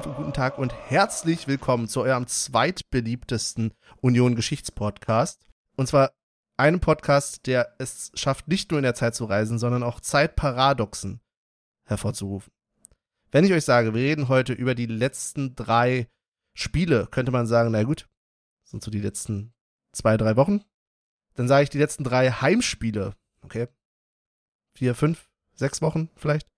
Abend und guten Tag und herzlich willkommen zu eurem zweitbeliebtesten Union-Geschichtspodcast. Und zwar einem Podcast, der es schafft, nicht nur in der Zeit zu reisen, sondern auch Zeitparadoxen hervorzurufen. Wenn ich euch sage, wir reden heute über die letzten drei Spiele, könnte man sagen, na gut, sind so die letzten zwei, drei Wochen. Dann sage ich die letzten drei Heimspiele, okay? Vier, fünf, sechs Wochen vielleicht.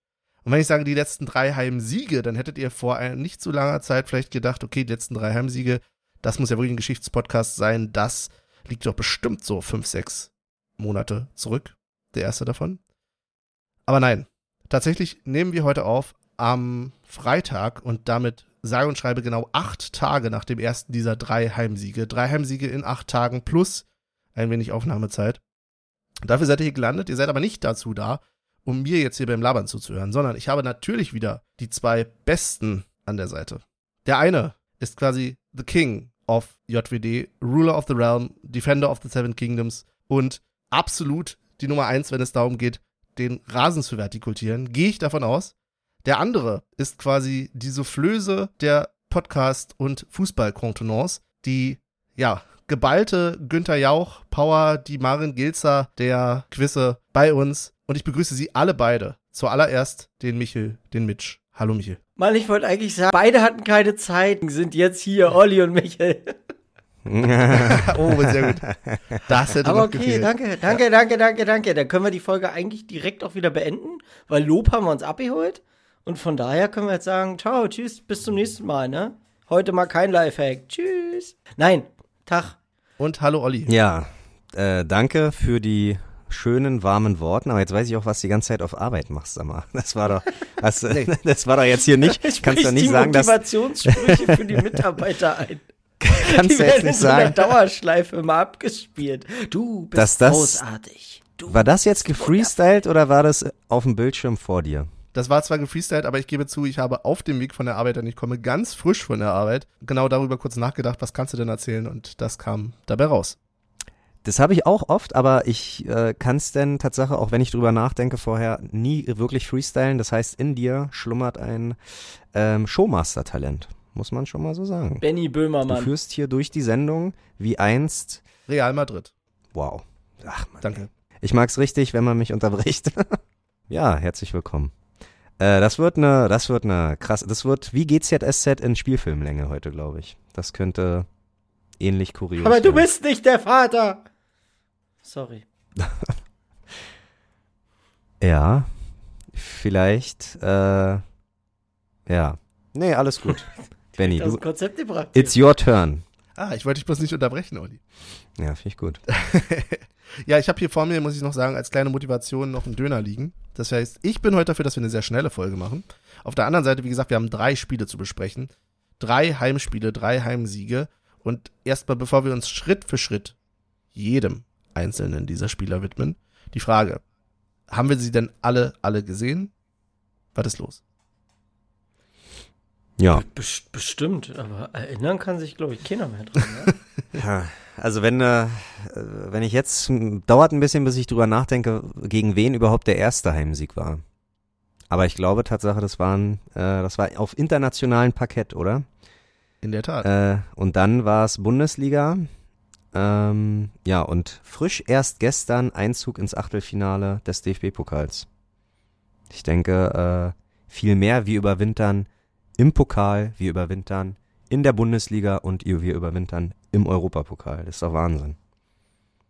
Und wenn ich sage die letzten drei Heimsiege, dann hättet ihr vor nicht so langer Zeit vielleicht gedacht, okay, die letzten drei Heimsiege, das muss ja wirklich ein Geschichtspodcast sein, das liegt doch bestimmt so fünf, sechs Monate zurück, der erste davon. Aber nein, tatsächlich nehmen wir heute auf am Freitag und damit sage und schreibe genau acht Tage nach dem ersten dieser drei Heimsiege. Drei Heimsiege in acht Tagen plus ein wenig Aufnahmezeit. Dafür seid ihr hier gelandet. Ihr seid aber nicht dazu da, um mir jetzt hier beim Labern zuzuhören, sondern ich habe natürlich wieder die zwei Besten an der Seite. Der eine ist quasi The King of JWD, Ruler of the Realm, Defender of the Seven Kingdoms und absolut die Nummer eins, wenn es darum geht, den Rasen zu vertikultieren, gehe ich davon aus. Der andere ist quasi die Soufflöse der Podcast- und Fußballkontenance, die, ja, geballte Günther Jauch, Power, die Marin Gilzer der Quizze bei uns und ich begrüße Sie alle beide. Zuallererst den Michel, den Mitch. Hallo Michel. Mann, ich wollte eigentlich sagen, beide hatten keine Zeit, sind jetzt hier Olli und Michel. oh, sehr gut. Das hätte Aber noch okay, gefehlt. danke, danke, danke, danke, danke. Dann können wir die Folge eigentlich direkt auch wieder beenden, weil Lob haben wir uns abgeholt. Und von daher können wir jetzt sagen, ciao, tschüss, bis zum nächsten Mal, ne? Heute mal kein Lifehack. Tschüss. Nein, Tag. Und hallo Olli. Ja, äh, danke für die schönen, warmen Worten, aber jetzt weiß ich auch, was du die ganze Zeit auf Arbeit machst, sag mal. Das war doch, das, Nee. das war doch jetzt hier nicht, kannst Sprich du nicht die sagen, dass, Motivationssprüche für die Mitarbeiter ein. kannst Die du jetzt werden in nicht so einer sagen, Dauerschleife immer abgespielt. Du bist Dass das- großartig. Du war das jetzt gefreestylt oder war das auf dem Bildschirm vor dir? Das war zwar gefreestylt, aber ich gebe zu, ich habe auf dem Weg von der Arbeit, denn ich komme ganz frisch von der Arbeit, genau darüber kurz nachgedacht, was kannst du denn erzählen und das kam dabei raus. Das habe ich auch oft, aber ich äh, kann es denn Tatsache, auch wenn ich drüber nachdenke, vorher nie wirklich freestylen. Das heißt, in dir schlummert ein ähm, Showmaster-Talent, muss man schon mal so sagen. Benny Du Böhmermann. führst hier durch die Sendung wie einst, Real Madrid. wow. Ach, Mann, Danke. Ich mag's richtig, wenn man mich unterbricht. ja, herzlich willkommen. Äh, das wird eine, das wird eine krass, das wird wie GZSZ in Spielfilmlänge heute, glaube ich. Das könnte ähnlich kurios Aber du werden. bist nicht der Vater. Sorry. Ja, vielleicht, äh, ja. Nee, alles gut. Benny, Das du, Konzept gebracht. it's your turn. Ah, ich wollte dich bloß nicht unterbrechen, Olli. Ja, finde ich gut. ja, ich habe hier vor mir, muss ich noch sagen, als kleine Motivation noch einen Döner liegen. Das heißt, ich bin heute dafür, dass wir eine sehr schnelle Folge machen. Auf der anderen Seite, wie gesagt, wir haben drei Spiele zu besprechen. Drei Heimspiele, drei Heimsiege. Und erstmal, bevor wir uns Schritt für Schritt jedem einzelnen dieser Spieler widmen, die Frage, haben wir sie denn alle, alle gesehen? Was ist los? Ja. Best bestimmt, aber erinnern kann sich, glaube ich, keiner mehr dran. Ne? Ja, also wenn, äh, wenn ich jetzt, dauert ein bisschen, bis ich drüber nachdenke, gegen wen überhaupt der erste Heimsieg war. Aber ich glaube Tatsache, das waren, äh, das war auf internationalen Parkett, oder? In der Tat. Äh, und dann war es Bundesliga. Ähm, ja, und frisch erst gestern Einzug ins Achtelfinale des DFB-Pokals. Ich denke, äh, viel mehr wir überwintern im Pokal, wir überwintern in der Bundesliga und wir überwintern im Europapokal. Das ist doch Wahnsinn.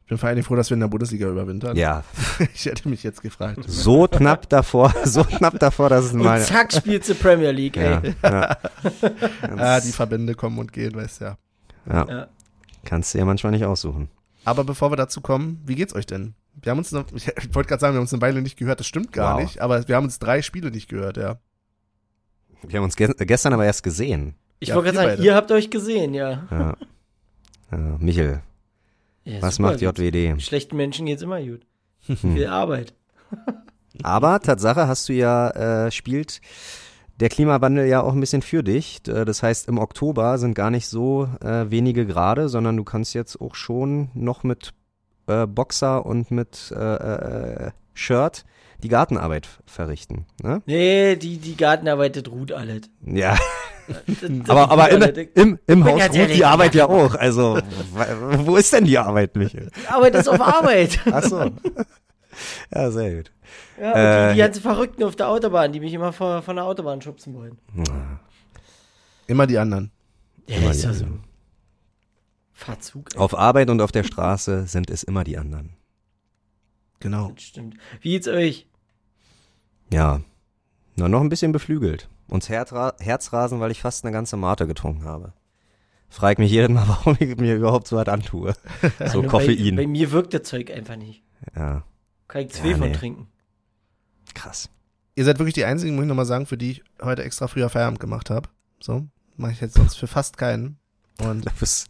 Ich bin vor allem froh, dass wir in der Bundesliga überwintern. Ja, Ich hätte mich jetzt gefragt. so knapp davor, so knapp davor, dass es mal. zack, spielt sie Premier League, Ja, ey. ja. Ah, die Verbände kommen und gehen, weißt ja. ja. Ja. Kannst du ja manchmal nicht aussuchen. Aber bevor wir dazu kommen, wie geht's euch denn? Wir haben uns noch, ich wollte gerade sagen, wir haben uns eine Weile nicht gehört, das stimmt gar Wow. nicht, aber wir haben uns drei Spiele nicht gehört, ja. Wir haben uns ge gestern aber erst gesehen. Ich Ja, wollte gerade sagen, beide. ihr habt euch gesehen, ja. Ja. Ja, Michel, ja was macht JWD? Schlechten Menschen geht's immer gut. Viel Arbeit. Aber Tatsache hast du ja, äh, spielt der Klimawandel ja auch ein bisschen für dich. Äh, Das heißt, im Oktober sind gar nicht so äh, wenige Grade, sondern du kannst jetzt auch schon noch mit äh, Boxer und mit äh, äh, Shirt die Gartenarbeit verrichten. Ne? Nee, die, die Gartenarbeit, ruht alles. Ja, Das- das aber, aber im, im bin Haus ruht die Arbeit ja auch. Also, wo ist denn die Arbeit, Michael? Die Arbeit ist auf Arbeit. Ach so. Ja, sehr gut. Ja, Äh, die, die ganzen Verrückten auf der Autobahn, die mich immer vor, von der Autobahn schubsen wollen. Immer die anderen. Ja, Immer ist ja so. Fahrzug, ey. Auf Arbeit und auf der Straße sind es immer die anderen. Genau. Das stimmt. Wie geht's euch? Ja, nur noch ein bisschen beflügelt. Herzra Herzrasen, weil ich fast eine ganze Mate getrunken habe. Frag mich jedes Mal, warum ich mir überhaupt so was antue. So Koffein. Bei, bei mir wirkt das Zeug einfach nicht. ja, Kann ich zwei Ja, von nee. trinken. Krass. Ihr seid wirklich die einzigen, muss ich nochmal sagen, für die ich heute extra früher Feierabend gemacht habe. So. Mache ich jetzt sonst für fast keinen. Und Du bist,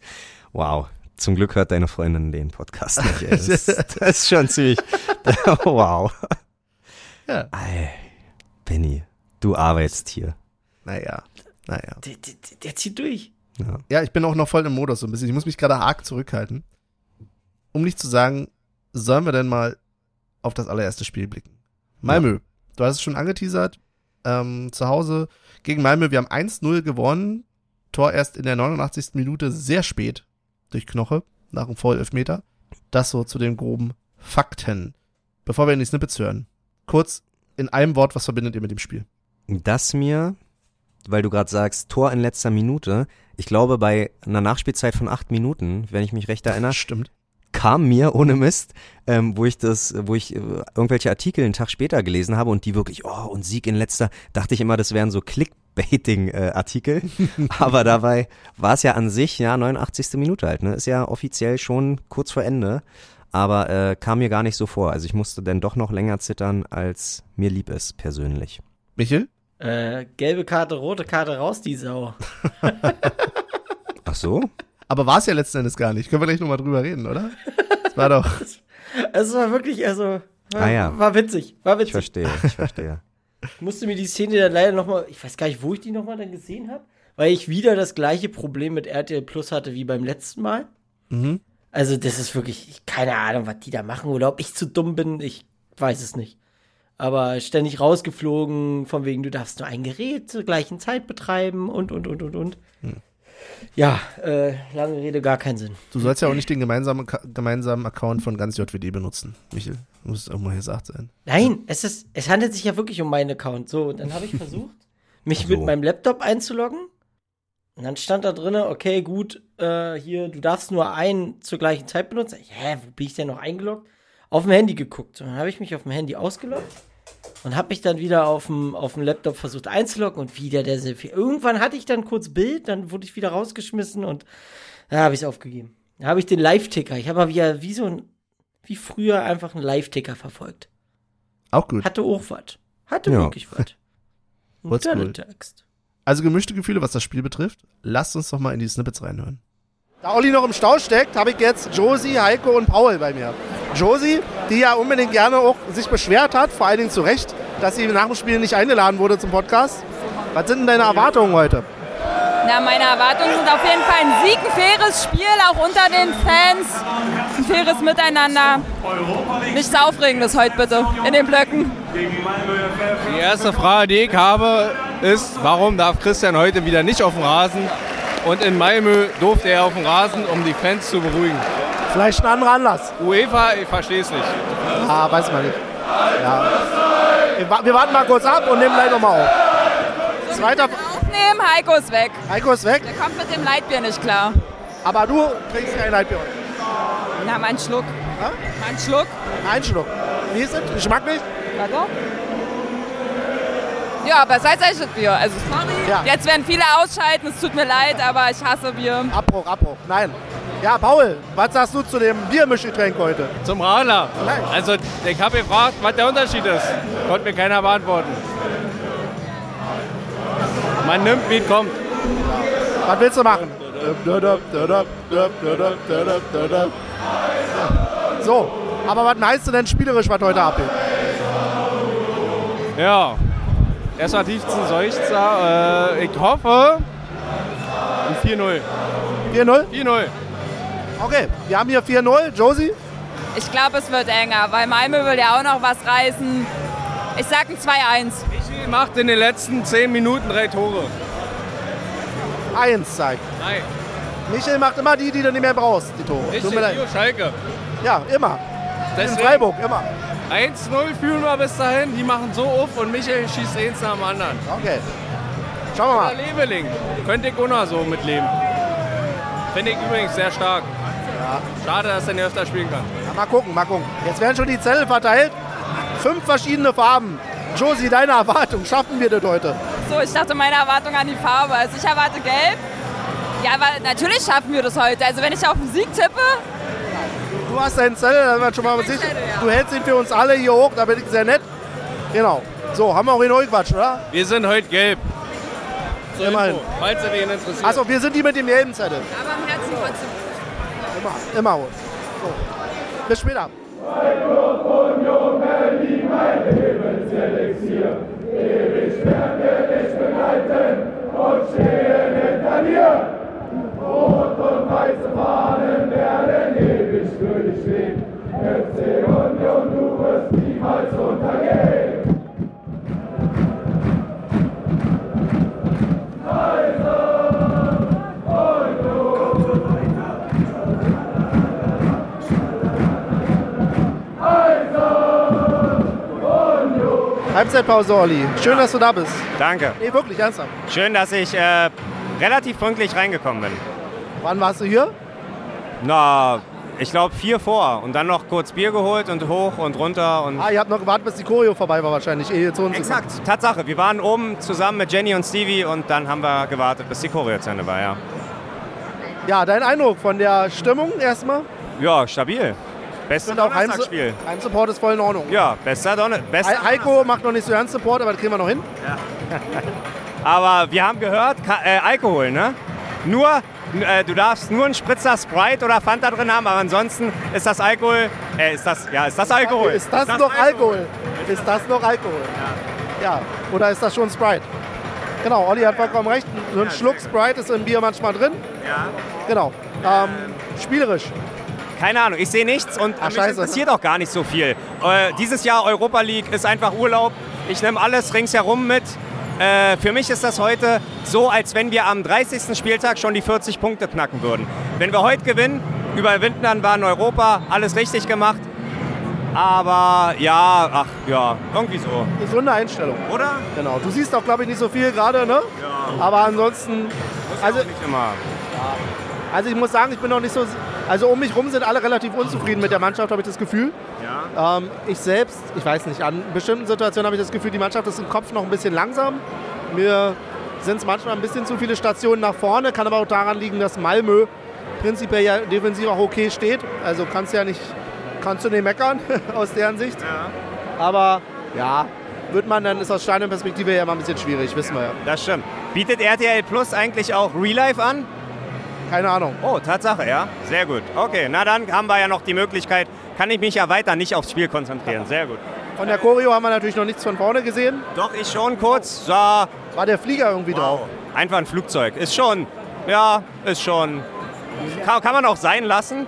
wow. Zum Glück hört deine Freundin den Podcast nicht. Das, das ist schon ziemlich, wow. ja, Ey, Benny, du arbeitest hier. naja. Naja. Der, der, der- der zieht durch. Ja. Ja, ich bin auch noch voll im Modus so ein bisschen. Ich muss mich gerade arg zurückhalten. Um nicht zu sagen, sollen wir denn mal auf das allererste Spiel blicken? Malmö. Du hast es schon angeteasert. Ähm, zu Hause gegen Malmö. Wir haben 1-0 gewonnen. Tor erst in der 89. Minute sehr spät durch Knoche nach dem Vollelfmeter. Das so zu den groben Fakten. Bevor wir in die Snippets hören. Kurz in einem Wort, was verbindet ihr mit dem Spiel? Das mir, weil du gerade sagst, Tor in letzter Minute, ich glaube bei einer Nachspielzeit von acht Minuten, wenn ich mich recht erinnere, Stimmt. Kam mir ohne Mist, ähm, wo ich das, wo ich äh, irgendwelche Artikel einen Tag später gelesen habe und die wirklich, oh, und Sieg in letzter, dachte ich immer, das wären so Clickbaiting-Artikel. Aber dabei war es ja an sich, ja, 89. Minute halt, ne? Ist ja offiziell schon kurz vor Ende. Aber äh, kam mir gar nicht so vor. Also ich musste dann doch noch länger zittern, als mir lieb ist, persönlich. Michel? Äh, gelbe Karte, rote Karte, raus die Sau. Ach so? Aber war es ja letzten Endes gar nicht. Können wir gleich nochmal drüber reden, oder? Das war doch. Es war wirklich, also, war, Ah, ja. war witzig. War Ich witzig. verstehe, ich verstehe. Ich musste mir die Szene dann leider nochmal, ich weiß gar nicht, wo ich die nochmal dann gesehen habe, weil ich wieder das gleiche Problem mit RTL Plus hatte wie beim letzten Mal. Mhm. Also, das ist wirklich, ich- keine Ahnung, was die da machen oder ob ich zu dumm bin, ich weiß es nicht. Aber ständig rausgeflogen, von wegen, du darfst nur ein Gerät zur gleichen Zeit betreiben und, und, und, und, und. Ja, äh, lange Rede, gar keinen Sinn. Du sollst ja auch nicht den gemeinsamen, gemeinsamen Account von ganz JWD benutzen, Michel. Muss auch mal gesagt sein. Nein, es ist, es handelt sich ja wirklich um meinen Account. So, dann habe ich versucht, mich So. mit meinem Laptop einzuloggen. Und dann stand da drinne, okay, gut, äh, hier, du darfst nur einen zur gleichen Zeit benutzen. Hä, wo bin ich denn noch eingeloggt? Auf dem Handy geguckt. Und dann habe ich mich auf dem Handy ausgeloggt und habe mich dann wieder auf dem, auf dem Laptop versucht einzuloggen und wieder der Selfie. Irgendwann hatte ich dann kurz Bild, dann wurde ich wieder rausgeschmissen und da habe ich es aufgegeben. Da habe ich den Live-Ticker. Ich habe aber wie, wie so ein, wie früher einfach einen Live-Ticker verfolgt. Auch gut. Hatte auch was. Hatte Ja. wirklich was. Ein Oldschool. Text. Also gemischte Gefühle, was das Spiel betrifft. Lasst uns doch mal in die Snippets reinhören. Da Olli noch im Stau steckt, habe ich jetzt Josie, Heiko und Paul bei mir. Josie, die ja unbedingt gerne auch sich beschwert hat, vor allen Dingen zu Recht, dass sie nach dem Spiel nicht eingeladen wurde zum Podcast. Was sind denn deine Erwartungen heute? Na, meine Erwartungen sind auf jeden Fall ein Sieg, ein faires Spiel, auch unter den Fans. Ein faires Miteinander. Nichts Aufregendes heute bitte in den Blöcken. Die erste Frage, die ich habe, ist, warum darf Christian heute wieder nicht auf dem Rasen? Und in Malmö durfte er auf dem Rasen, um die Fans zu beruhigen. Vielleicht ein anderer Anlass. UEFA, ich verstehe es nicht. Ah, weiß man nicht. Ja. Wir wa- Wir warten mal kurz ab und nehmen gleich nochmal auf. Zweiter, Aufnehmen, Heiko ist weg. Heiko ist weg, Der kommt mit dem Leitbier nicht klar. aber du trinkst kein Leitbier. Na, mein Schluck. Ja? Mein Schluck. Ein Schluck. Wie ist es? Geschmacklich? Warte. Ja, besser als echtes Bier. Also sorry. Ja. Jetzt werden viele ausschalten, es tut mir leid, aber ich hasse Bier. Abbruch, Abbruch. Nein. Ja, Paul, was sagst du zu dem Biermischgetränk heute? Zum Radler. Nein. Also, ich habe gefragt, was der Unterschied ist. Konnte mir keiner beantworten. Man nimmt, wie es kommt. Was willst du machen? So, aber was meinst du denn spielerisch, was heute abgeht? Ja. Erstmal tiefsten Seufzer. Äh, ich hoffe, ein 4-0. 4-0? 4-0. Okay, wir haben hier 4-0. Josie? Ich glaube, es wird enger, weil Malmö will ja auch noch was reißen. Ich sage ein 2-1. Michi macht in den letzten 10 Minuten drei Tore. Eins zeigt. Nein, Michel macht immer die, die du nicht mehr brauchst, die Tore. nicht Tut mir leid. Schalke. Ja, immer. In Deswegen Freiburg, immer. 1-0 führen wir bis dahin. Die machen so auf und Michael schießt eins nach dem anderen. Okay. Schauen wir Oder mal. Leveling. Könnte ich auch noch so mitleben. Finde ich übrigens sehr stark. Schade, dass er nicht öfter spielen kann. Ja, mal gucken, mal gucken. Jetzt werden schon die Zettel verteilt. Fünf verschiedene Farben. Josie, deine Erwartung, schaffen wir das heute? So, ich dachte, meine Erwartung an die Farbe. Also ich erwarte gelb. Ja, aber natürlich schaffen wir das heute. Also wenn ich auf den Sieg tippe, Du hast deinen Zettel, da sind wir schon mal Mein sicher. Zettel, ja. Du hältst ihn für uns alle hier hoch, da bin ich sehr nett. Genau. So, haben wir auch ihn gequatscht, oder? Wir sind heute gelb. Zur Immerhin. Info, falls ihr den interessiert. Achso, wir sind die mit dem gelben Zettel. aber am Herzen trotzdem. Immer, immer rot. So. Bis später. Halbzeitpause, Olli. Schön, dass du da bist. Danke. Nee, wirklich, ernsthaft. Schön, dass ich äh, relativ pünktlich reingekommen bin. Wann warst du hier? Na, ich glaube vier vor und dann noch kurz Bier geholt und hoch und runter und. Ah, ihr habt noch gewartet, bis die Choreo vorbei war wahrscheinlich, ehe ihr zu uns Exakt, Tatsache. Wir waren oben zusammen mit Jenny und Stevie und dann haben wir gewartet, bis die Choreo zu Ende war, ja. Ja, dein Eindruck von der Stimmung erstmal? Ja, stabil. Bestes Donnerstagsspiel. Heimsupport ist voll in Ordnung. Ja, bester Donner. Bester He- Heiko macht noch nicht so ernst Support, aber das kriegen wir noch hin. Aber wir haben gehört, Ka äh, Alkohol, ne? Nur, äh, du darfst nur einen Spritzer Sprite oder Fanta drin haben, aber ansonsten ist das Alkohol, äh, ist das, ja, ist das Alkohol. Ist das, noch Alkohol? Ist das noch Alkohol? Ja. Oder ist das schon Sprite? Genau, Olli hat vollkommen recht. So ein Schluck Sprite ist im Bier manchmal drin. Ja. Genau. Ähm, spielerisch. Keine Ahnung, ich sehe nichts und Ach, mich scheiße. interessiert auch gar nicht so viel. Äh, dieses Jahr Europa League ist einfach Urlaub. Ich nehme alles ringsherum mit. Äh, für mich ist das heute so, als wenn wir am 30. Spieltag schon die 40 Punkte knacken würden. Wenn wir heute gewinnen, überwintern wir in Europa, alles richtig gemacht. Aber ja, ach ja, irgendwie so. Gesunde Einstellung. Oder? Genau. Du siehst auch, glaube ich, nicht so viel gerade, ne? Aber ansonsten, also, Auch nicht immer. Also ich muss sagen, ich bin noch nicht so. Also um mich rum sind alle relativ unzufrieden mit der Mannschaft, habe ich das Gefühl. Ja. Ähm, ich selbst, ich weiß nicht, an bestimmten Situationen habe ich das Gefühl, die Mannschaft ist im Kopf noch ein bisschen langsam. Mir sind es manchmal ein bisschen zu viele Stationen nach vorne, kann aber auch daran liegen, dass Malmö prinzipiell ja defensiv auch okay steht. Also kannst du ja nicht, kannst du nicht meckern aus deren Sicht. Aber ja, wird man dann, ist aus Stadionperspektive ja immer ein bisschen schwierig, wissen wir ja. Das stimmt. Bietet RTL Plus eigentlich auch Real Life an? Keine Ahnung. Oh, Tatsache, ja. Sehr gut. Okay, na dann haben wir ja noch die Möglichkeit, kann ich mich ja weiter nicht aufs Spiel konzentrieren. Sehr gut. Von der Choreo haben wir natürlich noch nichts von vorne gesehen. Doch, ich schon kurz. So, War der Flieger irgendwie drauf? wow. Einfach ein Flugzeug. Ist schon, ja, ist schon. Kann, kann man auch sein lassen.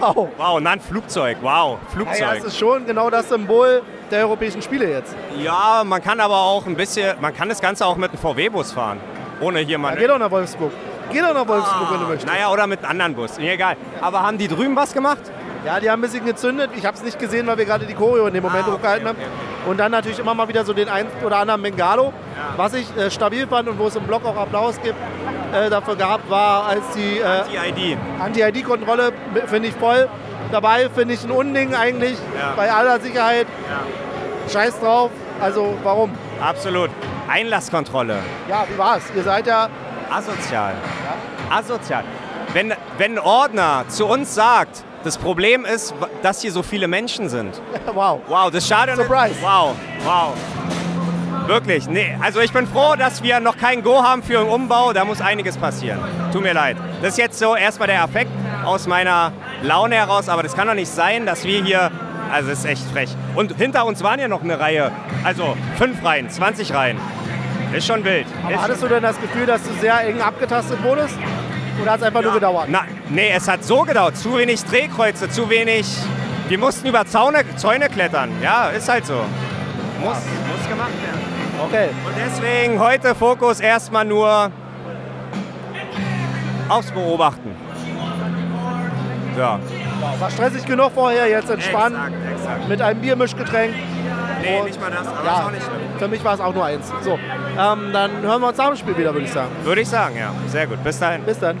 Wow. Wow, na ein Flugzeug. Wow, Ja, Flugzeug. ja, es ist schon genau das Symbol der Europäischen Spiele jetzt. Ja, man kann aber auch ein bisschen, man kann das Ganze auch mit einem VW-Bus fahren. Ohne hier mal. Ja, geh doch nach Wolfsburg. Geh doch nach Wolfsburg, wenn du möchtest. Naja, oder mit einem anderen Bus. Mir egal. Aber haben die drüben was gemacht? Ja, die haben ein bisschen gezündet. Ich habe es nicht gesehen, weil wir gerade die Choreo in dem Moment Ah, okay, hochgehalten haben. okay, Und dann natürlich immer mal wieder so den einen oder anderen Bengalo. Was ich äh, stabil fand und wo es im Blog auch Applaus gibt, äh, dafür gehabt war, als die äh, Die ID. Anti-ID-Kontrolle finde ich voll. Dabei finde ich ein Unding eigentlich, Ja. bei aller Sicherheit. Scheiß drauf. Also warum? Absolut. Einlasskontrolle. Ja, wie war's? Ihr seid ja Asozial. Asozial. Wenn, wenn ein Ordner zu uns sagt, das Problem ist, dass hier so viele Menschen sind. wow. Wow, das Stadion Surprise. ist... Wow, wow. Wirklich, nee. Also ich bin froh, dass wir noch kein Go haben für einen Umbau. Da muss einiges passieren. Tut mir leid. Das ist jetzt so erstmal der Effekt aus meiner Laune heraus. Aber das kann doch nicht sein, dass wir hier... Also das ist echt frech. Und hinter uns waren ja noch eine Reihe. Also fünf Reihen, 20 Reihen. Ist schon wild. Aber ist hattest du denn das Gefühl, dass du sehr eng abgetastet wurdest? Oder hat es einfach nur gedauert? Na, nee, es hat so gedauert. Zu wenig Drehkreuze, zu wenig. Wir mussten über Zaune, Zäune klettern. Ja, ist halt so. Muss, muss gemacht werden. Okay. Und deswegen heute Fokus erstmal nur aufs Beobachten. Ja. War stressig genug vorher, jetzt entspannen Exakt, exakt. mit einem Biermischgetränk. Nee, Und- nicht mal das, aber Ja. auch nicht schlimm. Für mich war es auch nur eins. So, ähm, dann hören wir uns nach dem Spiel wieder, würde ich sagen. Würde ich sagen, ja. Sehr gut. Bis dahin. Bis dann.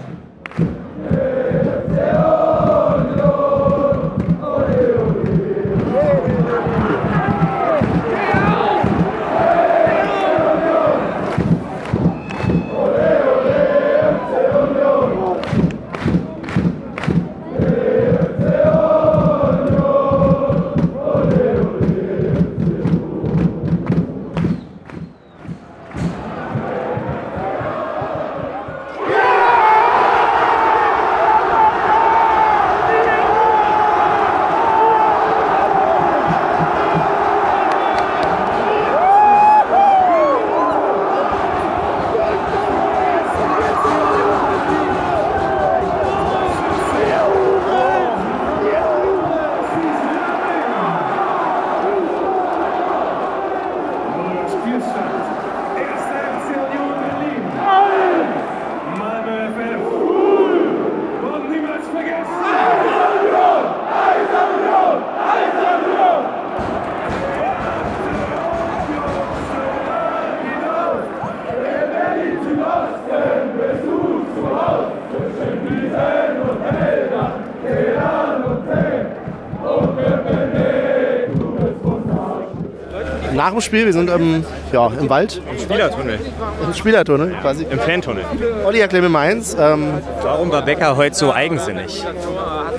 Nach dem Spiel, wir sind im, ja, im Wald, Spielertunnel. im Spielertunnel quasi. Im Fantunnel. Olli, erklär mir mal eins. Ähm, Warum war Becker heute so eigensinnig?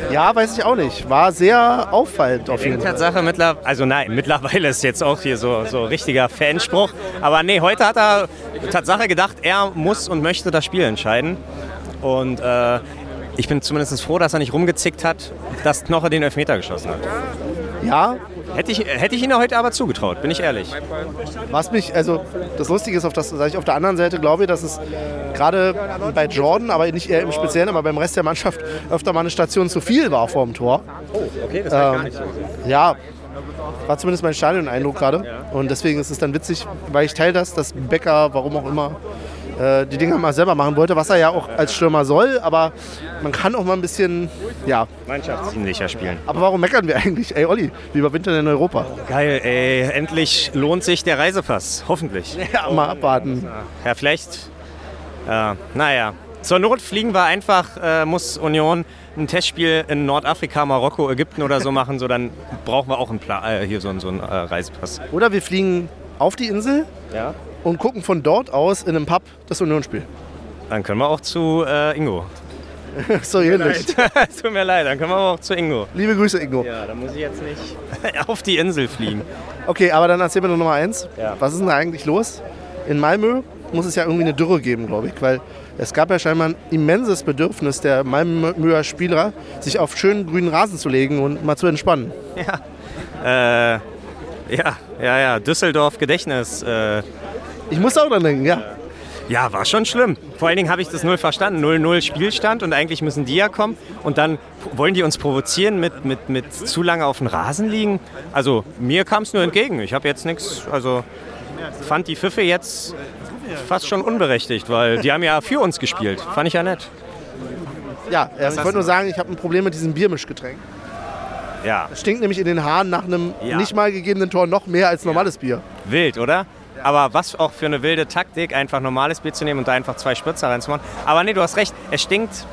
ja, weiß ich auch nicht. War sehr auffallend auf jeden Fall. Tatsache mittlerweile, also nein, mittlerweile ist jetzt auch hier so, so richtiger Fanspruch. Aber nee, heute hat er Tatsache gedacht, er muss und möchte das Spiel entscheiden. Und äh, ich bin zumindest froh, dass er nicht rumgezickt hat, dass Knoche den Elfmeter geschossen hat. Ja, Hätte ich, hätte ich ihn heute aber zugetraut, bin ich ehrlich. was mich, also das Lustige ist, auf das ich auf der anderen Seite, glaube ich, dass es gerade bei Jordan, aber nicht eher im Speziellen, aber beim Rest der Mannschaft öfter mal eine Station zu viel war vor dem Tor. Okay, das Ähm, ja, war zumindest mein Stadion-Eindruck gerade. Und deswegen ist es dann witzig, weil ich teile das, dass Becker, warum auch immer, äh, die Dinger mal selber machen wollte, was er ja auch als Stürmer soll. Aber man kann auch mal ein bisschen, ja. Mannschaftsdienlicher spielen. Aber warum meckern wir eigentlich? Ey, Olli, wir überwintern in Europa. Geil, ey, endlich lohnt sich der Reisepass, hoffentlich. Ja, mal abwarten. Ja, vielleicht. Äh, naja. Zur Not fliegen wir einfach, äh, muss Union ein Testspiel in Nordafrika, Marokko, Ägypten oder so machen, so dann brauchen wir auch einen Pla äh, hier so, einen- so einen äh, Reisepass. Oder wir fliegen auf die Insel Ja. Und gucken von dort aus in einem Pub das Unionsspiel. Dann können wir auch zu äh, Ingo. so ähnlich. Tut mir leid, dann können wir aber auch zu Ingo. Liebe Grüße, Ingo. Ja, dann muss ich jetzt nicht auf die Insel fliegen. Okay, aber dann erzähl mir noch Nummer eins. Ja. Was ist denn da eigentlich los? In Malmö muss es ja irgendwie eine Dürre geben, glaube ich, weil es gab ja scheinbar ein immenses Bedürfnis der Malmöer Spieler, sich auf schönen grünen Rasen zu legen und mal zu entspannen. Äh, ja, ja, ja, Düsseldorf Gedächtnis. Äh, Ich muss auch dran denken, ja. Ja, war schon schlimm. Vor allen Dingen habe ich das null verstanden. 0-0 Spielstand und eigentlich müssen die ja kommen. Und dann wollen die uns provozieren mit, mit, mit zu lange auf dem Rasen liegen. Also mir kam es nur entgegen. Ich habe jetzt nichts, also fand die Pfiffe jetzt fast schon unberechtigt, weil die haben ja für uns gespielt. Fand ich ja nett. Ja, äh, ich wollte nur sagen, ich habe ein Problem mit diesem Biermischgetränk. Ja, Es stinkt nämlich in den Haaren nach einem Ja. nicht mal gegebenen Tor noch mehr als normales Bier. wild, oder? Aber was auch für eine wilde Taktik, einfach normales Bier zu nehmen und da einfach zwei Spritzer reinzumachen. Aber nee, du hast recht, es stinkt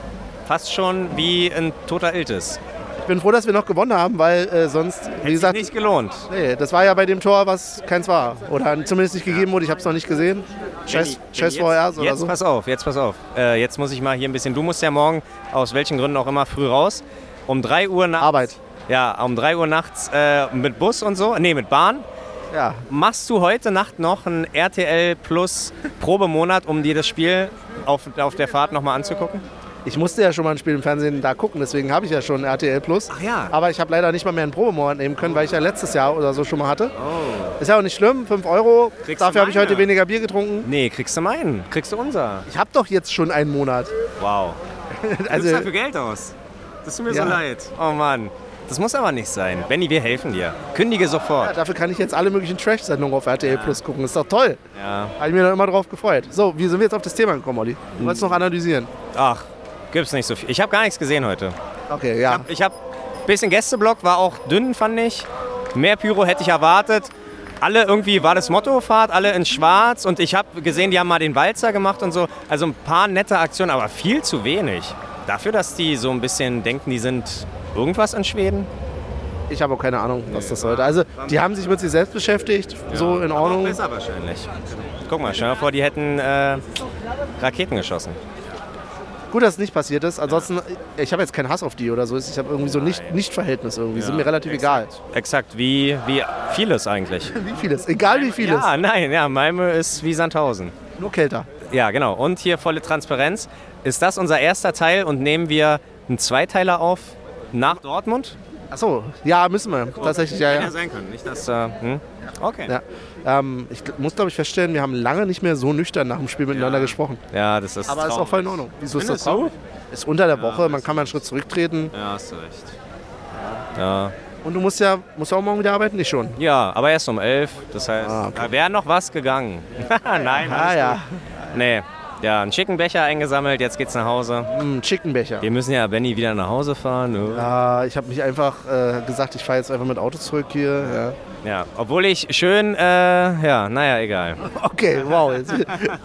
fast schon wie ein toter Iltis. Ich bin froh, dass wir noch gewonnen haben, weil äh, sonst, wie Hätte sich gesagt, nicht gelohnt. nee, das war ja bei dem Tor, was keins war. Oder zumindest nicht gegeben wurde. Ich habe es noch nicht gesehen. Scheiß, Scheiß jetzt, VRs oder jetzt so. pass auf, jetzt pass auf. Äh, jetzt muss ich mal hier ein bisschen. Du musst ja morgen aus welchen Gründen auch immer früh raus. Um 3 Uhr nachts. Arbeit. Ja, um 3 Uhr nachts äh, mit Bus und so. Nee, mit Bahn. Ja, Machst du heute Nacht noch einen RTL Plus Probemonat, um dir das Spiel auf, auf der Fahrt nochmal anzugucken? ich musste ja schon mal ein Spiel im Fernsehen da gucken, deswegen habe ich ja schon RTL Plus. Ach ja. Aber ich habe leider nicht mal mehr einen Probemonat nehmen können, weil ich ja letztes Jahr oder so schon mal hatte. Ist ja auch nicht schlimm, 5 Euro. Oh. Kriegst du Dafür habe ich heute weniger Bier getrunken. Nee, kriegst du meinen. Kriegst du unser. Ich habe doch jetzt schon einen Monat. Wow. Du Also, gibst dafür Geld aus. Das tut mir Ja. so leid. Oh Mann. Das muss aber nicht sein. Benny, wir helfen dir. Kündige Ja, sofort. dafür kann ich jetzt alle möglichen Trash-Sendungen auf RTL Plus gucken. Ist doch toll. Ja. Habe ich mir da immer drauf gefreut. So, wie sind wir jetzt auf das Thema gekommen, Olli? Du wolltest noch analysieren. Ach, gibt's nicht so viel. Ich habe gar nichts gesehen heute. Okay, ja. Ich habe ein bisschen Gästeblock, war auch dünn, fand ich. Mehr Pyro hätte ich erwartet. Alle irgendwie war das Motto Fahrt, alle in schwarz und ich habe gesehen, die haben mal den Walzer gemacht und so. Also ein paar nette Aktionen, aber viel zu wenig. Dafür, dass die so ein bisschen denken, die sind irgendwas in Schweden. Ich habe auch keine Ahnung, was das sollte. Also, die haben sich mit sich selbst beschäftigt. So in Ordnung. Besser wahrscheinlich. Guck mal, stell dir mal vor, die hätten äh, Raketen geschossen. Gut, dass es nicht passiert ist. Ansonsten, ich habe jetzt keinen Hass auf die oder so. Ich habe irgendwie so nicht, nicht Verhältnis irgendwie. Sind mir relativ egal. Exakt, wie, wie vieles eigentlich. Wie vieles. Egal wie vieles. Ja, nein, ja, Malmö ist wie Sandhausen. Nur kälter. Ja, genau. Und hier volle Transparenz. Ist das unser erster Teil und nehmen wir einen Zweiteiler auf nach Dortmund? Achso, ja, müssen wir. Tatsächlich, ja, ja. sein können. Nicht, dass, äh, hm? Okay. Ja. Ähm, ich muss, glaube ich, feststellen, wir haben lange nicht mehr so nüchtern nach dem Spiel miteinander gesprochen. Ja, das ist Aber ist auch voll in Ordnung. Wieso ist das traurig? Ist unter der Woche, man kann mal einen Schritt zurücktreten. Ja, hast du recht. Ja. Und du musst ja, musst auch morgen wieder arbeiten? Nicht schon. ja, aber erst um elf. Das heißt, Ah, okay. da wäre noch was gegangen. Nein, Ah ja. Nee. Ja, einen schicken Becher eingesammelt, jetzt geht's nach Hause. mm, Chickenbecher. Wir müssen ja Benny wieder nach Hause fahren. ne? Ja, ich habe mich einfach äh, gesagt, ich fahre jetzt einfach mit Auto zurück hier. Ja. Ja, obwohl ich schön, äh, ja, naja, egal. Okay, wow. Jetzt,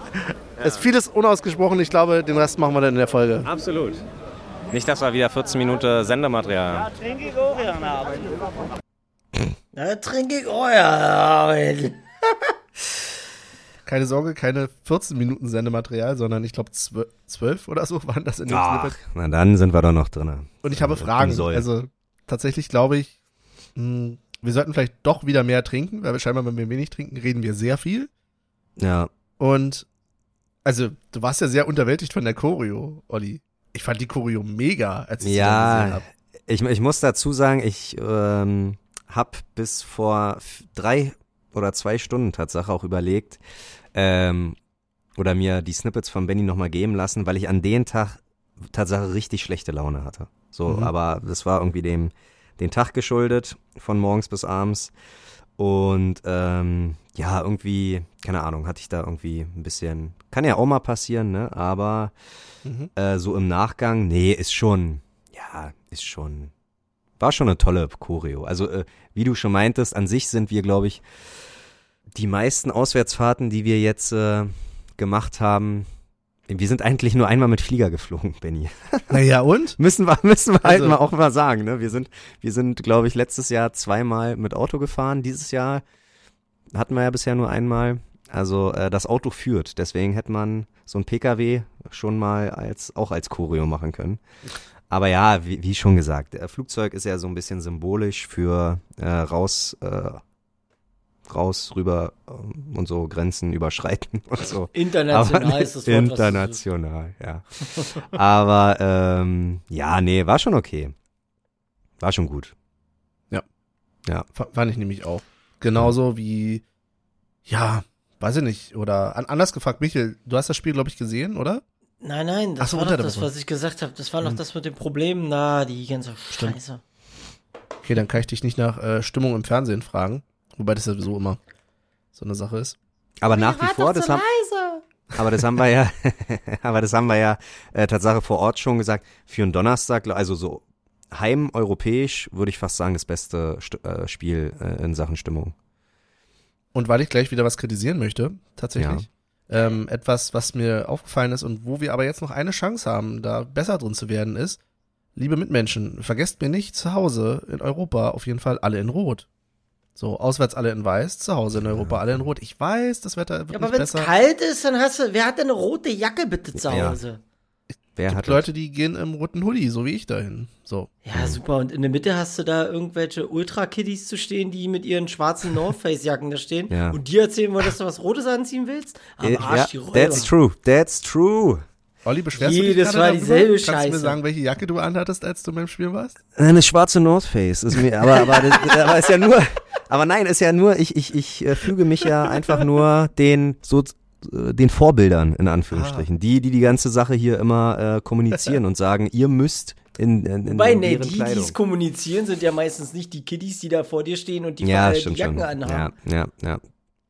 Es ist vieles unausgesprochen. Ich glaube, den Rest machen wir dann in der Folge. Absolut. Nicht, dass wir wieder 14 Minuten Sendematerial haben. Trinke ich auch gerne Abend. Ja, trinke ich auch gerne Abend. Keine Sorge, keine 14 Minuten Sendematerial, sondern ich glaube 12 oder so waren das in dem Ach, Snippet. na dann sind wir doch noch drin. Und ich habe Fragen. Also tatsächlich glaube ich, mh, wir sollten vielleicht doch wieder mehr trinken, weil wir scheinbar, wenn wir wenig trinken, reden wir sehr viel. Ja, Und also, du warst ja sehr unterwältigt von der Choreo, Olli. Ich fand die Choreo mega, als ich sie dann gesehen ja habe. ich, ich muss dazu sagen, ich ähm, habe bis vor drei oder zwei Stunden Tatsache auch überlegt ähm, oder mir die Snippets von Benny nochmal geben lassen, weil ich an den Tag Tatsache richtig schlechte Laune hatte. So, Mhm. aber das war irgendwie dem den Tag geschuldet, von morgens bis abends. Und ähm, ja, irgendwie, keine Ahnung, hatte ich da irgendwie ein bisschen, kann ja auch mal passieren, ne? Aber Mhm. äh, so im Nachgang, nee, ist schon, ja, ist schon, war schon eine tolle Choreo. Also, äh, wie du schon meintest, an sich sind wir, glaube ich, die meisten Auswärtsfahrten, die wir jetzt äh, gemacht haben, wir sind eigentlich nur einmal mit Flieger geflogen, Benny. Naja, und? Müssen wir, müssen wir halt Also- mal auch mal sagen, ne? Wir sind, wir sind, glaube ich, letztes Jahr zweimal mit Auto gefahren. Dieses Jahr hatten wir ja bisher nur einmal. Also äh, das Auto führt. Deswegen hätte man so ein PKW schon mal als auch als Choreo machen können. Aber ja, wie, wie schon gesagt, der Flugzeug ist ja so ein bisschen symbolisch für äh, raus, äh, raus, rüber ähm, und so Grenzen überschreiten und so. International Aber ist das Wort, International, ja. Aber ähm, ja, nee, war schon okay. War schon gut. F- Fand ich nämlich auch. Genauso wie, ja, weiß ich nicht. Oder an, anders gefragt, Michael, du hast das Spiel, glaube ich, gesehen, oder? Nein, nein, das Ach so, war doch das, was ich gesagt habe. Das war noch Hm. das mit dem Problem, na, die ganze Stimmt. Scheiße. Okay, dann kann ich dich nicht nach äh, Stimmung im Fernsehen fragen. Wobei das ja sowieso immer so eine Sache ist. Aber nach wie vor, das haben, aber das haben wir ja, aber das haben wir ja äh, Tatsache vor Ort schon gesagt. Für einen Donnerstag, also so heimeuropäisch, würde ich fast sagen, das beste St äh, Spiel äh, in Sachen Stimmung. Und weil ich gleich wieder was kritisieren möchte, tatsächlich. Ähm, etwas, was mir aufgefallen ist und wo wir aber jetzt noch eine Chance haben, da besser drin zu werden, ist, liebe Mitmenschen, vergesst mir nicht, zu Hause in Europa auf jeden Fall alle in Rot. So, auswärts alle in Weiß, zu Hause in Europa alle in Rot. Ich weiß, das Wetter wird Ja, aber nicht wenn es besser. kalt ist, dann hast du, wer hat denn eine rote Jacke bitte zu Ja. Hause? Wer Es hat gibt Leute, die gehen im roten Hoodie, so wie ich dahin. So. Ja, super. Und in der Mitte hast du da irgendwelche Ultra-Kiddies zu stehen, die mit ihren schwarzen North Face-Jacken da stehen. Ja. Und dir erzählen wollen, dass du was Rotes anziehen willst? Am Äh, Arsch, die ja, Räuber. that's true, that's true. Olli, beschwerst du dich Jedes gerade Mal darüber? dieselbe Kannst du mir Scheiße. sagen, welche Jacke du anhattest, als du beim Spiel warst? Eine schwarze North Face ist mir, aber aber, das, aber ist ja nur, aber nein, ist ja nur, ich ich ich äh, füge mich ja einfach nur den so äh, den Vorbildern in Anführungsstrichen, die die die ganze Sache hier immer äh, kommunizieren und sagen, ihr müsst in, in, in, Wobei, nee, die, die es kommunizieren, sind ja meistens nicht die Kiddies, die da vor dir stehen und die, ja, äh, die stimmt Jacken schon. anhaben. Ja, ja, ja.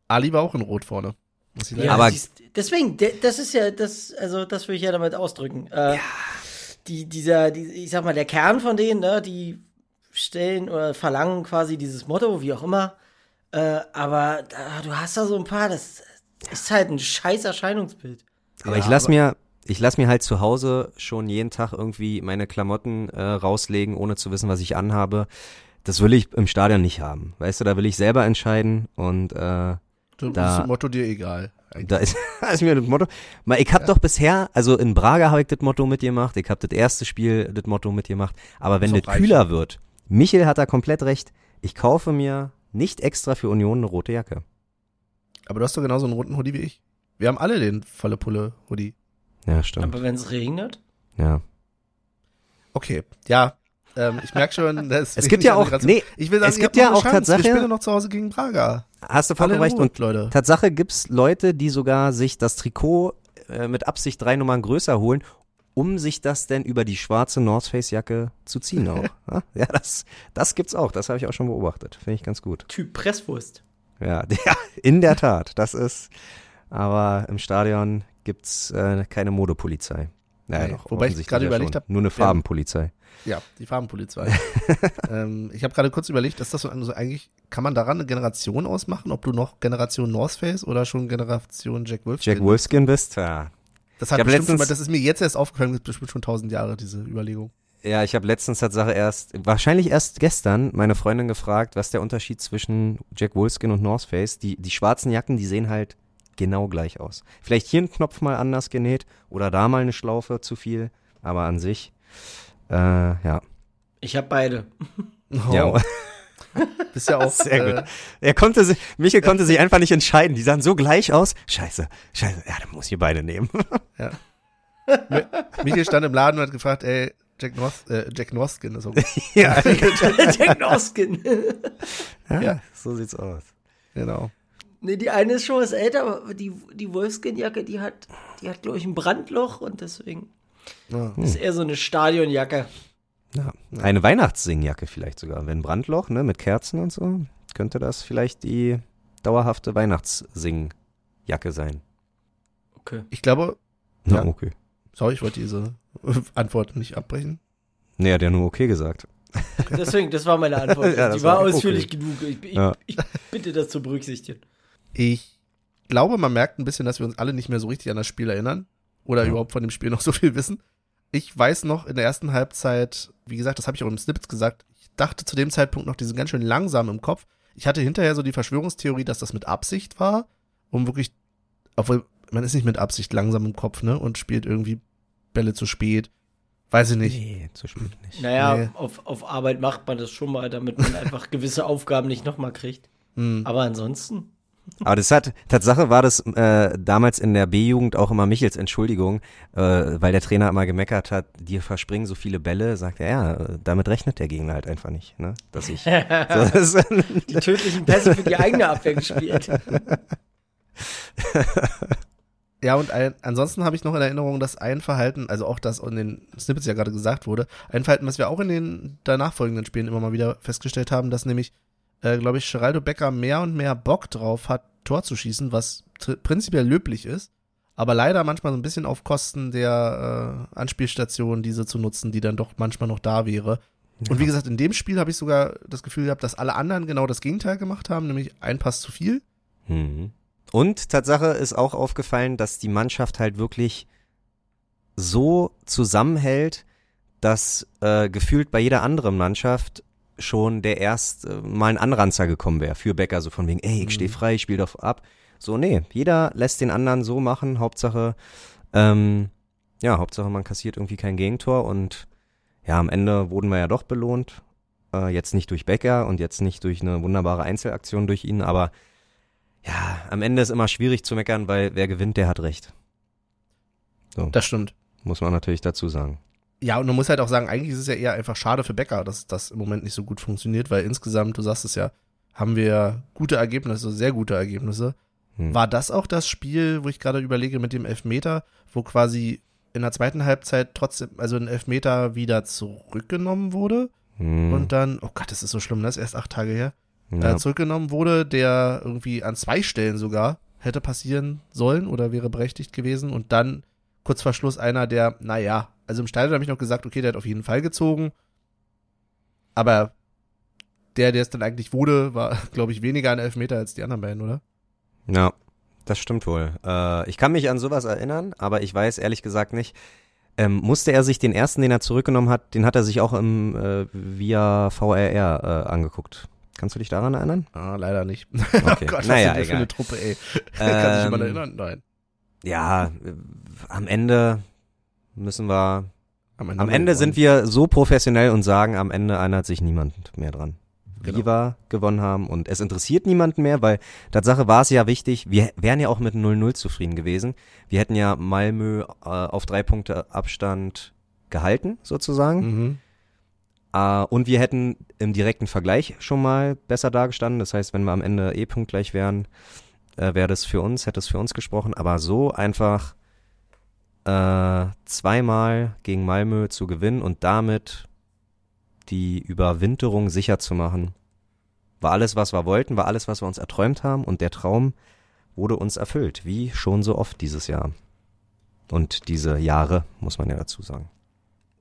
Ali war auch in Rot vorne. Muss ich Ja. Aber- deswegen, de- das ist ja, das, also das will ich ja damit ausdrücken. Äh, die, dieser, die, ich sag mal, der Kern von denen, ne, die stellen oder verlangen quasi dieses Motto, wie auch immer. Äh, aber da, du hast da so ein paar, das ist halt ein scheiß Erscheinungsbild. Aber Ja, ich lass aber- mir, ich lass mir halt zu Hause schon jeden Tag irgendwie meine Klamotten äh, rauslegen, ohne zu wissen, was ich anhabe. Das will ich im Stadion nicht haben. Weißt du, da will ich selber entscheiden und äh, Du, da- ist das Motto dir egal. eigentlich. da ist, da ist mir das Motto. Mal, ich hab doch bisher, also in Braga habe ich das Motto mitgemacht, ich hab das erste Spiel das Motto mitgemacht, aber wenn das reich. kühler wird, Michel hat da komplett recht, ich kaufe mir nicht extra für Union eine rote Jacke. Aber du hast doch genauso einen roten Hoodie wie ich. Wir haben alle den volle Pulle Hoodie. Ja, stimmt. Aber wenn es regnet, Ja. Okay, ja. Ähm, ich merke schon, dass Es gibt ja auch, nee, ich will sagen, es gibt ja auch Chance. Tatsache- Wir spielen noch zu Hause gegen Braga. hast du vollkommen recht. Und Leute. Tatsache gibt's Leute, die sogar sich das Trikot äh, mit Absicht drei Nummern größer holen, um sich das denn über die schwarze North Face Jacke zu ziehen auch. Ja, ja, das, das gibt's auch. Das habe ich auch schon beobachtet. Finde ich ganz gut. Typ Presswurst. Ja, ja, in der Tat. Das ist, aber im Stadion gibt's äh, keine Modepolizei. Naja, Nee, doch, wobei ich gerade überlegt schon. hab, Nur eine Farbenpolizei. Ja, die Farbenpolizei. ähm, ich habe gerade kurz überlegt, ist das so also eigentlich, kann man daran eine Generation ausmachen, ob du noch Generation North Face oder schon Generation Jack Wolfskin? Jack Wolfskin bist? Ja. Das hat bestimmt schon mal, das ist mir jetzt erst aufgefallen, das ist bestimmt schon tausend Jahre, diese Überlegung. Ja, ich habe letztens Tatsache erst, wahrscheinlich erst gestern, meine Freundin gefragt, was der Unterschied zwischen Jack Wolfskin und North Face. Die, die schwarzen Jacken, die sehen halt genau gleich aus. Vielleicht hier ein Knopf mal anders genäht oder da mal eine Schlaufe zu viel, aber an sich, äh, ja. Ich habe beide. Oh, ja. bist ja auch Sehr äh, gut. Er konnte sich, Michael konnte sich einfach nicht entscheiden. Die sahen so gleich aus. Scheiße, scheiße. Ja, dann muss ich beide nehmen. Michael stand im Laden und hat gefragt, ey, Jack, North, äh, Jack Northskin ist auch gut. ja, Jack Noskin. ja, Ja. so sieht's aus. genau. nee, die eine ist schon was älter, aber die, die Wolfskin-Jacke, die hat, die hat, glaube ich, ein Brandloch und deswegen Ja. ist eher so eine Stadionjacke. Ja. Eine Weihnachtssingjacke vielleicht sogar. Wenn Brandloch, ne, mit Kerzen und so, könnte das vielleicht die dauerhafte Weihnachtssingjacke sein. Okay. Ich glaube, Na, Ja. okay. sorry, ich wollte diese Antwort nicht abbrechen. Nee, hat ja nur okay gesagt. Deswegen, das war meine Antwort. Ja, die war, war okay. ausführlich genug. Ich, ich, Ja. ich bitte das zu berücksichtigen. Ich glaube, man merkt ein bisschen, dass wir uns alle nicht mehr so richtig an das Spiel erinnern oder Ja. überhaupt von dem Spiel noch so viel wissen. Ich weiß noch in der ersten Halbzeit, wie gesagt, das habe ich auch im Snippets gesagt, ich dachte zu dem Zeitpunkt noch, die sind ganz schön langsam im Kopf. Ich hatte hinterher so die Verschwörungstheorie, dass das mit Absicht war, um wirklich, obwohl man ist nicht mit Absicht langsam im Kopf, ne, und spielt irgendwie Bälle zu spät. Weiß ich nicht. Nee, zu spät nicht. Naja, Nee. auf, auf Arbeit macht man das schon mal, damit man einfach gewisse Aufgaben nicht nochmal kriegt. Hm. Aber ansonsten. Aber das hat, Tatsache war das äh, damals in der B-Jugend auch immer Michels Entschuldigung, äh, weil der Trainer immer gemeckert hat, dir verspringen so viele Bälle, sagt er, ja, damit rechnet der Gegner halt einfach nicht, ne? Dass ich. so, das, Die tödlichen Pässe für die eigene Abwehr gespielt. Ja, und ein, ansonsten habe ich noch in Erinnerung, dass ein Verhalten, also auch das in den Snippets ja gerade gesagt wurde, ein Verhalten, was wir auch in den danach folgenden Spielen immer mal wieder festgestellt haben, dass nämlich, äh, glaube ich, Geraldo Becker mehr und mehr Bock drauf hat, Tor zu schießen, was prinzipiell löblich ist, aber leider manchmal so ein bisschen auf Kosten der äh, Anspielstation diese zu nutzen, die dann doch manchmal noch da wäre. Und wie gesagt, in dem Spiel habe ich sogar das Gefühl gehabt, dass alle anderen genau das Gegenteil gemacht haben, nämlich ein Pass zu viel. Mhm. Und Tatsache ist auch aufgefallen, dass die Mannschaft halt wirklich so zusammenhält, dass äh, gefühlt bei jeder anderen Mannschaft schon der erst äh, mal ein Anranzer gekommen wäre für Becker, so von wegen, ey, ich stehe frei, ich spiel doch ab. So, nee, jeder lässt den anderen so machen, Hauptsache, ähm, ja, Hauptsache man kassiert irgendwie kein Gegentor und ja, am Ende wurden wir ja doch belohnt. Äh, jetzt nicht durch Becker und jetzt nicht durch eine wunderbare Einzelaktion durch ihn, aber ja, am Ende ist immer schwierig zu meckern, weil wer gewinnt, der hat recht. So, Das stimmt. muss man natürlich dazu sagen. Ja, und man muss halt auch sagen, eigentlich ist es ja eher einfach schade für Becker, dass das im Moment nicht so gut funktioniert, weil insgesamt, du sagst es ja, haben wir gute Ergebnisse, sehr gute Ergebnisse. Hm. War das auch das Spiel, wo ich gerade überlege mit dem Elfmeter, wo quasi in der zweiten Halbzeit trotzdem, also ein Elfmeter wieder zurückgenommen wurde Hm, und dann, oh Gott, das ist so schlimm, das ist erst acht Tage her, ja. äh, zurückgenommen wurde, der irgendwie an zwei Stellen sogar hätte passieren sollen oder wäre berechtigt gewesen und dann kurz vor Schluss einer, der, naja, also im Stadion habe ich noch gesagt, okay, der hat auf jeden Fall gezogen, aber der, der es dann eigentlich wurde, war, glaube ich, weniger an Elfmeter als die anderen beiden, oder? Ja, das stimmt wohl. Äh, ich kann mich an sowas erinnern, aber ich weiß ehrlich gesagt nicht. Ähm, musste er sich den ersten, den er zurückgenommen hat, den hat er sich auch im, äh, via VRR äh, angeguckt. Kannst du dich daran erinnern? Ah, leider nicht. Okay. oh Gott, was Naja, wir für egal. eine Truppe, ey. Kann sich jemand Ähm, erinnern? Nein. Ja, äh, am Ende müssen wir. Am Am Ende sind wir so professionell und sagen, am Ende erinnert sich niemand mehr dran. Genau. Wie wir gewonnen haben und es interessiert niemanden mehr, weil Tatsache war es ja wichtig, wir wären ja auch mit 0-0 zufrieden gewesen. Wir hätten ja Malmö äh, auf drei Punkte Abstand gehalten, sozusagen. Mhm. Äh, und wir hätten im direkten Vergleich schon mal besser dagestanden. Das heißt, wenn wir am Ende eh punktgleich wären, äh, wäre das für uns, hätte es für uns gesprochen. Aber so einfach äh, zweimal gegen Malmö zu gewinnen und damit die Überwinterung sicher zu machen, war alles, was wir wollten, war alles, was wir uns erträumt haben und der Traum wurde uns erfüllt, wie schon so oft dieses Jahr. Und diese Jahre, muss man ja dazu sagen.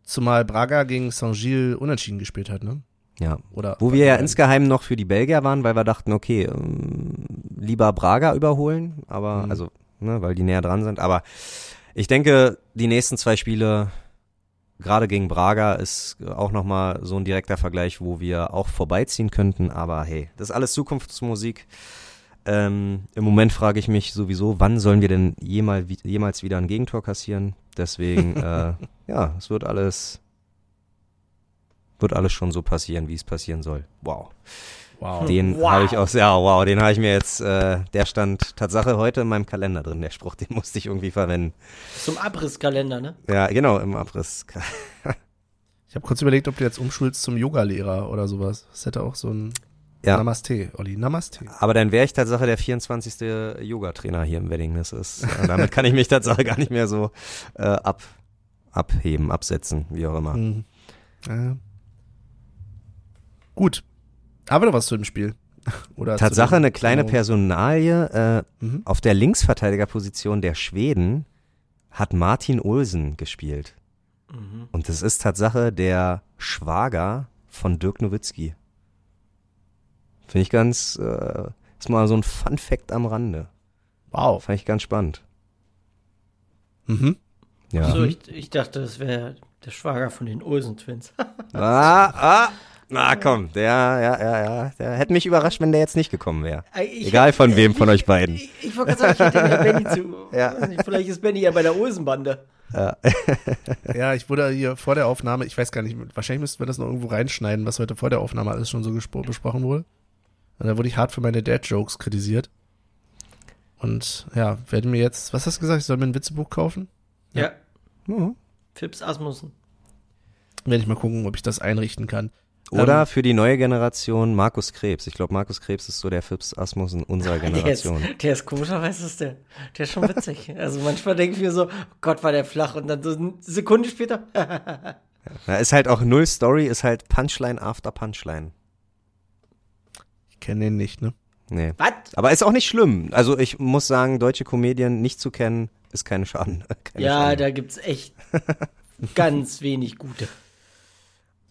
Zumal Braga gegen Saint-Gilles unentschieden gespielt hat, ne? Ja, Oder Wo wir ja insgeheim noch für die Belgier waren, weil wir dachten, okay, ähm, lieber Braga überholen, aber Mhm. also, ne, weil die näher dran sind. Aber ich denke, die nächsten zwei Spiele, gerade gegen Braga, ist auch nochmal so ein direkter Vergleich, wo wir auch vorbeiziehen könnten. Aber hey, das ist alles Zukunftsmusik. Ähm, Im Moment frage ich mich sowieso, wann sollen wir denn jemals, jemals wieder ein Gegentor kassieren? Deswegen, äh, ja, es wird alles, wird alles schon so passieren, wie es passieren soll. Wow. Wow. Den Wow. habe ich auch, ja, wow, den habe ich mir jetzt, äh, der stand Tatsache heute in meinem Kalender drin, der Spruch, den musste ich irgendwie verwenden. Zum Abrisskalender, ne? Ja, genau, im Abriss. Ich habe kurz überlegt, ob du jetzt umschulst zum Yoga-Lehrer oder sowas. Das hätte auch so ein Ja. Namaste, Olli. Namaste. Aber dann wäre ich Tatsache der 24. Yoga-Trainer hier im Wedding. Das ist, äh, damit kann ich mich Tatsache gar nicht mehr so äh, ab, abheben, absetzen, wie auch immer. Mhm. Ja. Gut. Haben wir noch was zu dem Spiel? Oder Tatsache eine kleine zu- Personalie, äh, Mhm. auf der Linksverteidigerposition der Schweden hat Martin Olsen gespielt. Mhm. Und das ist Tatsache der Schwager von Dirk Nowitzki. Finde ich ganz, äh, ist mal so ein Fun Fact am Rande. Wow. Fand ich ganz spannend. Mhm. Ja. So, ich, ich dachte, das wäre der Schwager von den Olsen-Twins. Ah, ah, na komm, der, ja, ja, ja, der hätte mich überrascht, wenn der jetzt nicht gekommen wäre. Ich- Egal von wem von euch beiden. Ich, ich wollte gerade sagen, ich hätte den Benny zu. Ja. Nicht, vielleicht ist Benny ja bei der Olsenbande. Ja, ich wurde hier vor der Aufnahme, ich weiß gar nicht, wahrscheinlich müssten wir das noch irgendwo reinschneiden, was heute vor der Aufnahme alles schon so besprochen wurde. Und da wurde ich hart für meine Dad-Jokes kritisiert. Und ja, werde mir jetzt, was hast du gesagt, ich soll mir ein Witzebuch kaufen? Ja. Mhm. Phipps Asmussen. Werde ich mal gucken, ob ich das einrichten kann. Oder Ähm, für die neue Generation Markus Krebs. Ich glaube, Markus Krebs ist so der Fips Asmussen unserer Der ist, Generation. der ist komischerweise ist der. Der ist schon witzig. Also manchmal denke ich mir so, oh Gott, war der flach. Und dann so eine Sekunde später. Da ist halt auch null Story, ist halt Punchline after Punchline. Ich kenne den nicht, ne? Nee. Was? Aber ist auch nicht schlimm. Also ich muss sagen, deutsche Comedien nicht zu kennen, ist keine Schaden. Keine Ja, Schande. da gibt's echt ganz wenig gute.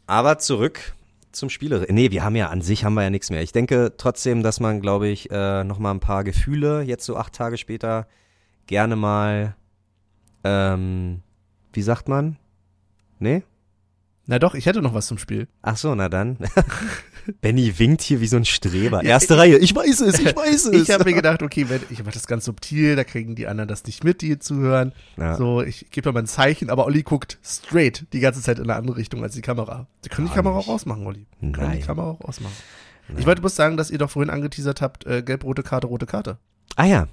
Aber zurück zum Spieler. Nee, wir haben ja an sich haben wir ja nichts mehr. Ich denke trotzdem, dass man, glaube ich, äh, noch mal ein paar Gefühle jetzt so acht Tage später gerne mal, ähm, wie sagt man? Nee? Na doch, ich hätte noch was zum Spiel. Ach so, na dann. Benny winkt hier wie so ein Streber. Erste Reihe. Ich weiß es, ich weiß es. Ich habe mir gedacht, okay, wenn, ich mache das ganz subtil, da kriegen die anderen das nicht mit, die zuhören. Ja. So, ich gebe mal ein Zeichen, aber Olli guckt straight die ganze Zeit in eine andere Richtung als die Kamera. Sie können die Gar Kamera nicht. auch ausmachen, Olli. Sie Können Nein. die Kamera auch ausmachen. Ich wollte bloß sagen, dass ihr doch vorhin angeteasert habt, äh, gelb-rote Karte, rote Karte. Ah ja.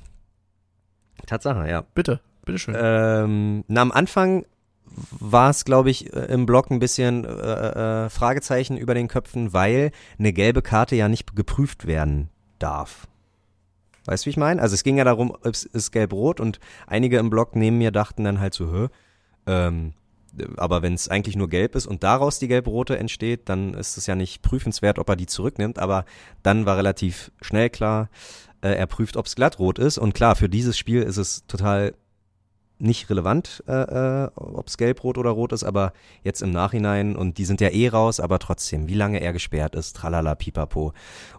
Tatsache, ja. Bitte, bitteschön. Ähm, na, am Anfang war es, glaube ich, äh, im Blog ein bisschen äh, äh, Fragezeichen über den Köpfen, weil eine gelbe Karte ja nicht geprüft werden darf. Weißt du, wie ich meine? Also es ging ja darum, es ist gelb-rot und einige im Blog neben mir dachten dann halt so, hä, Ähm, aber wenn es eigentlich nur gelb ist und daraus die gelb-rote entsteht, dann ist es ja nicht prüfenswert, ob er die zurücknimmt. Aber dann war relativ schnell klar, äh, er prüft, ob es glattrot ist. Und klar, für dieses Spiel ist es total nicht relevant, äh, äh, ob es gelb, rot oder rot ist, aber jetzt im Nachhinein, und die sind ja eh raus, aber trotzdem, wie lange er gesperrt ist, tralala, pipapo.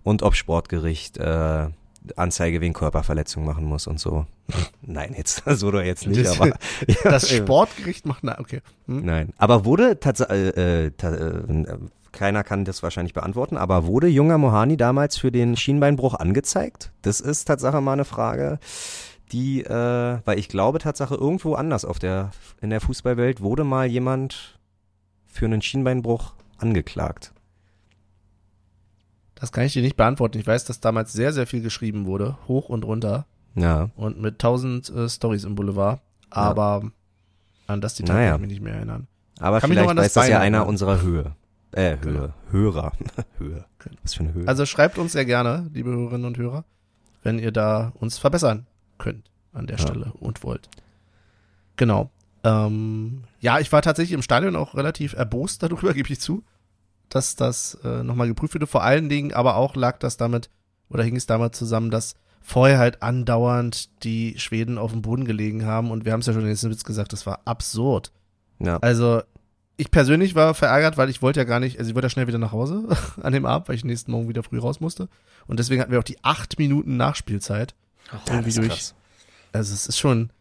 Und ob Sportgericht äh, Anzeige wegen Körperverletzung machen muss und so. Nein, jetzt so oder jetzt nicht, Das- aber Das Ja, Sportgericht macht, na, okay. Hm? Nein, aber wurde tatsächlich, äh, äh, ta äh, keiner kann das wahrscheinlich beantworten, aber wurde junger Mohani damals für den Schienbeinbruch angezeigt? Das ist Tatsache mal eine Frage, die, äh, weil ich glaube Tatsache irgendwo anders auf der, in der Fußballwelt wurde mal jemand für einen Schienbeinbruch angeklagt. Das kann ich dir nicht beantworten. Ich weiß, dass damals sehr, sehr viel geschrieben wurde, hoch und runter Ja, und mit tausend äh, Stories im Boulevard. Aber an das Detail Naja. kann ich mich nicht mehr erinnern. aber Kann vielleicht an das weiß das ja einer erinnern. unserer Höhe. Äh, Höhe. Hörer. Höhe. Was für eine Höhe. Also schreibt uns sehr gerne, liebe Hörerinnen und Hörer, wenn ihr da uns verbessern könnt an der Ja. Stelle und wollt. Genau. Ähm, ja, ich war tatsächlich im Stadion auch relativ erbost darüber, gebe ich zu, dass das äh, nochmal geprüft wurde. Vor allen Dingen aber auch lag das damit, oder hing es damit zusammen, dass vorher halt andauernd die Schweden auf dem Boden gelegen haben und wir haben es ja schon in den Witz gesagt, das war absurd. ja. Also, ich persönlich war verärgert, weil ich wollte ja gar nicht, also ich wollte ja schnell wieder nach Hause an dem Abend, weil ich nächsten Morgen wieder früh raus musste. Und deswegen hatten wir auch die acht Minuten Nachspielzeit. Irgendwie durch. Also es ist schon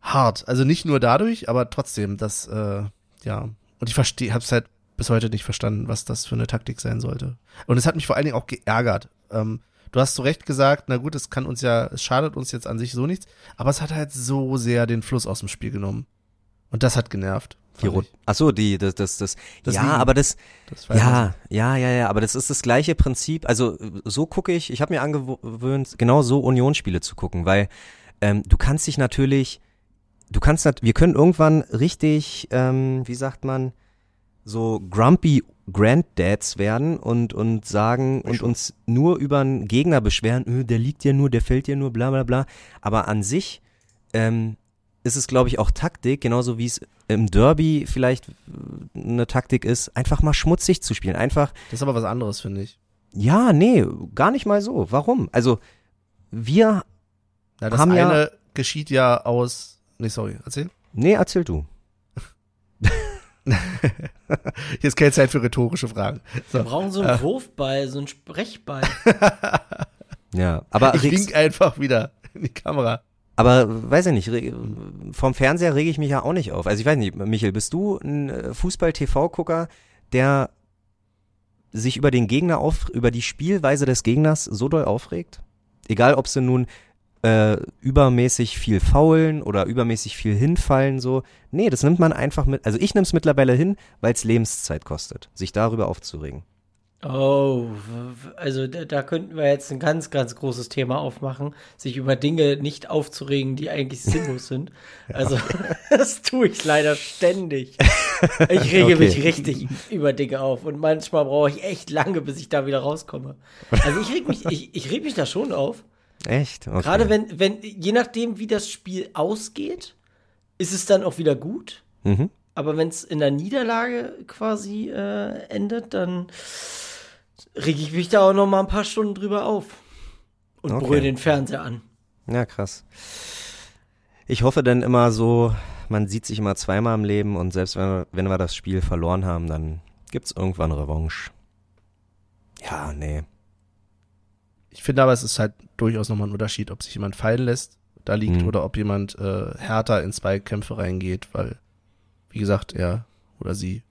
hart. Also nicht nur dadurch, aber trotzdem, das, äh, ja. Und ich verstehe, hab's halt bis heute nicht verstanden, was das für eine Taktik sein sollte. Und es hat mich vor allen Dingen auch geärgert. Ähm, du hast zu Recht gesagt, na gut, es kann uns ja, es schadet uns jetzt an sich so nichts, aber es hat halt so sehr den Fluss aus dem Spiel genommen. Und das hat genervt. Die Rot ich. Ach so, die, das, das, das, Das ja, aber das, Das Ja, ja, ja, ja, aber das ist das gleiche Prinzip. Also so gucke ich, ich habe mir angewöhnt, genau so Unionsspiele zu gucken, weil ähm, du kannst dich natürlich, du kannst, wir können irgendwann richtig, ähm, wie sagt man, so grumpy Granddads werden und, und sagen und uns nur über einen Gegner beschweren, öh, der liegt ja nur, der fällt ja nur, bla bla bla. Aber an sich ähm, ist es, glaube ich, auch Taktik, genauso wie es im Derby vielleicht äh, eine Taktik ist, einfach mal schmutzig zu spielen. Einfach, Das ist aber was anderes, finde ich. ja, nee, gar nicht mal so. Warum? Also, wir, Ja, das Haben ja- eine geschieht ja aus. Nee, sorry, erzähl. nee, erzähl du. Hier ist keine Zeit für rhetorische Fragen. So. Wir brauchen so einen Wurfball, so einen Sprechball. Ja, aber, Ich regst, wink einfach wieder in die Kamera. Aber weiß ich nicht, vom Fernseher rege ich mich ja auch nicht auf. Also ich weiß nicht, Michael, bist du ein äh, Fußball-TV-Gucker, der sich über den Gegner auf, über die Spielweise des Gegners so doll aufregt? Egal, ob sie nun äh, übermäßig viel faulen oder übermäßig viel hinfallen, so. Nee, das nimmt man einfach mit. Also ich nehme es mittlerweile hin, weil es Lebenszeit kostet, sich darüber aufzuregen. Oh, also da, da könnten wir jetzt ein ganz, ganz großes Thema aufmachen, sich über Dinge nicht aufzuregen, die eigentlich sinnlos sind. Also das tue ich leider ständig. Ich rege Okay. mich richtig über Dinge auf und manchmal brauche ich echt lange, bis ich da wieder rauskomme. Also ich reg mich, ich, ich reg mich da schon auf. Echt? Okay. Gerade wenn, wenn, je nachdem, wie das Spiel ausgeht, ist es dann auch wieder gut. Mhm. Aber wenn es in der Niederlage quasi äh, endet, dann reg ich mich da auch noch mal ein paar Stunden drüber auf. Und Okay. brülle den Fernseher an. Ja, krass. Ich hoffe dann immer so, man sieht sich immer zweimal im Leben und selbst wenn wir, wenn wir das Spiel verloren haben, dann gibt's irgendwann Revanche. Ja, nee. Ich finde aber, es ist halt durchaus nochmal ein Unterschied, ob sich jemand fallen lässt, da liegt, Mhm. oder ob jemand äh, härter in zwei Kämpfe reingeht, weil, wie gesagt, er oder sie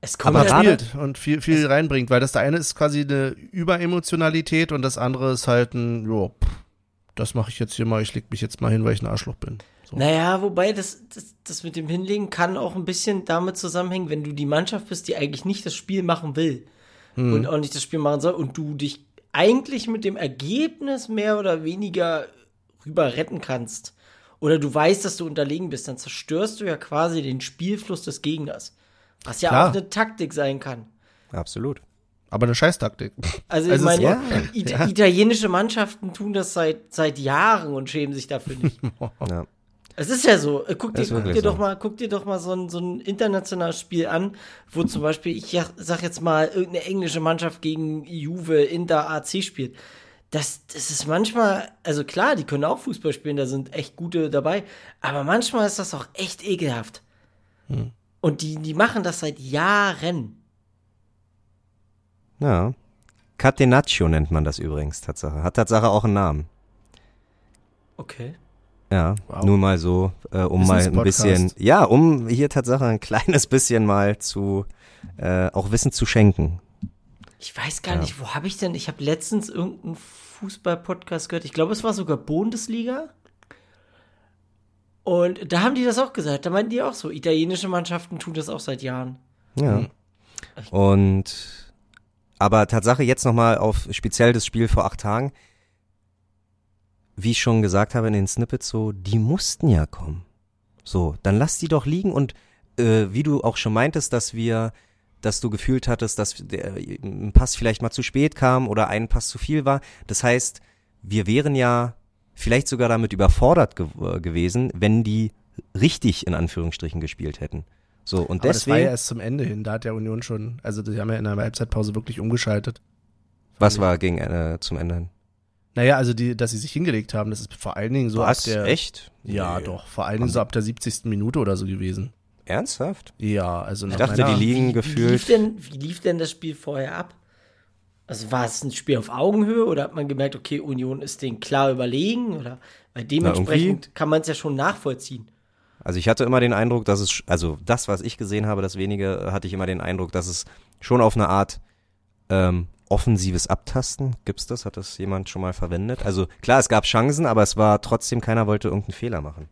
Es kommt Aber spielt und viel, viel reinbringt, weil das eine ist quasi eine Überemotionalität und das andere ist halt ein, jo, pff, das mache ich jetzt hier mal, ich leg mich jetzt mal hin, weil ich ein Arschloch bin. So. Naja, wobei das, das, das mit dem Hinlegen kann auch ein bisschen damit zusammenhängen, wenn du die Mannschaft bist, die eigentlich nicht das Spiel machen will Hm. und auch nicht das Spiel machen soll und du dich eigentlich mit dem Ergebnis mehr oder weniger rüber retten kannst oder du weißt, dass du unterlegen bist, dann zerstörst du ja quasi den Spielfluss des Gegners. Was ja Klar. auch eine Taktik sein kann. Absolut. Aber eine Scheißtaktik. Also, ich meine, ja, It ja. italienische Mannschaften tun das seit, seit Jahren und schämen sich dafür nicht. Ja. Es ist ja so. Äh, Guck dir, guck dir doch so. mal, guck dir doch mal so ein, so ein internationales Spiel an, wo zum Beispiel, ich sag jetzt mal, irgendeine englische Mannschaft gegen Juve, Inter, AC spielt. Das, das ist manchmal, also klar, die können auch Fußball spielen, da sind echt gute dabei, aber manchmal ist das auch echt ekelhaft. Hm. Und die, die machen das seit Jahren. Ja. Catenaccio nennt man das übrigens, Tatsache. Hat Tatsache auch einen Namen. Okay. Ja, Wow. nur mal so, äh, um mal ein bisschen, ja, um hier Tatsache ein kleines bisschen mal zu, äh, auch Wissen zu schenken. Ich weiß gar nicht, wo habe ich denn? Ich habe letztens irgendeinen Fußball-Podcast gehört. Ich glaube, es war sogar Bundesliga. Und da haben die das auch gesagt. Da meinten die auch so, italienische Mannschaften tun das auch seit Jahren. Ja. Und aber Tatsache jetzt nochmal auf speziell das Spiel vor acht Tagen. Wie ich schon gesagt habe in den Snippets so, die mussten ja kommen. So, dann lass die doch liegen und äh, wie du auch schon meintest, dass wir, dass du gefühlt hattest, dass der, ein Pass vielleicht mal zu spät kam oder ein Pass zu viel war. Das heißt, wir wären ja vielleicht sogar damit überfordert ge äh, gewesen, wenn die richtig in Anführungsstrichen gespielt hätten. So, und Aber das war deswegen. ja erst zum Ende hin. Da hat der Union schon, also die haben ja in der Halbzeitpause wirklich umgeschaltet. Was war gegen äh, zum Ende hin? Naja, also die, dass sie sich hingelegt haben, das ist vor allen Dingen so Was? ab der. Echt? Ja, Nee. doch. Vor allen Dingen so ab der 70. Minute oder so gewesen. Ernsthaft? Ja, also nach Ich dachte, meiner, die liegen Wie lief, gefühlt. denn, wie lief denn das Spiel vorher ab? Also war es ein Spiel auf Augenhöhe oder hat man gemerkt, okay, Union ist denen klar überlegen? Oder weil dementsprechend kann man es ja schon nachvollziehen. Also ich hatte immer den Eindruck, dass es, also das, was ich gesehen habe, das wenige, hatte ich immer den Eindruck, dass es schon auf eine Art ähm, offensives Abtasten, gibt's das? Hat das jemand schon mal verwendet? Also klar, es gab Chancen, aber es war trotzdem, keiner wollte irgendeinen Fehler machen.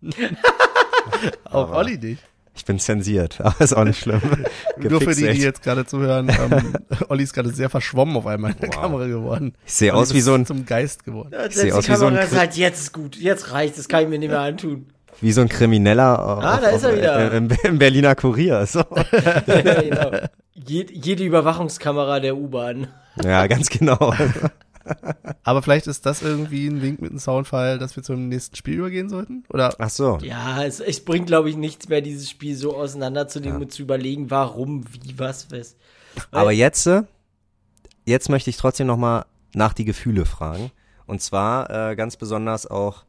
auch Olli nicht. Ich bin zensiert, aber ist auch nicht schlimm. Nur für die, die jetzt gerade zuhören, ähm, Olli ist gerade sehr verschwommen auf einmal in der Wow. Kamera geworden. Ich sehe aus wie ist so ein, zum Geist geworden. Ja, seh Selbst aus wie so ein Kamera Kri- sagt, jetzt ist gut, jetzt reicht, das kann ich mir nicht mehr antun. wie so ein Krimineller Ah, da ist er wieder. äh, im, im Berliner Kurier. So. ja, genau. Jed, jede Überwachungskamera der U-Bahn. Ja, ganz genau. Aber vielleicht ist das irgendwie ein Link mit einem Soundfile, dass wir zum nächsten Spiel übergehen sollten? Oder Ach so. Ja, es, es bringt, glaube ich, nichts mehr, dieses Spiel so auseinanderzunehmen und zu überlegen, warum, wie, was, was. Aber jetzt, äh, jetzt möchte ich trotzdem noch mal nach die Gefühle fragen. Und zwar äh, ganz besonders auch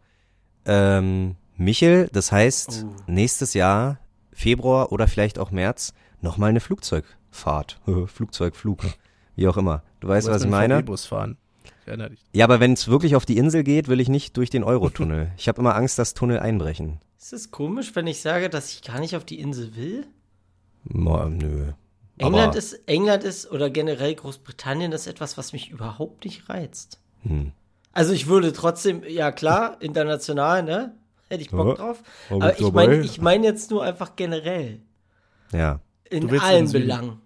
ähm, Michel. Das heißt, Oh. nächstes Jahr, Februar oder vielleicht auch März, noch mal eine Flugzeugfahrt. Flugzeugflug, wie auch immer. Du weißt, du was ich mit dem meine? VW-Bus fahren? Ich erinnere dich. Ja, aber wenn es wirklich auf die Insel geht, will ich nicht durch den Eurotunnel. ich habe immer Angst, dass Tunnel einbrechen. Ist es komisch, wenn ich sage, dass ich gar nicht auf die Insel will? Mo, nö. England Aber- ist, England ist oder generell Großbritannien ist etwas, was mich überhaupt nicht reizt. Hm. Also ich würde trotzdem, ja klar, international, ne? Hätte ich Bock Ja, drauf. Aber ich meine ich mein jetzt nur einfach generell. Ja. In allen. Belangen.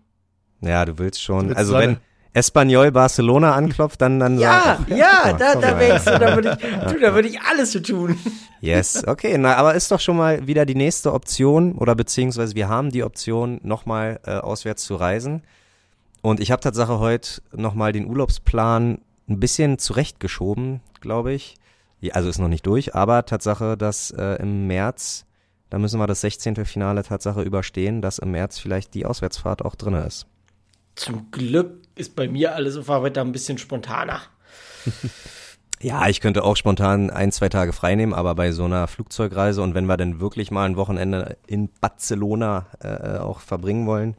Ja, du willst schon. Du willst also wenn Espanyol Barcelona anklopft, dann dann Ja, sag- ja, Ja, da, komm da wärst du, da würde ich, du, da würde ich alles für tun. Yes, okay, na, aber ist doch schon mal wieder die nächste Option oder beziehungsweise wir haben die Option, nochmal äh, auswärts zu reisen. Und ich habe Tatsache heute nochmal den Urlaubsplan ein bisschen zurechtgeschoben, glaube ich. Also ist noch nicht durch, aber Tatsache, dass äh, im März, da müssen wir das 16. Finale Tatsache überstehen, dass im März vielleicht die Auswärtsfahrt auch drin ist. Zum Glück ist bei mir alles auf Arbeit da ein bisschen spontaner. Ja, ich könnte auch spontan ein, zwei Tage freinehmen, aber bei so einer Flugzeugreise und wenn wir dann wirklich mal ein Wochenende in Barcelona äh, auch verbringen wollen,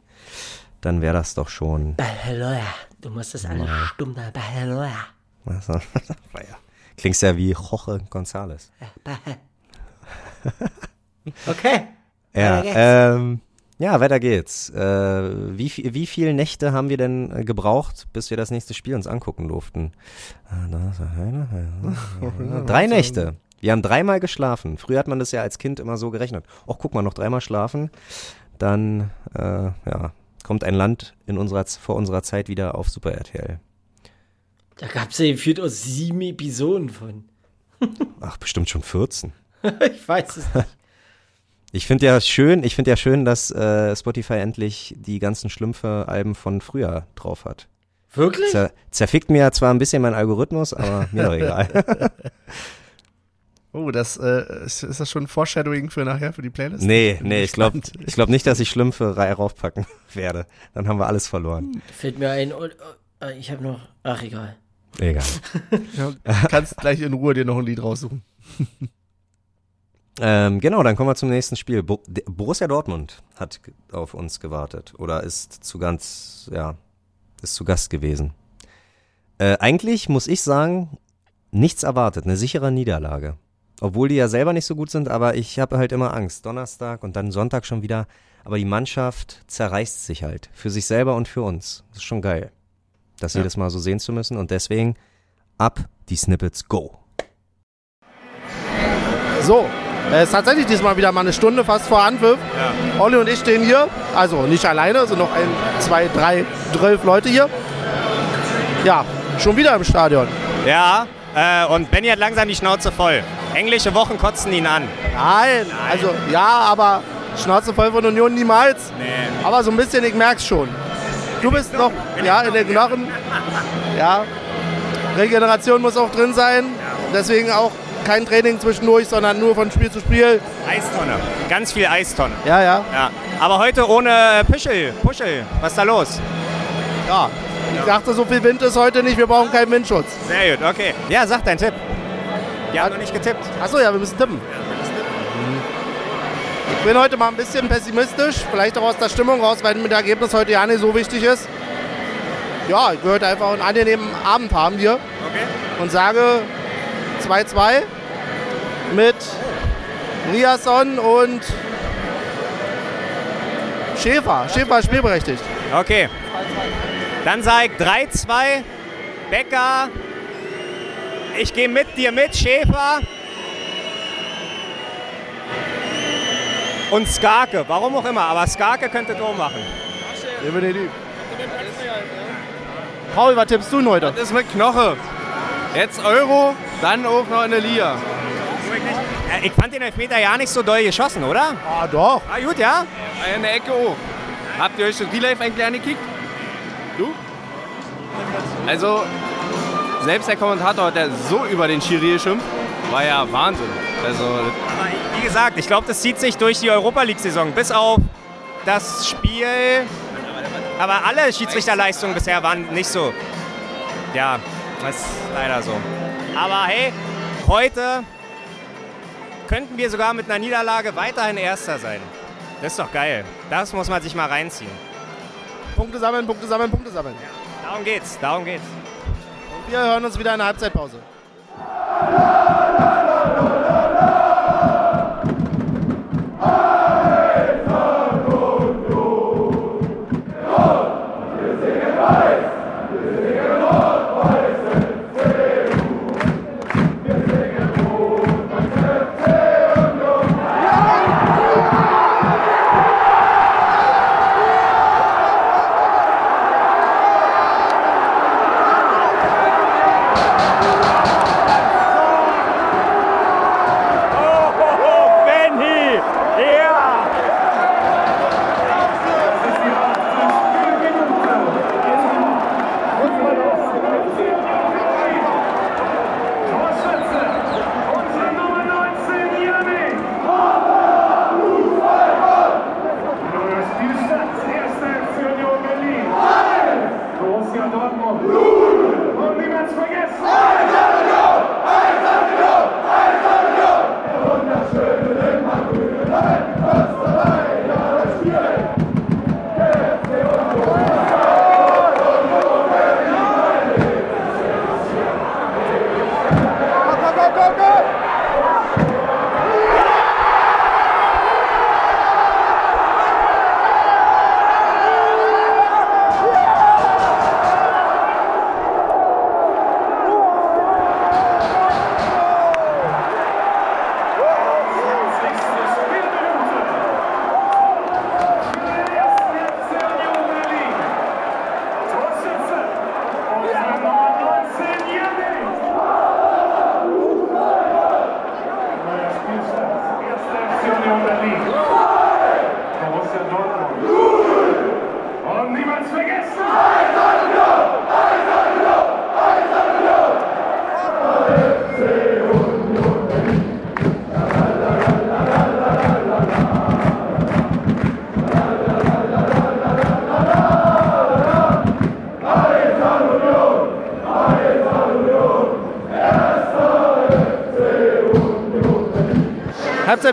dann wäre das doch schon. Barcelona. Du musst das alles stumm da. Barcelona. Also, ja. Klingst ja wie Jorge González. Okay. Ja, ähm, ja, weiter geht's. Äh, wie, wie viele Nächte haben wir denn äh, gebraucht, bis wir das nächste Spiel uns angucken durften? Ah, Drei Nächte. Wir haben dreimal geschlafen. Früher hat man das ja als Kind immer so gerechnet. Och, guck mal, noch dreimal schlafen. Dann, äh, ja, kommt ein Land in unserer, vor unserer Zeit wieder auf Super RTL. Da gab es ja gefühlt aus sieben Episoden von. Ach, bestimmt schon 14. ich weiß es nicht. Ich finde ja schön, ich finde ja schön, dass äh, Spotify endlich die ganzen Schlümpfe-Alben von früher drauf hat. Wirklich? Zer zerfickt mir zwar ein bisschen mein Algorithmus, aber mir doch egal. Oh, das äh, ist, ist das schon ein Foreshadowing für nachher für die Playlist? Nee, nee, ich glaube ich glaub nicht, dass ich Schlümpfe raufpacken werde. Dann haben wir alles verloren. Fällt mir ein, und, äh, ich habe noch, ach egal. Egal. Ja, kannst gleich in Ruhe dir noch ein Lied raussuchen. Ähm, genau, dann kommen wir zum nächsten Spiel. Bo Borussia Dortmund hat auf uns gewartet oder ist zu ganz, ja, ist zu Gast gewesen. Äh, eigentlich muss ich sagen, nichts erwartet, eine sichere Niederlage. Obwohl die ja selber nicht so gut sind, aber ich habe halt immer Angst. Donnerstag und dann Sonntag schon wieder. Aber die Mannschaft zerreißt sich halt. Für sich selber und für uns. Das ist schon geil. Das Ja. jedes Mal so sehen zu müssen. Und deswegen ab die Snippets go. So, es ist tatsächlich diesmal wieder mal eine Stunde fast vor Anpfiff. Olli und ich stehen hier, also nicht alleine, sind noch ein, zwei, drei, zwölf Leute hier. Ja, schon wieder im Stadion. Ja, äh, und Benny hat langsam die Schnauze voll. Englische Wochen kotzen ihn an. Nein, also ja, aber Schnauze voll von Union niemals. Nee. Aber so ein bisschen, ich merk's schon. Du bist noch, ja, in den Knochen. Ja, Regeneration muss auch drin sein. Deswegen auch kein Training zwischendurch, sondern nur von Spiel zu Spiel. Eistonne. Ganz viel Eistonne. Ja, ja, Ja. Aber heute ohne Pischel. Puschel. Was ist da los? ja. Ich dachte, so viel Wind ist heute nicht, wir brauchen keinen Windschutz. Sehr gut, okay. Ja, sag deinen Tipp. Wir haben noch nicht getippt. Achso, ja, wir müssen tippen. Ich bin heute mal ein bisschen pessimistisch, vielleicht auch aus der Stimmung raus, weil mir das Ergebnis heute ja nicht so wichtig ist. Ja, ich heute einfach einen angenehmen Abend haben hier Okay. und sage 2-2 mit Riasson und Schäfer. Schäfer ist spielberechtigt. Okay. Dann sag ich 3-2. Becker. Ich gehe mit dir mit, Schäfer. Und Skarke. Warum auch immer, aber Skarke könnte Tor machen. Definitiv. Paul, was tippst du denn heute? Das ist mit Knoche. Jetzt Euro, dann auch noch in der Liga. Äh, Ich fand den Elfmeter ja nicht so doll geschossen, oder? Ah, doch. Ah, gut, ja? In der Ecke auch. Habt ihr euch das Real Life eigentlich angekickt? Du? Also, selbst der Kommentator, der so über den Schiri geschimpft, war ja Wahnsinn. Also, Aber wie gesagt, ich glaube, das zieht sich durch die Europa League-Saison. Bis auf das Spiel. Aber alle Schiedsrichterleistungen bisher waren nicht so. Ja, das ist leider so. Aber hey, heute könnten wir sogar mit einer Niederlage weiterhin Erster sein. Das ist doch geil. Das muss man sich mal reinziehen. Punkte sammeln, Punkte sammeln, Punkte sammeln. Darum geht's, darum geht's. Wir hören uns wieder in der Halbzeitpause.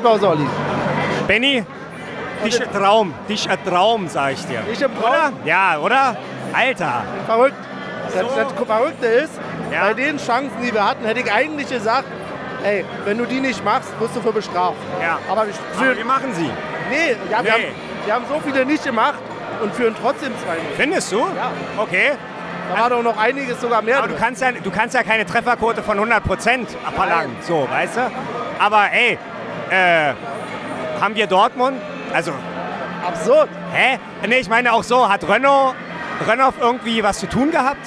Halbzeitpause, Olli. Benny, dich ein Traum, dich ein Traum, sag ich dir. Ich im Traum? Oder? Ja, oder? Alter. Verrückt. Das, So. das Verrückte ist, Ja. bei den Chancen, die wir hatten, hätte ich eigentlich gesagt, ey, wenn du die nicht machst, wirst du für bestraft. Ja. Aber, wir, Aber für, wir machen sie. nee, ja, wir, Nee. Haben, wir haben so viele nicht gemacht und führen trotzdem 2 Findest du? Ja. Okay. Da war doch noch einiges sogar mehr Aber du drin. kannst ja, du kannst ja keine Trefferquote von 100% verlangen. So, weißt du? Aber ey, äh, haben wir Dortmund? Also, Absurd. hä? Nee, ich meine auch so, hat Renault, Renault irgendwie was zu tun gehabt?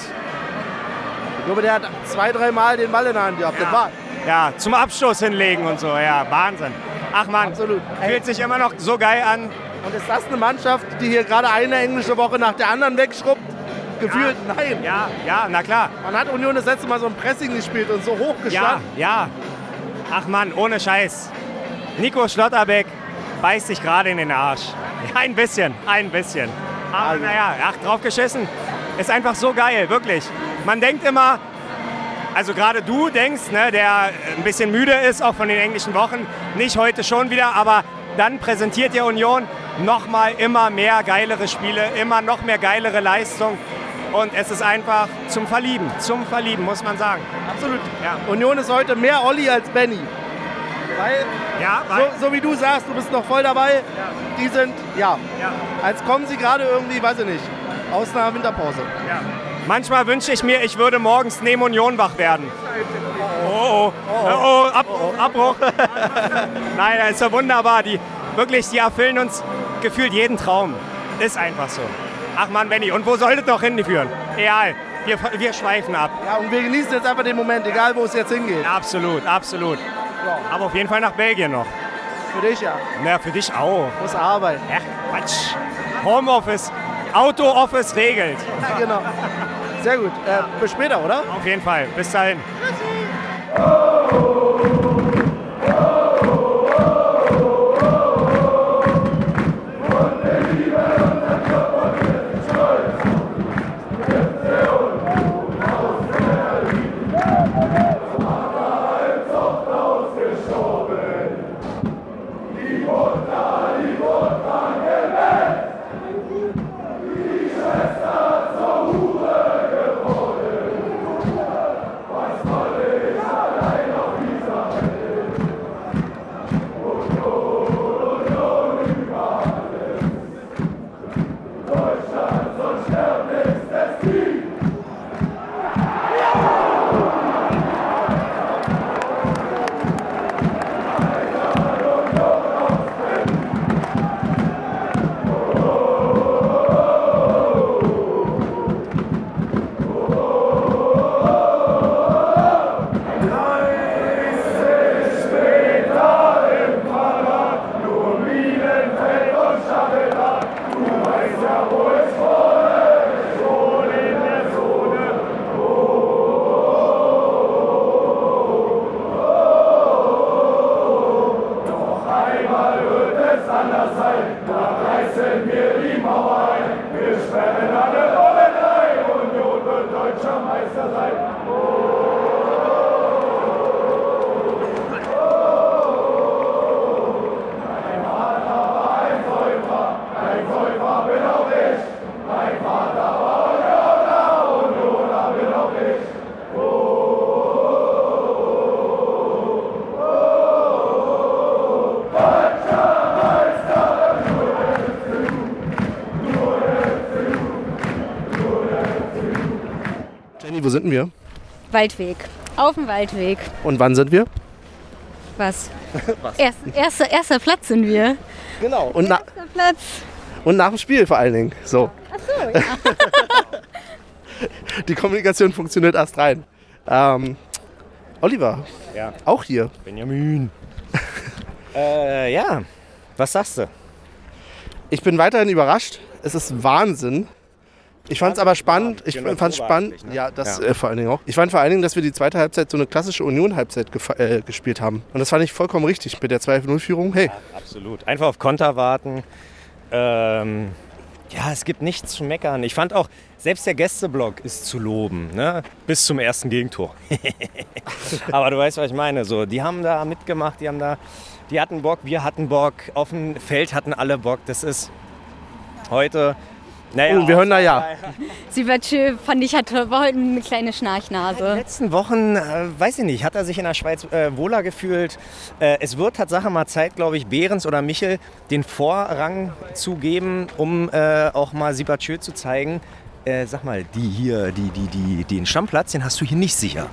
Ich glaube, der hat zwei, dreimal den Ball in der Hand gehabt. Das war Ja, zum Abschluss hinlegen und so, ja, Wahnsinn. Ach man, Absolut. Ey. fühlt sich immer noch so geil an. Und ist das eine Mannschaft, die hier gerade eine englische Woche nach der anderen wegschrubbt? Gefühlt nein. Ja, ja, na klar. Man hat Union das letzte Mal so ein Pressing gespielt und so Ja, hochgestanden. ja. Ach Mann, ohne Scheiß. Nico Schlotterbeck beißt sich gerade in den Arsch. Ein bisschen, ein bisschen. Aber Also. naja, ach, drauf geschissen. Ist einfach so geil, wirklich. Man denkt immer, also gerade du denkst, ne, der ein bisschen müde ist, auch von den englischen Wochen, nicht heute schon wieder, aber dann präsentiert die Union nochmal immer mehr geilere Spiele, immer noch mehr geilere Leistung. Und es ist einfach zum Verlieben, zum Verlieben, muss man sagen. Absolut. Ja. Union ist heute mehr Olli als Benny. Weil, Ja, weil, so, so wie du sagst, du bist noch voll dabei. Die sind, ja, ja, als kommen sie gerade irgendwie, weiß ich nicht, aus einer Winterpause. ja. Manchmal wünsche ich mir, ich würde morgens neben Union wach werden. Oh, oh, oh, oh, Abbruch, Abbruch. Nein, das ist ja wunderbar. Die, wirklich, die erfüllen uns gefühlt jeden Traum. Ist einfach so. Ach Mann, Benny, und wo soll das noch hinführen? Egal, wir, wir schweifen ab. Ja, und wir genießen jetzt einfach den Moment, egal wo es jetzt hingeht. Absolut, absolut. Aber auf jeden Fall nach Belgien noch. Für dich ja. Na, für dich auch. Muss arbeiten. Ach, Quatsch. Homeoffice, Auto-Office regelt. Ja, genau. Sehr gut. Äh, bis später, oder? Auf jeden Fall. Bis dahin. Jenny, Waldweg. Auf dem Waldweg. Und wann sind wir? Was? Erst, erster, erster Platz sind wir. Genau. Und, na, Erster Platz. und nach dem Spiel vor allen Dingen. So. Achso, ja. Die Kommunikation funktioniert erst rein. Ähm, Oliver, Ja. auch hier. Benjamin. äh, ja. Was sagst du? Ich bin weiterhin überrascht. Es ist Wahnsinn. Ich fand es aber spannend. Ich Genau, fand spannend. ne? Ja, das Ja. Äh, vor allen Dingen auch. Ich fand vor allen Dingen, dass wir die zweite Halbzeit so eine klassische Union-Halbzeit äh, gespielt haben. Und das fand ich vollkommen richtig mit der 2-0-Führung. Hey, Absolut. Einfach auf Konter warten. Ähm, ja, es gibt nichts zu meckern. Ich fand auch, selbst der Gästeblock ist zu loben, ne? bis zum ersten Gegentor. Aber du weißt, was ich meine. So, die haben da mitgemacht, die haben da Die hatten Bock, wir hatten Bock, auf dem Feld hatten alle Bock. Das ist heute. Naja, Oh, wir hören da ja. Sibachö fand ich, hatte, war heute eine kleine In Schnarchnase. den letzten Wochen, äh, weiß ich nicht, hat er sich in der Schweiz äh, wohler gefühlt. Äh, es wird Tatsache mal Zeit, glaube ich, Behrens oder Michel den Vorrang zu geben, um äh, auch mal Sibachö zu zeigen. Äh, sag mal, die hier, die, die, die, den Stammplatz, den hast du hier nicht sicher.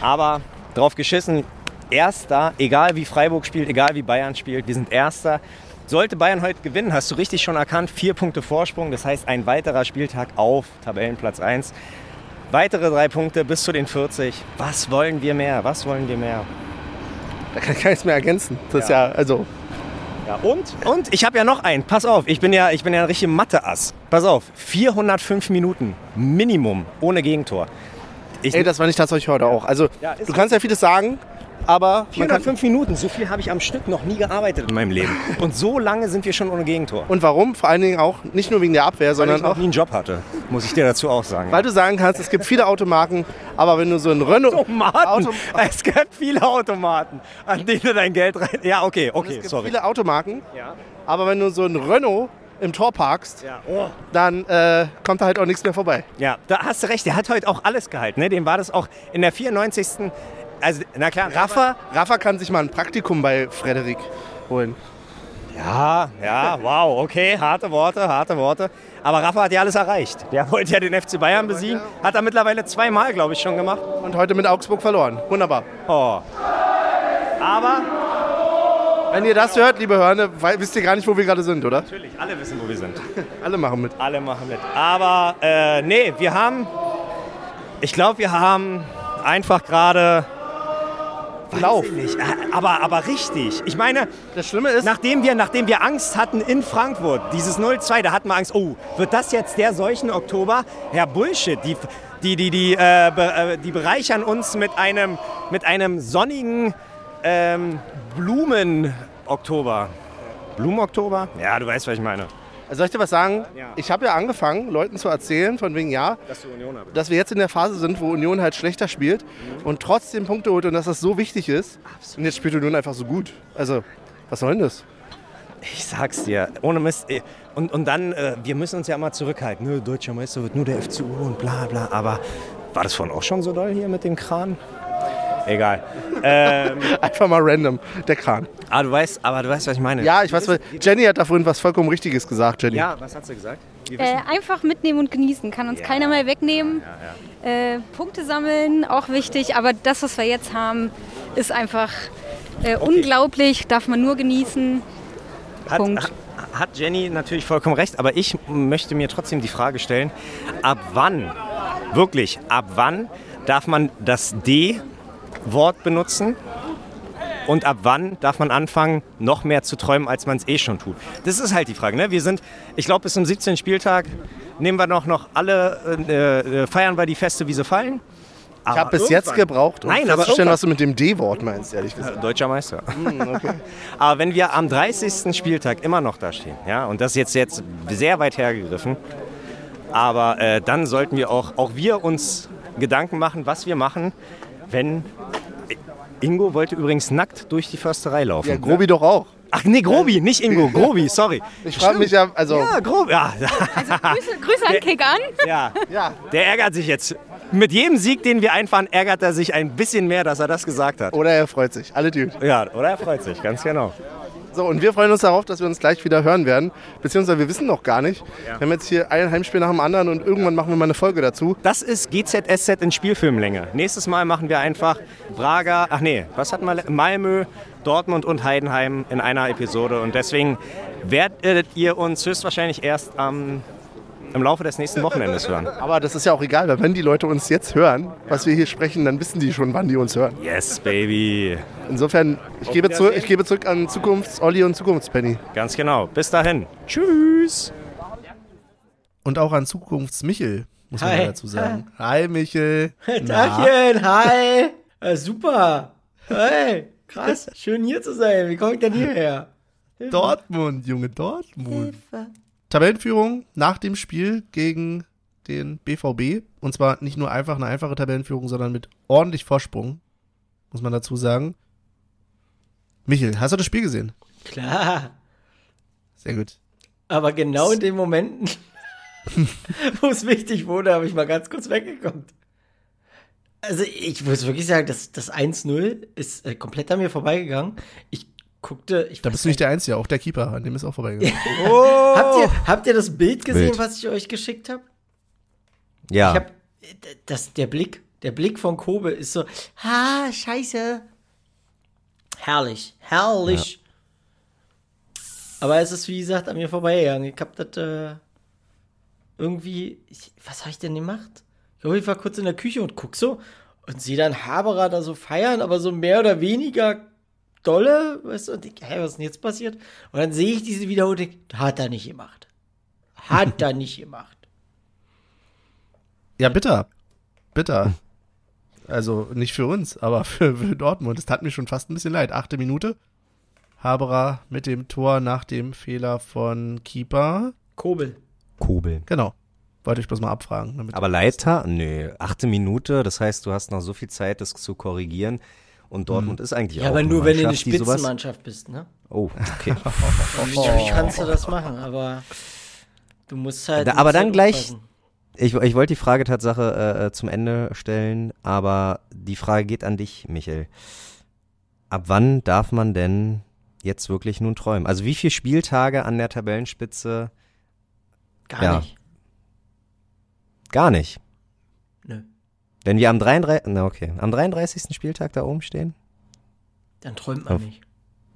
Aber drauf geschissen, Erster, egal wie Freiburg spielt, egal wie Bayern spielt, wir sind Erster. Sollte Bayern heute gewinnen, hast du richtig schon erkannt, vier Punkte Vorsprung, das heißt ein weiterer Spieltag auf Tabellenplatz 1. Weitere drei Punkte bis zu den 40. Was wollen wir mehr? Was wollen wir mehr? Da kann ich gar nichts mehr ergänzen. Das ist ja, also, Ja, und? Und ich habe ja noch einen. Pass auf, ich bin ja, ich bin ja ein richtiger Mathe-Ass. Pass auf, 405 Minuten Minimum ohne Gegentor. Ich, ey, das war nicht tatsächlich heute auch. Also, Ja, du kannst ja vieles sagen, aber man kann, 405 Minuten, so viel habe ich am Stück noch nie gearbeitet in meinem Leben. Und so lange sind wir schon ohne Gegentor. Und warum? Vor allen Dingen auch nicht nur wegen der Abwehr, Weil sondern ich noch auch, nie einen Job hatte, muss ich dir dazu auch sagen. weil du sagen kannst, es gibt viele Automarken, aber wenn du so ein Renault. Automaten. Auto- es gibt viele Automaten, an denen du dein Geld rein. Ja, okay, es okay, gibt sorry. viele Automarken, Ja. aber wenn du so ein Renault im Tor parkst, Ja. Oh. dann äh, kommt da halt auch nichts mehr vorbei. ja, da hast du recht. Der hat heute auch alles gehalten. Ne? Dem war das auch in der 94. Also, na klar, Rafa. Rafa kann sich mal ein Praktikum bei Frederik holen. Ja, ja, wow, okay, harte Worte, harte Worte. Aber Rafa hat ja alles erreicht. Der wollte ja den FC Bayern besiegen. Hat er mittlerweile zweimal, glaube ich, schon gemacht. Und heute mit Augsburg verloren. Wunderbar. Oh. Aber Wenn ihr das hört, liebe Hörne, wisst ihr gar nicht, wo wir gerade sind, oder? natürlich, alle wissen, wo wir sind. Alle machen mit. Alle machen mit. Aber äh, nee, wir haben, ich glaube, wir haben einfach gerade. Weiß ich nicht, äh, aber, aber richtig. Ich meine, Das Schlimme ist, nachdem wir, nachdem wir Angst hatten in Frankfurt, dieses 0-2, da hatten wir Angst, oh, wird das jetzt der solchen Oktober? Ja, Bullshit. Die, die, die, die, äh, be, äh, die bereichern uns mit einem, mit einem sonnigen ähm, Blumen-Oktober. Blumen-Oktober? Ja, du weißt, was ich meine. Also soll ich dir was sagen? Ja. Ich habe ja angefangen, Leuten zu erzählen, von wegen, ja, Dass dass wir jetzt in der Phase sind, wo Union halt schlechter spielt und trotzdem Punkte holt und dass das so wichtig ist. Und jetzt spielt Union einfach so gut. Also, was soll denn das? Ich sag's dir, ohne Mist. eh, Und, und dann, äh, wir müssen uns ja immer zurückhalten. Deutscher Meister wird nur der FCU und bla bla. Aber war das vorhin auch schon so doll hier mit dem Kran? Egal. ähm, Einfach mal random, der Kran. ah, du weißt, aber du weißt, was ich meine. Ja, ich weiß, was- Jenny hat da vorhin was vollkommen Richtiges gesagt, Jenny. Ja, was hat sie gesagt? Äh, einfach mitnehmen und genießen. Kann uns Ja. keiner mehr wegnehmen. Äh, Punkte sammeln, auch wichtig. Aber das, was wir jetzt haben, ist einfach äh, unglaublich. Darf man nur genießen. hat, Punkt. ha- hat Jenny natürlich vollkommen recht, aber ich möchte mir trotzdem die Frage stellen, ab wann, wirklich, ab wann darf man das D-Wort benutzen und ab wann darf man anfangen, noch mehr zu träumen, als man es eh schon tut? Das ist halt die Frage. Ne? Wir sind, ich glaube, bis zum 17. Spieltag nehmen wir noch, noch alle, äh, äh, feiern wir die Feste, wie sie fallen. Ich habe bis jetzt gebraucht, um Nein, aber festzustellen, was du mit dem D-Wort meinst, ehrlich gesagt. Deutscher Meister. Aber wenn wir am 30. Spieltag immer noch da stehen, ja, und das ist jetzt, jetzt sehr weit hergegriffen, aber äh, dann sollten wir auch, auch wir uns Gedanken machen, was wir machen, wenn. Ingo wollte übrigens nackt durch die Försterei laufen. Ja, Grobi doch auch. Ach nee, Grobi, nicht Ingo, Grobi, sorry. Ich frage mich ja, also, Ja, Grobi, ja, Grüße, Grüße an Kick an. ja. ja, Der ärgert sich jetzt. Mit jedem Sieg, den wir einfahren, ärgert er sich ein bisschen mehr, dass er das gesagt hat. oder er freut sich. Alle Dude. Ja, oder er freut sich, ganz genau. So, und wir freuen uns darauf, dass wir uns gleich wieder hören werden. Beziehungsweise wir wissen noch gar nicht. Wir haben jetzt hier ein Heimspiel nach dem anderen und irgendwann machen wir mal eine Folge dazu. Das ist GZSZ in Spielfilmlänge. Nächstes Mal machen wir einfach Braga, ach nee, was hatten wir? Malmö, Dortmund und Heidenheim in einer Episode. Und deswegen werdet ihr uns höchstwahrscheinlich erst am, im Laufe des nächsten Wochenendes hören. Aber das ist ja auch egal, weil wenn die Leute uns jetzt hören, was wir hier sprechen, dann wissen die schon, wann die uns hören. Yes, baby. Insofern, ich gebe, zurück, ich gebe zurück an Zukunfts-Olli und Zukunftspenny. Ganz genau. Bis dahin. Tschüss. Und auch an Zukunfts-Michel, muss man Hi. ja dazu sagen. Hi, Michel. Tachchen, hi. Äh, super. Hey, krass. Schön hier zu sein. Wie komme ich denn hierher? Dortmund, Junge, Dortmund. Tabellenführung nach dem Spiel gegen den BVB. Und zwar nicht nur einfach eine einfache Tabellenführung, sondern mit ordentlich Vorsprung, muss man dazu sagen. Michel, hast du das Spiel gesehen? Klar. Sehr gut. Aber genau in den Momenten, wo es wichtig wurde, habe ich mal ganz kurz weggekommen. Also ich muss wirklich sagen, das, das 1-0 ist äh, komplett an mir vorbeigegangen. Ich guckte, ich Da bist du nicht der Einzige, auch der Keeper, an dem ist auch vorbeigegangen. habt, ihr, habt ihr das Bild gesehen, Bild. was ich euch geschickt habe? Ja. Ich hab, das, der Blick, der Blick von Kobe ist so, ha, scheiße. Herrlich, herrlich. Aber es ist, wie gesagt, an mir vorbeigegangen. Ich hab das, äh, irgendwie, ich, was habe ich denn gemacht? Ich glaube, ich war kurz in der Küche und guck so und sehe dann Haberer da so feiern, aber so mehr oder weniger dolle, weißt du, und ich, hä, was ist denn jetzt passiert? Und dann sehe ich diese Wiederholung hat er nicht gemacht. Hat er nicht gemacht. Ja, bitter. Bitter. Also nicht für uns, aber für, für Dortmund. Es tat mir schon fast ein bisschen leid. Achte Minute. Haberer mit dem Tor nach dem Fehler von Keeper. Kobel. Kobel. Genau. Wollte ich bloß mal abfragen. Damit Aber Leiter? Nö, achte Minute, das heißt, du hast noch so viel Zeit, das zu korrigieren. Und Dortmund ist eigentlich Ja, auch aber eine nur wenn du eine Spitzenmannschaft bist, ne? Oh, okay. Wie, wie kannst du das machen? Aber du musst halt. Da- aber dann halt gleich-. Ich, ich wollte die Frage Tatsache äh, äh, zum Ende stellen, aber die Frage geht an dich, Michel. Ab wann darf man denn jetzt wirklich nun träumen? Also wie viele Spieltage an der Tabellenspitze? Gar ja. nicht. Gar nicht. Wenn wir am 33. Na okay, am 33. Spieltag da oben stehen, Dann träumt man Auf- nicht.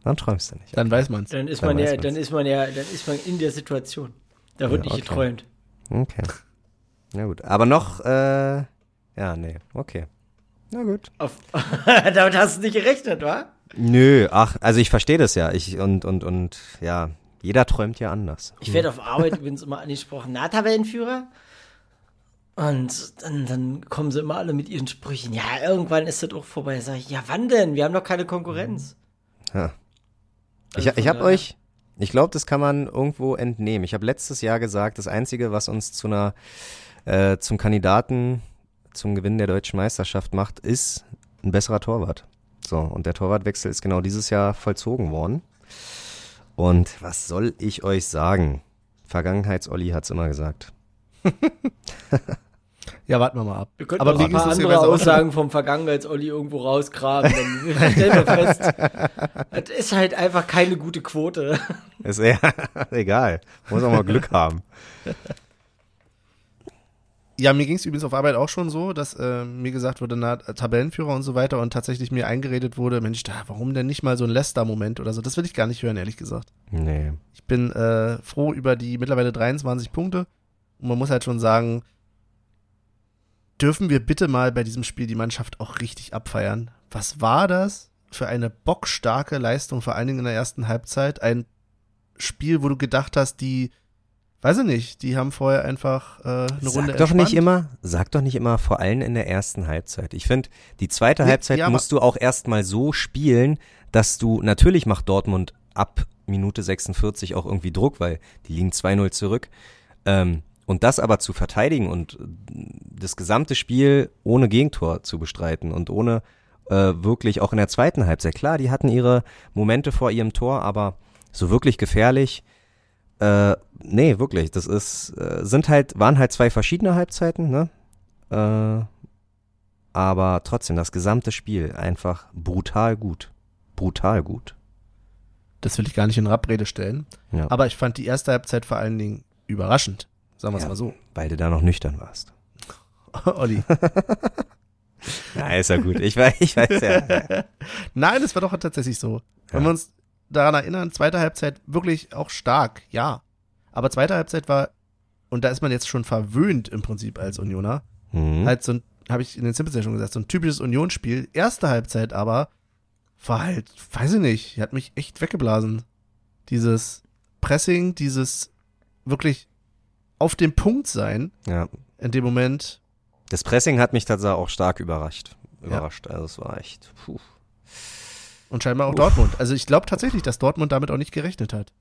dann träumst du nicht. Dann weiß man's. Dann ist Dann man ja, man's. dann ist man ja, dann ist man in der Situation. Da wird Ja, nicht okay. geträumt. Okay. Na gut. Aber noch, äh, ja, nee, okay. Na gut. Auf, damit hast du nicht gerechnet, wa? Nö, ach, also ich verstehe das ja. Ich und und und ja, jeder träumt ja anders. Ich werde auf Arbeit übrigens immer angesprochen, na, Tabellenführer? Und dann, dann kommen sie immer alle mit ihren Sprüchen. Ja, irgendwann ist das auch vorbei. Sag ich, ja, wann denn? Wir haben doch keine Konkurrenz. Ja. Ich, Also ich von habe euch, ich glaube, das kann man irgendwo entnehmen. Ich habe letztes Jahr gesagt, das Einzige, was uns zu einer, äh, zum Kandidaten zum Gewinn der deutschen Meisterschaft macht, ist ein besserer Torwart. So, und der Torwartwechsel ist genau dieses Jahr vollzogen worden. Und was soll ich euch sagen? Vergangenheits-Olli hat's immer gesagt. Ja, warten wir mal ab. Wir könnten Aber noch ein paar andere Aussagen vom Vergangenheits-Olli irgendwo rausgraben. Dann stellen wir fest, das ist halt einfach keine gute Quote. Ist ja egal. Muss auch mal Glück haben. Ja, mir ging es übrigens auf Arbeit auch schon so, dass äh, mir gesagt wurde, na, Tabellenführer und so weiter und tatsächlich mir eingeredet wurde, Mensch, da, warum denn nicht mal so ein Leicester-Moment oder so? Das will ich gar nicht hören, ehrlich gesagt. Nee. Ich bin äh, froh über die mittlerweile 23 Punkte und man muss halt schon sagen, dürfen wir bitte mal bei diesem Spiel die Mannschaft auch richtig abfeiern? Was war das für eine bockstarke Leistung, vor allen Dingen in der ersten Halbzeit? Ein Spiel, wo du gedacht hast, die, weiß ich nicht, die haben vorher einfach äh, eine Sag Runde doch nicht entspannt. immer, sag doch nicht immer, vor allem in der ersten Halbzeit. Ich finde, die zweite Nee, Halbzeit ja, musst du auch erstmal so spielen, dass du, natürlich macht Dortmund ab Minute 46 auch irgendwie Druck, weil die liegen 2-0 zurück. Ähm, und das aber zu verteidigen und äh, das gesamte Spiel ohne Gegentor zu bestreiten und ohne äh, wirklich auch in der zweiten Halbzeit. Klar, die hatten ihre Momente vor ihrem Tor, aber so wirklich gefährlich, äh, nee, wirklich, das ist, äh, sind halt, waren halt zwei verschiedene Halbzeiten, ne? Äh, aber trotzdem, das gesamte Spiel einfach brutal gut. Brutal gut. Das will ich gar nicht in Rabrede stellen. Ja. Aber ich fand die erste Halbzeit vor allen Dingen überraschend. Sagen wir es Ja. mal so. Weil du da noch nüchtern warst. Olli. Ja, ist ja gut. Ich weiß, ich weiß ja. Nein, es war doch tatsächlich so. Wenn Ja. wir uns daran erinnern, zweite Halbzeit wirklich auch stark, ja. Aber zweite Halbzeit war, und da ist man jetzt schon verwöhnt im Prinzip als Unioner, Mhm. halt so ein, habe ich in den Simpsons ja schon gesagt, so ein typisches Unionsspiel. Erste Halbzeit aber war halt, weiß ich nicht, hat mich echt weggeblasen. Dieses Pressing, dieses wirklich auf dem Punkt sein ja. in dem Moment. Das Pressing hat mich tatsächlich auch stark überrascht. Überrascht. Also es war echt. Puh. Und scheinbar auch Dortmund. Also ich glaube tatsächlich, dass Dortmund damit auch nicht gerechnet hat.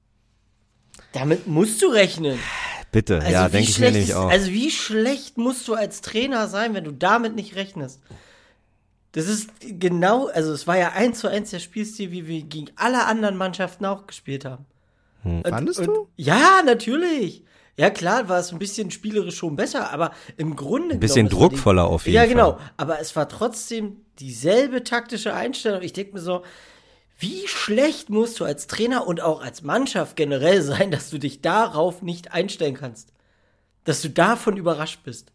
Damit musst du rechnen. Bitte, Also ja, denke ich mir nämlich auch. Also wie schlecht musst du als Trainer sein, wenn du damit nicht rechnest? Das ist genau, also es war ja eins zu eins der Spielstil, wie wir gegen alle anderen Mannschaften auch gespielt haben. Und- Fandest und, du? Ja, natürlich. Ja, klar, war es ein bisschen spielerisch schon besser, aber im Grunde. Ein bisschen glaub, druckvoller auf jeden Ja, Fall. genau. Aber es war trotzdem dieselbe taktische Einstellung. Ich denke mir so, wie schlecht musst du als Trainer und auch als Mannschaft generell sein, dass du dich darauf nicht einstellen kannst? Dass du davon überrascht bist.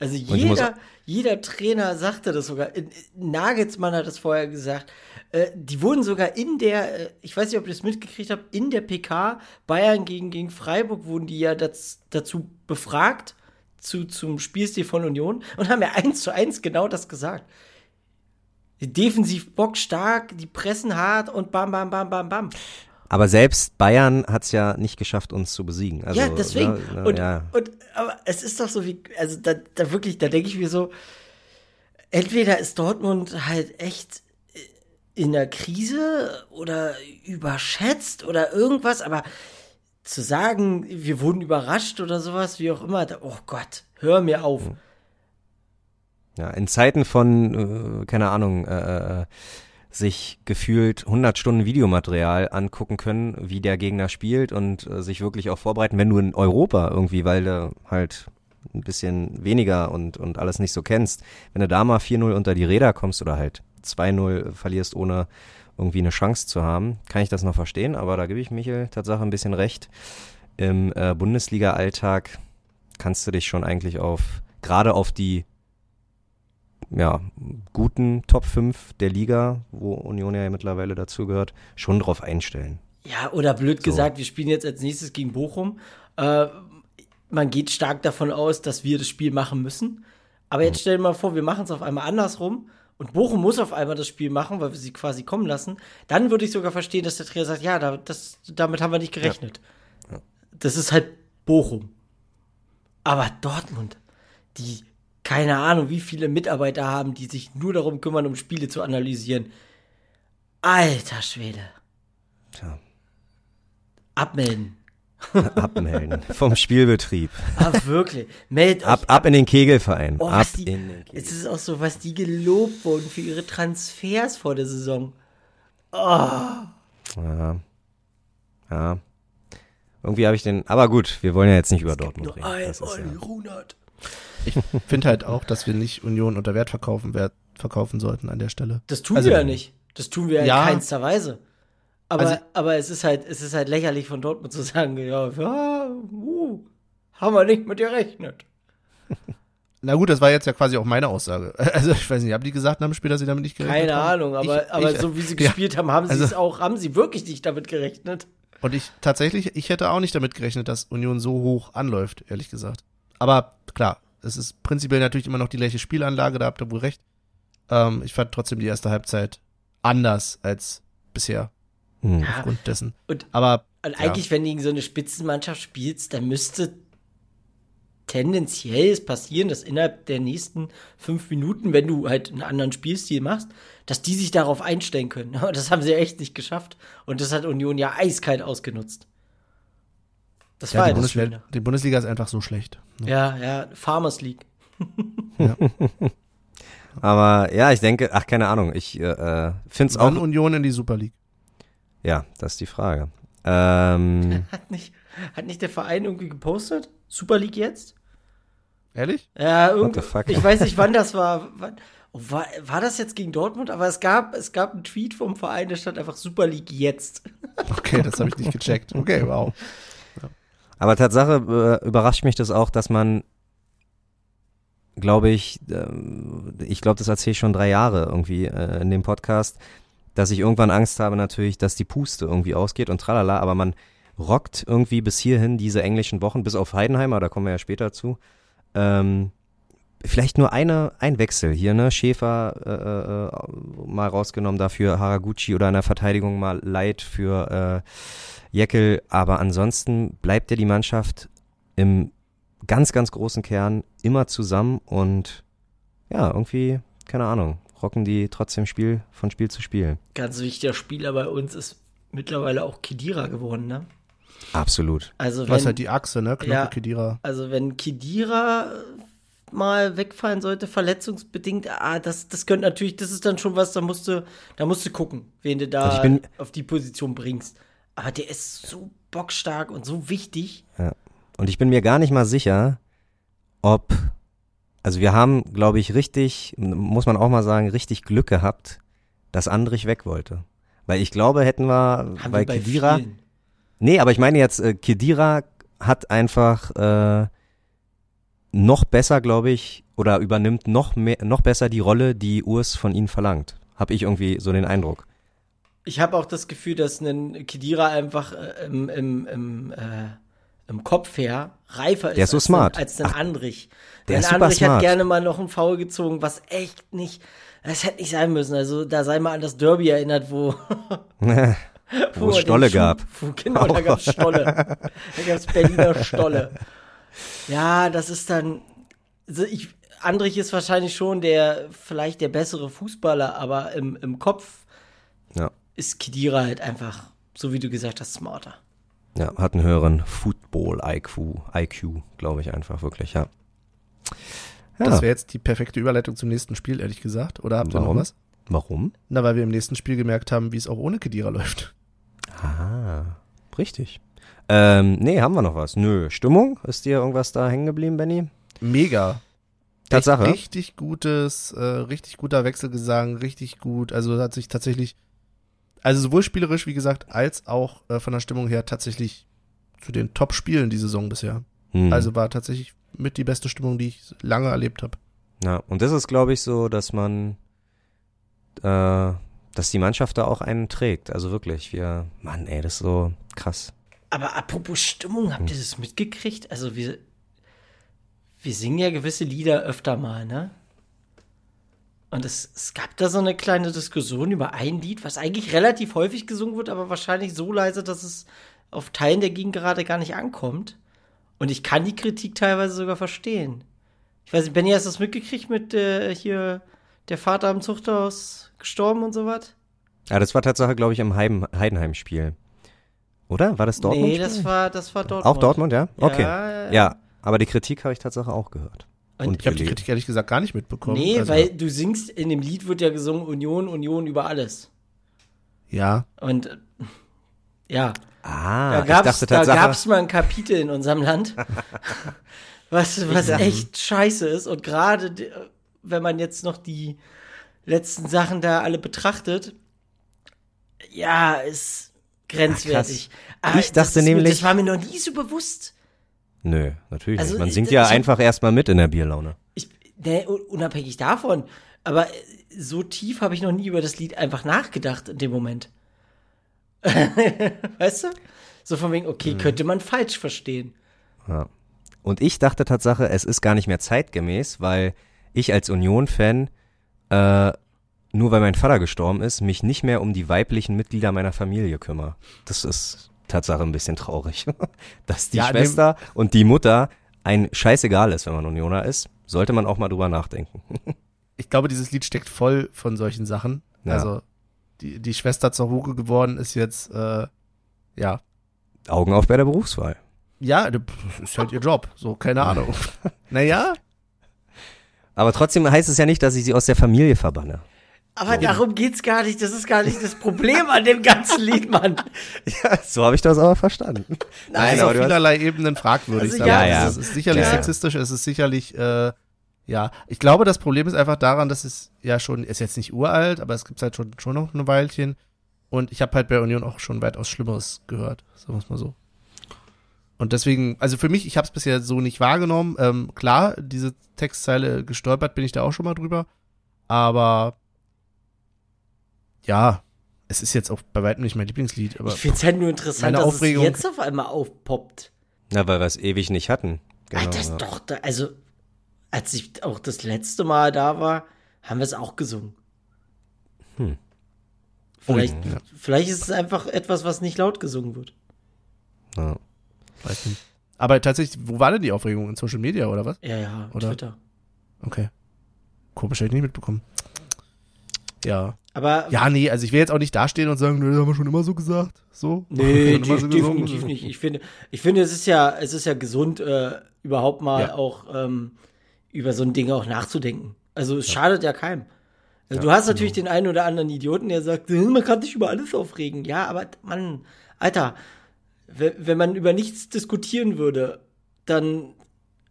Also jeder, jeder Trainer sagte das sogar. In- Nagelsmann hat das vorher gesagt. Äh, die wurden sogar in der, äh, ich weiß nicht, ob ihr das mitgekriegt habt, in der PK Bayern gegen, gegen Freiburg wurden die ja das, dazu befragt zu, zum Spielstil von Union und haben ja eins zu eins genau das gesagt. Defensiv bockstark, die pressen hart und bam, bam, bam, bam, bam. Aber selbst Bayern hat es ja nicht geschafft, uns zu besiegen. Also, ja, deswegen. ne, ne, und, ja. und aber es ist doch so wie, also da, da wirklich, da denke ich mir so, entweder ist Dortmund halt echt in der Krise oder überschätzt oder irgendwas, aber zu sagen, wir wurden überrascht oder sowas, wie auch immer, da, oh Gott, hör mir auf. Ja, in Zeiten von, äh, keine Ahnung, äh, äh, sich gefühlt 100 Stunden Videomaterial angucken können, wie der Gegner spielt und äh, sich wirklich auch vorbereiten, wenn du in Europa irgendwie, weil du halt ein bisschen weniger und, und alles nicht so kennst, wenn du da mal 4-0 unter die Räder kommst oder halt 2-0 verlierst, ohne irgendwie eine Chance zu haben, kann ich das noch verstehen, aber da gebe ich Michel Tatsache ein bisschen recht. Im äh, Bundesliga-Alltag kannst du dich schon eigentlich auf, gerade auf die ja, guten Top 5 der Liga, wo Union ja mittlerweile dazugehört, schon drauf einstellen. Ja, oder blöd So. gesagt, wir spielen jetzt als nächstes gegen Bochum. Äh, man geht stark davon aus, dass wir das Spiel machen müssen. Aber jetzt stell dir mal vor, wir machen es auf einmal andersrum und Bochum muss auf einmal das Spiel machen, weil wir sie quasi kommen lassen. Dann würde ich sogar verstehen, dass der Trainer sagt, ja, da, das, damit haben wir nicht gerechnet. Das ist halt Bochum. Aber Dortmund, die keine Ahnung, wie viele Mitarbeiter haben, die sich nur darum kümmern, um Spiele zu analysieren. Alter Schwede. Tja, Abmelden. abmelden vom Spielbetrieb. Ah, wirklich. Meldet Ab, euch ab in den Kegelverein. Oh, ab die, in den es Kegelverein. ist auch so, was die gelobt wurden für ihre Transfers vor der Saison. Oh, Ja. ja. Irgendwie habe ich den, aber gut, wir wollen ja jetzt nicht über Dortmund reden. ein Das ist ja, Runert. Ich finde halt auch, dass wir nicht Union unter Wert verkaufen, Wert verkaufen sollten an der Stelle. Das tun Also- wir ja nicht. Das tun wir Ja. in keinster Weise. Aber, Also- aber es ist halt, es ist halt lächerlich von Dortmund zu sagen, ja, ja uh, haben wir nicht mit gerechnet. Na gut, das war jetzt ja quasi auch meine Aussage. Also ich weiß nicht, haben die gesagt nach dem Spiel, dass sie damit nicht gerechnet Keine haben? Ahnung, aber, ich, aber ich, so wie sie ja, gespielt haben, haben sie also- es auch, haben sie wirklich nicht damit gerechnet. Und ich tatsächlich, ich hätte auch nicht damit gerechnet, dass Union so hoch anläuft, ehrlich gesagt. Aber klar, es ist prinzipiell natürlich immer noch die gleiche Spielanlage, da habt ihr wohl recht. Ähm, ich fand trotzdem die erste Halbzeit anders als bisher, Hm. Ja, aufgrund dessen. und Aber Und Ja. eigentlich, wenn du gegen so eine Spitzenmannschaft spielst, dann müsste tendenziell es passieren, dass innerhalb der nächsten fünf Minuten, wenn du halt einen anderen Spielstil machst, dass die sich darauf einstellen können. Aber das haben sie echt nicht geschafft. Und das hat Union ja eiskalt ausgenutzt. Das ja, war die, Bundesliga, die Bundesliga ist einfach so schlecht. Ja, ja, Farmers League. Aber ja, ich denke, ach, keine Ahnung, ich äh, äh, finde es auch, Wann Union in die Super League? ja, das ist die Frage. Ähm, Hat nicht, hat nicht der Verein irgendwie gepostet? Super League jetzt? Ehrlich? Ja, What irgendwie. the fuck? Ich weiß nicht, wann das war. Wann, oh, war. War das jetzt gegen Dortmund? Aber es gab, es gab einen Tweet vom Verein, der stand einfach Super League jetzt. Okay, das habe ich nicht gecheckt. Okay, wow. Aber Tatsache äh, überrascht mich das auch, dass man, glaube ich, ähm, ich glaube, das erzähle ich schon drei Jahre irgendwie äh, in dem Podcast, dass ich irgendwann Angst habe natürlich, dass die Puste irgendwie ausgeht und tralala, aber man rockt irgendwie bis hierhin diese englischen Wochen, bis auf Heidenheimer, da kommen wir ja später zu. Ähm, vielleicht nur eine, ein Wechsel hier, ne? Schäfer äh, äh, mal rausgenommen dafür, Haraguchi oder in der Verteidigung mal Light für äh, Jeckel, aber ansonsten bleibt ja die Mannschaft im ganz, ganz großen Kern immer zusammen und ja, irgendwie, keine Ahnung, rocken die trotzdem Spiel von Spiel zu Spiel. Ganz wichtiger Spieler bei uns ist mittlerweile auch Kedira geworden, ne? Absolut. Also Was wenn, halt die Achse, ne? Knoche, Ja. Kedira. also wenn Kedira mal wegfallen sollte, verletzungsbedingt, ah, das, das könnte natürlich, das ist dann schon was, da musst du, da musst du gucken, wen du da Also bin- auf die Position bringst. Aber der ist so bockstark und so wichtig. Ja. Und ich bin mir gar nicht mal sicher, ob, also wir haben, glaube ich, richtig, muss man auch mal sagen, richtig Glück gehabt, dass Andrich weg wollte. Weil ich glaube, hätten wir Haben bei wir bei Kedira, vielen. nee, aber ich meine jetzt, äh, Kedira hat einfach äh, noch besser, glaube ich, oder übernimmt noch mehr, noch besser die Rolle, die Urs von ihm verlangt. Hab ich irgendwie so den Eindruck. Ich habe auch das Gefühl, dass ein Kedira einfach äh, im, im, im, äh, im Kopf her reifer ist Der ist so als smart. Ein, als ein Ach, Andrich. der ein ist super Andrich hat smart. gerne mal noch einen Foul gezogen, was echt nicht, das hätte nicht sein müssen. Also da sei mal an das Derby erinnert, wo, Wo es man den Stolle Schuh- gab. Wo, genau, da gab's Stolle. Da gab's Berliner Stolle. Ja, das ist dann. Also ich, Andrich ist wahrscheinlich schon der, vielleicht der bessere Fußballer, aber im, im Kopf Ja. ist Kedira halt einfach, so wie du gesagt hast, smarter. Ja, hat einen höheren Football-IQ, IQ, glaube ich einfach wirklich, ja. ja. Das wäre jetzt die perfekte Überleitung zum nächsten Spiel, ehrlich gesagt. Oder habt ihr noch Warum? was? Warum? Na, weil wir im nächsten Spiel gemerkt haben, wie es auch ohne Kedira läuft. Ah, richtig. Ähm, nee, haben wir noch was? Nö. Stimmung? Ist dir irgendwas da hängen geblieben, Benny? Mega. Tatsache. Echt richtig gutes, äh, richtig guter Wechselgesang, richtig gut. Also hat sich tatsächlich, also sowohl spielerisch, wie gesagt, als auch äh, von der Stimmung her tatsächlich zu den Top-Spielen die Saison bisher. Hm. Also war tatsächlich mit die beste Stimmung, die ich lange erlebt habe. Ja, und das ist, glaube ich, so, dass man, äh, dass die Mannschaft da auch einen trägt. Also wirklich, wir, Mann, ey, das ist so krass. Aber apropos Stimmung, habt ihr Hm. das mitgekriegt? Also wir, wir singen ja gewisse Lieder öfter mal, ne? Und es, es gab da so eine kleine Diskussion über ein Lied, was eigentlich relativ häufig gesungen wird, aber wahrscheinlich so leise, dass es auf Teilen der Gegend gerade gar nicht ankommt. Und ich kann die Kritik teilweise sogar verstehen. Ich weiß nicht, Benny, hast du das mitgekriegt mit äh, hier der Vater im Zuchthaus gestorben und so was? Ja, das war Tatsache, glaube ich, im Heim Heidenheim-Spiel. Oder? War das Dortmund? Nee, das war, das war Dortmund. Auch Dortmund, ja? Okay. Ja, ja, aber die Kritik habe ich Tatsache auch gehört. Und Ich habe die. Kritik ehrlich gesagt gar nicht mitbekommen. Nee, also, weil du singst, in dem Lied wird ja gesungen Union, Union über alles. Ja, Und ja, Ah, da ich gab's, dachte da gab's mal ein Kapitel in unserem Land, was, was echt scheiße ist. Und gerade, wenn man jetzt noch die letzten Sachen da alle betrachtet, ja, ist grenzwertig. Aber Ich das dachte mir- nämlich- Das war mir noch nie so bewusst. Nö, natürlich Also, nicht. Man ich- singt ja ich einfach erstmal mit in der Bierlaune. Ich, ne, un- unabhängig davon. Aber äh, so tief habe ich noch nie über das Lied einfach nachgedacht in dem Moment. weißt du? So von wegen, okay, Mhm. könnte man falsch verstehen. Ja. Und ich dachte Tatsache, es ist gar nicht mehr zeitgemäß, weil ich als Union-Fan, äh, nur weil mein Vater gestorben ist, mich nicht mehr um die weiblichen Mitglieder meiner Familie kümmere. Das ist Tatsache ein bisschen traurig. Dass die Ja, Schwester und die Mutter ein scheißegal ist, wenn man Unioner ist, sollte man auch mal drüber nachdenken. ich glaube, dieses Lied steckt voll von solchen Sachen. Ja. Also die, die Schwester zur Hure geworden ist jetzt, äh, ja, Augen auf bei der Berufswahl. ja, das ist halt ihr Job. So, keine Ahnung. naja, Aber trotzdem heißt es ja nicht, dass ich sie aus der Familie verbanne. Aber darum geht's gar nicht. Das ist gar nicht das Problem an dem ganzen Lied, Mann. Ja, so habe ich das aber verstanden. Nein, ist aber auf du hast- vielerlei Ebenen fragwürdig. Also sagen ja, ja. Es ist sicherlich Ja. sexistisch, es ist sicherlich, äh, ja. Ich glaube, das Problem ist einfach daran, dass es ja schon, ist jetzt nicht uralt, aber es gibt halt schon, schon noch eine Weilchen. Und ich habe halt bei Union auch schon weitaus Schlimmeres gehört, sagen wir es mal so. Und deswegen, also für mich, ich habe es bisher so nicht wahrgenommen. Ähm, klar, diese Textzeile gestolpert bin ich da auch schon mal drüber. Aber ja, es ist jetzt auch bei weitem nicht mein Lieblingslied. Aber Ich find's halt nur interessant, dass Aufregung- es jetzt auf einmal aufpoppt. Na, weil wir es ewig nicht hatten. Genau, das ja. doch, da, also, als ich auch das letzte Mal da war, haben wir es auch gesungen. Hm. Vielleicht, Ui, ja. vielleicht ist es einfach etwas, was nicht laut gesungen wird. Ja. Weiß nicht. Aber tatsächlich, wo war denn die Aufregung? In Social Media oder was? Ja, ja, Oder? Twitter. Okay. Komisch, hätte ich nicht mitbekommen. Ja. Aber Ja, nee, also ich will jetzt auch nicht dastehen und sagen, das haben wir schon immer so gesagt. So. Nee, de so definitiv nicht. Ich finde, ich finde, es ist ja, es ist ja gesund, äh, überhaupt mal Ja. auch ähm, über so ein Ding auch nachzudenken. Also es schadet ja keinem. Also du hast natürlich genau. den einen oder anderen Idioten, der sagt, "Hm, man kann sich über alles aufregen. Ja, aber Mann, Alter, we- wenn man über nichts diskutieren würde, dann,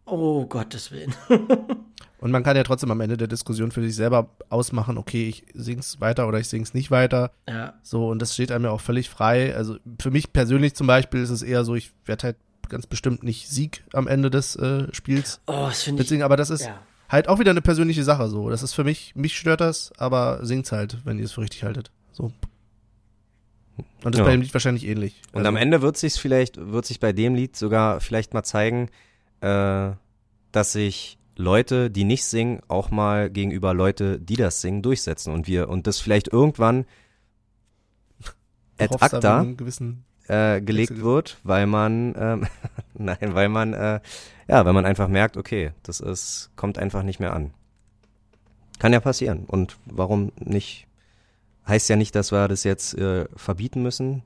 oh Gottes Willen. Und man kann ja trotzdem am Ende der Diskussion für sich selber ausmachen, okay, ich sing's weiter oder ich sing's nicht weiter. ja. So, und das steht einem ja auch völlig frei. Also für mich persönlich zum Beispiel ist es eher so, ich werde halt ganz bestimmt nicht Sieg am Ende des äh, Spiels Oh, das finde ich. aber das ist Ja. halt auch wieder eine persönliche Sache so. Das ist für mich, mich stört das, aber singt's halt, wenn ihr es für richtig haltet. So. Und das Ja. bei dem Lied wahrscheinlich ähnlich. Und Also, am Ende wird sich vielleicht, wird sich bei dem Lied sogar vielleicht mal zeigen, äh, dass sich Leute, die nicht singen, auch mal gegenüber Leute, die das singen, durchsetzen und wir und das vielleicht irgendwann ad acta äh, gelegt wird, weil man ähm, nein, weil man äh, ja, weil man einfach merkt, okay, das ist kommt einfach nicht mehr an. Kann ja passieren und warum nicht? Heißt ja nicht, dass wir das jetzt äh, verbieten müssen,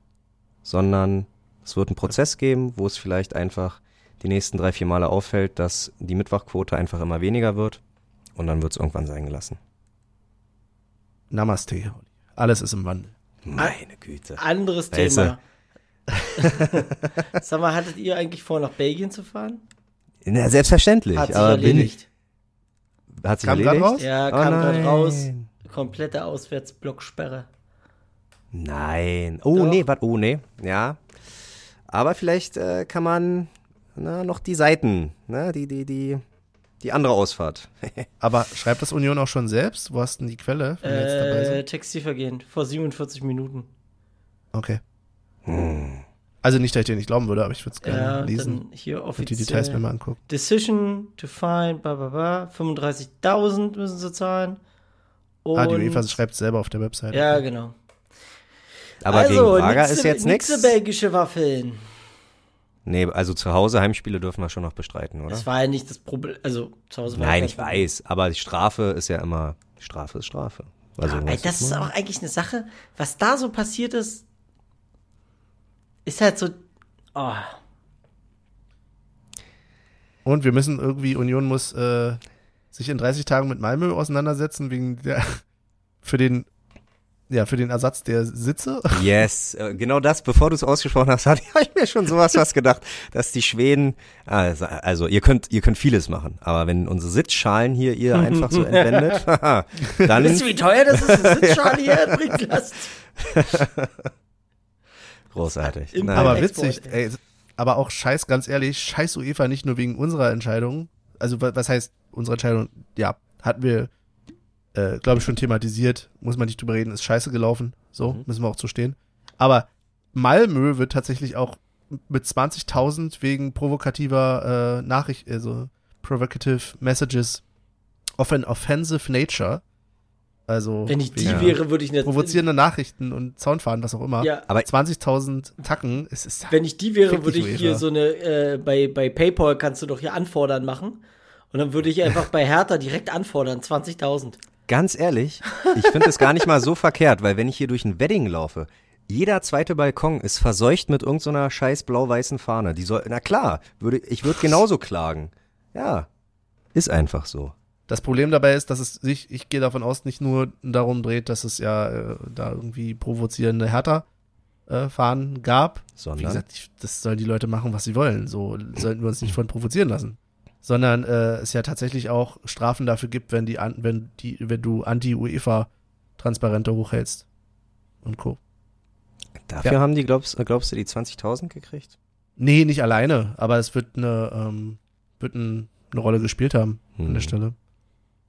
sondern es wird einen Prozess geben, wo es vielleicht einfach die nächsten drei, vier Male auffällt, dass die Mitwachquote einfach immer weniger wird und dann wird es irgendwann sein gelassen. Namaste. Alles ist im Wandel. Meine Güte. Anderes. Thema. Sag mal, hattet ihr eigentlich vor, nach Belgien zu fahren? Na, selbstverständlich. Hat sich aber bin erledigt. ich, hat sich Kam grad erledigt? raus? Ja, Oh kam gerade raus. Komplette Auswärtsblocksperre. Nein. Oh, Doch. nee, warte, oh, nee. Ja. Aber vielleicht äh, kann man na, noch die Seiten, ne, die, die, die, die andere Ausfahrt. Aber schreibt das Union auch schon selbst? Wo hast denn die Quelle, wenn wir jetzt dabei Äh, sind? Textilvergehen. Vor 47 Minuten. Okay. Also nicht, dass ich dir nicht glauben würde, aber ich würde es gerne Ja, lesen hier und die Details mir offiziell. mal angucken. Decision to find, bla bla bla. 35.000 müssen sie zahlen. Und, Ah, die UEFA schreibt es selber auf der Website. Ja, genau. Aber also, gegen Braga nixe- ist jetzt nichts. belgische Waffeln. Nee, also zu Hause Heimspiele dürfen wir schon noch bestreiten, oder? Das war ja nicht das Problem. Also, zu Hause war Nein, ich Problem. weiß, aber die Strafe ist ja immer, Strafe ist Strafe. Also, Ja, ey, das ist auch eigentlich eine Sache, was da so passiert ist, ist halt so. Oh, Und wir müssen irgendwie, Union muss äh, sich in 30 Tagen mit Malmö auseinandersetzen, wegen der, für den, ja, für den Ersatz der Sitze. Yes, äh, genau das, bevor du es ausgesprochen hast, hatte ich mir schon sowas was gedacht, dass die Schweden, also, also ihr könnt, ihr könnt vieles machen, aber wenn unsere Sitzschalen hier ihr einfach so entwendet, dann, Wisst ihr, wie teuer das ist, eine Sitzschale hier bringen lasst? großartig. Nein. aber witzig, ey, aber auch scheiß, ganz ehrlich, scheiß UEFA nicht nur wegen unserer Entscheidung. Also, wa- was heißt unsere Entscheidung? Ja, hatten wir, äh, glaube ich, schon thematisiert. Muss man nicht drüber reden, ist scheiße gelaufen. So, Mhm. müssen wir auch zu stehen. Aber Malmö wird tatsächlich auch mit 20.000 wegen provokativer äh, Nachricht, also provocative messages of an offensive nature. Also, Wenn ich die wegen wäre, würde ich nicht. provozierende Nachrichten und Zaunfahren, was auch immer. Ja, aber 20.000 Tacken, es ist wenn ich die wäre, würde ich hier UEFA. so eine, äh, bei, bei PayPal kannst du doch hier anfordern machen. Und dann würde ich einfach bei Hertha direkt anfordern, 20.000. Ganz ehrlich, ich finde es gar nicht mal so verkehrt, weil wenn ich hier durch ein Wedding laufe, jeder zweite Balkon ist verseucht mit irgendeiner scheiß blau-weißen Fahne. Die soll, na klar, würde, ich würde genauso klagen. Ja, ist einfach so. Das Problem dabei ist, dass es sich, ich gehe davon aus, nicht nur darum dreht, dass es ja äh, da irgendwie provozierende Hertha-Fahnen gab. Wie Sondern, gesagt, ich, das sollen die Leute machen, was sie wollen. So sollten wir uns nicht von provozieren lassen. Sondern äh, es ja tatsächlich auch Strafen dafür gibt, wenn die, an, wenn die, wenn du Anti-UEFA-Transparente hochhältst. Und Co. dafür Ja. haben die, glaubst, glaubst du, die 20.000 gekriegt? Nee, nicht alleine, aber es wird eine, ähm, wird ein, eine Rolle gespielt haben an Hm. der Stelle.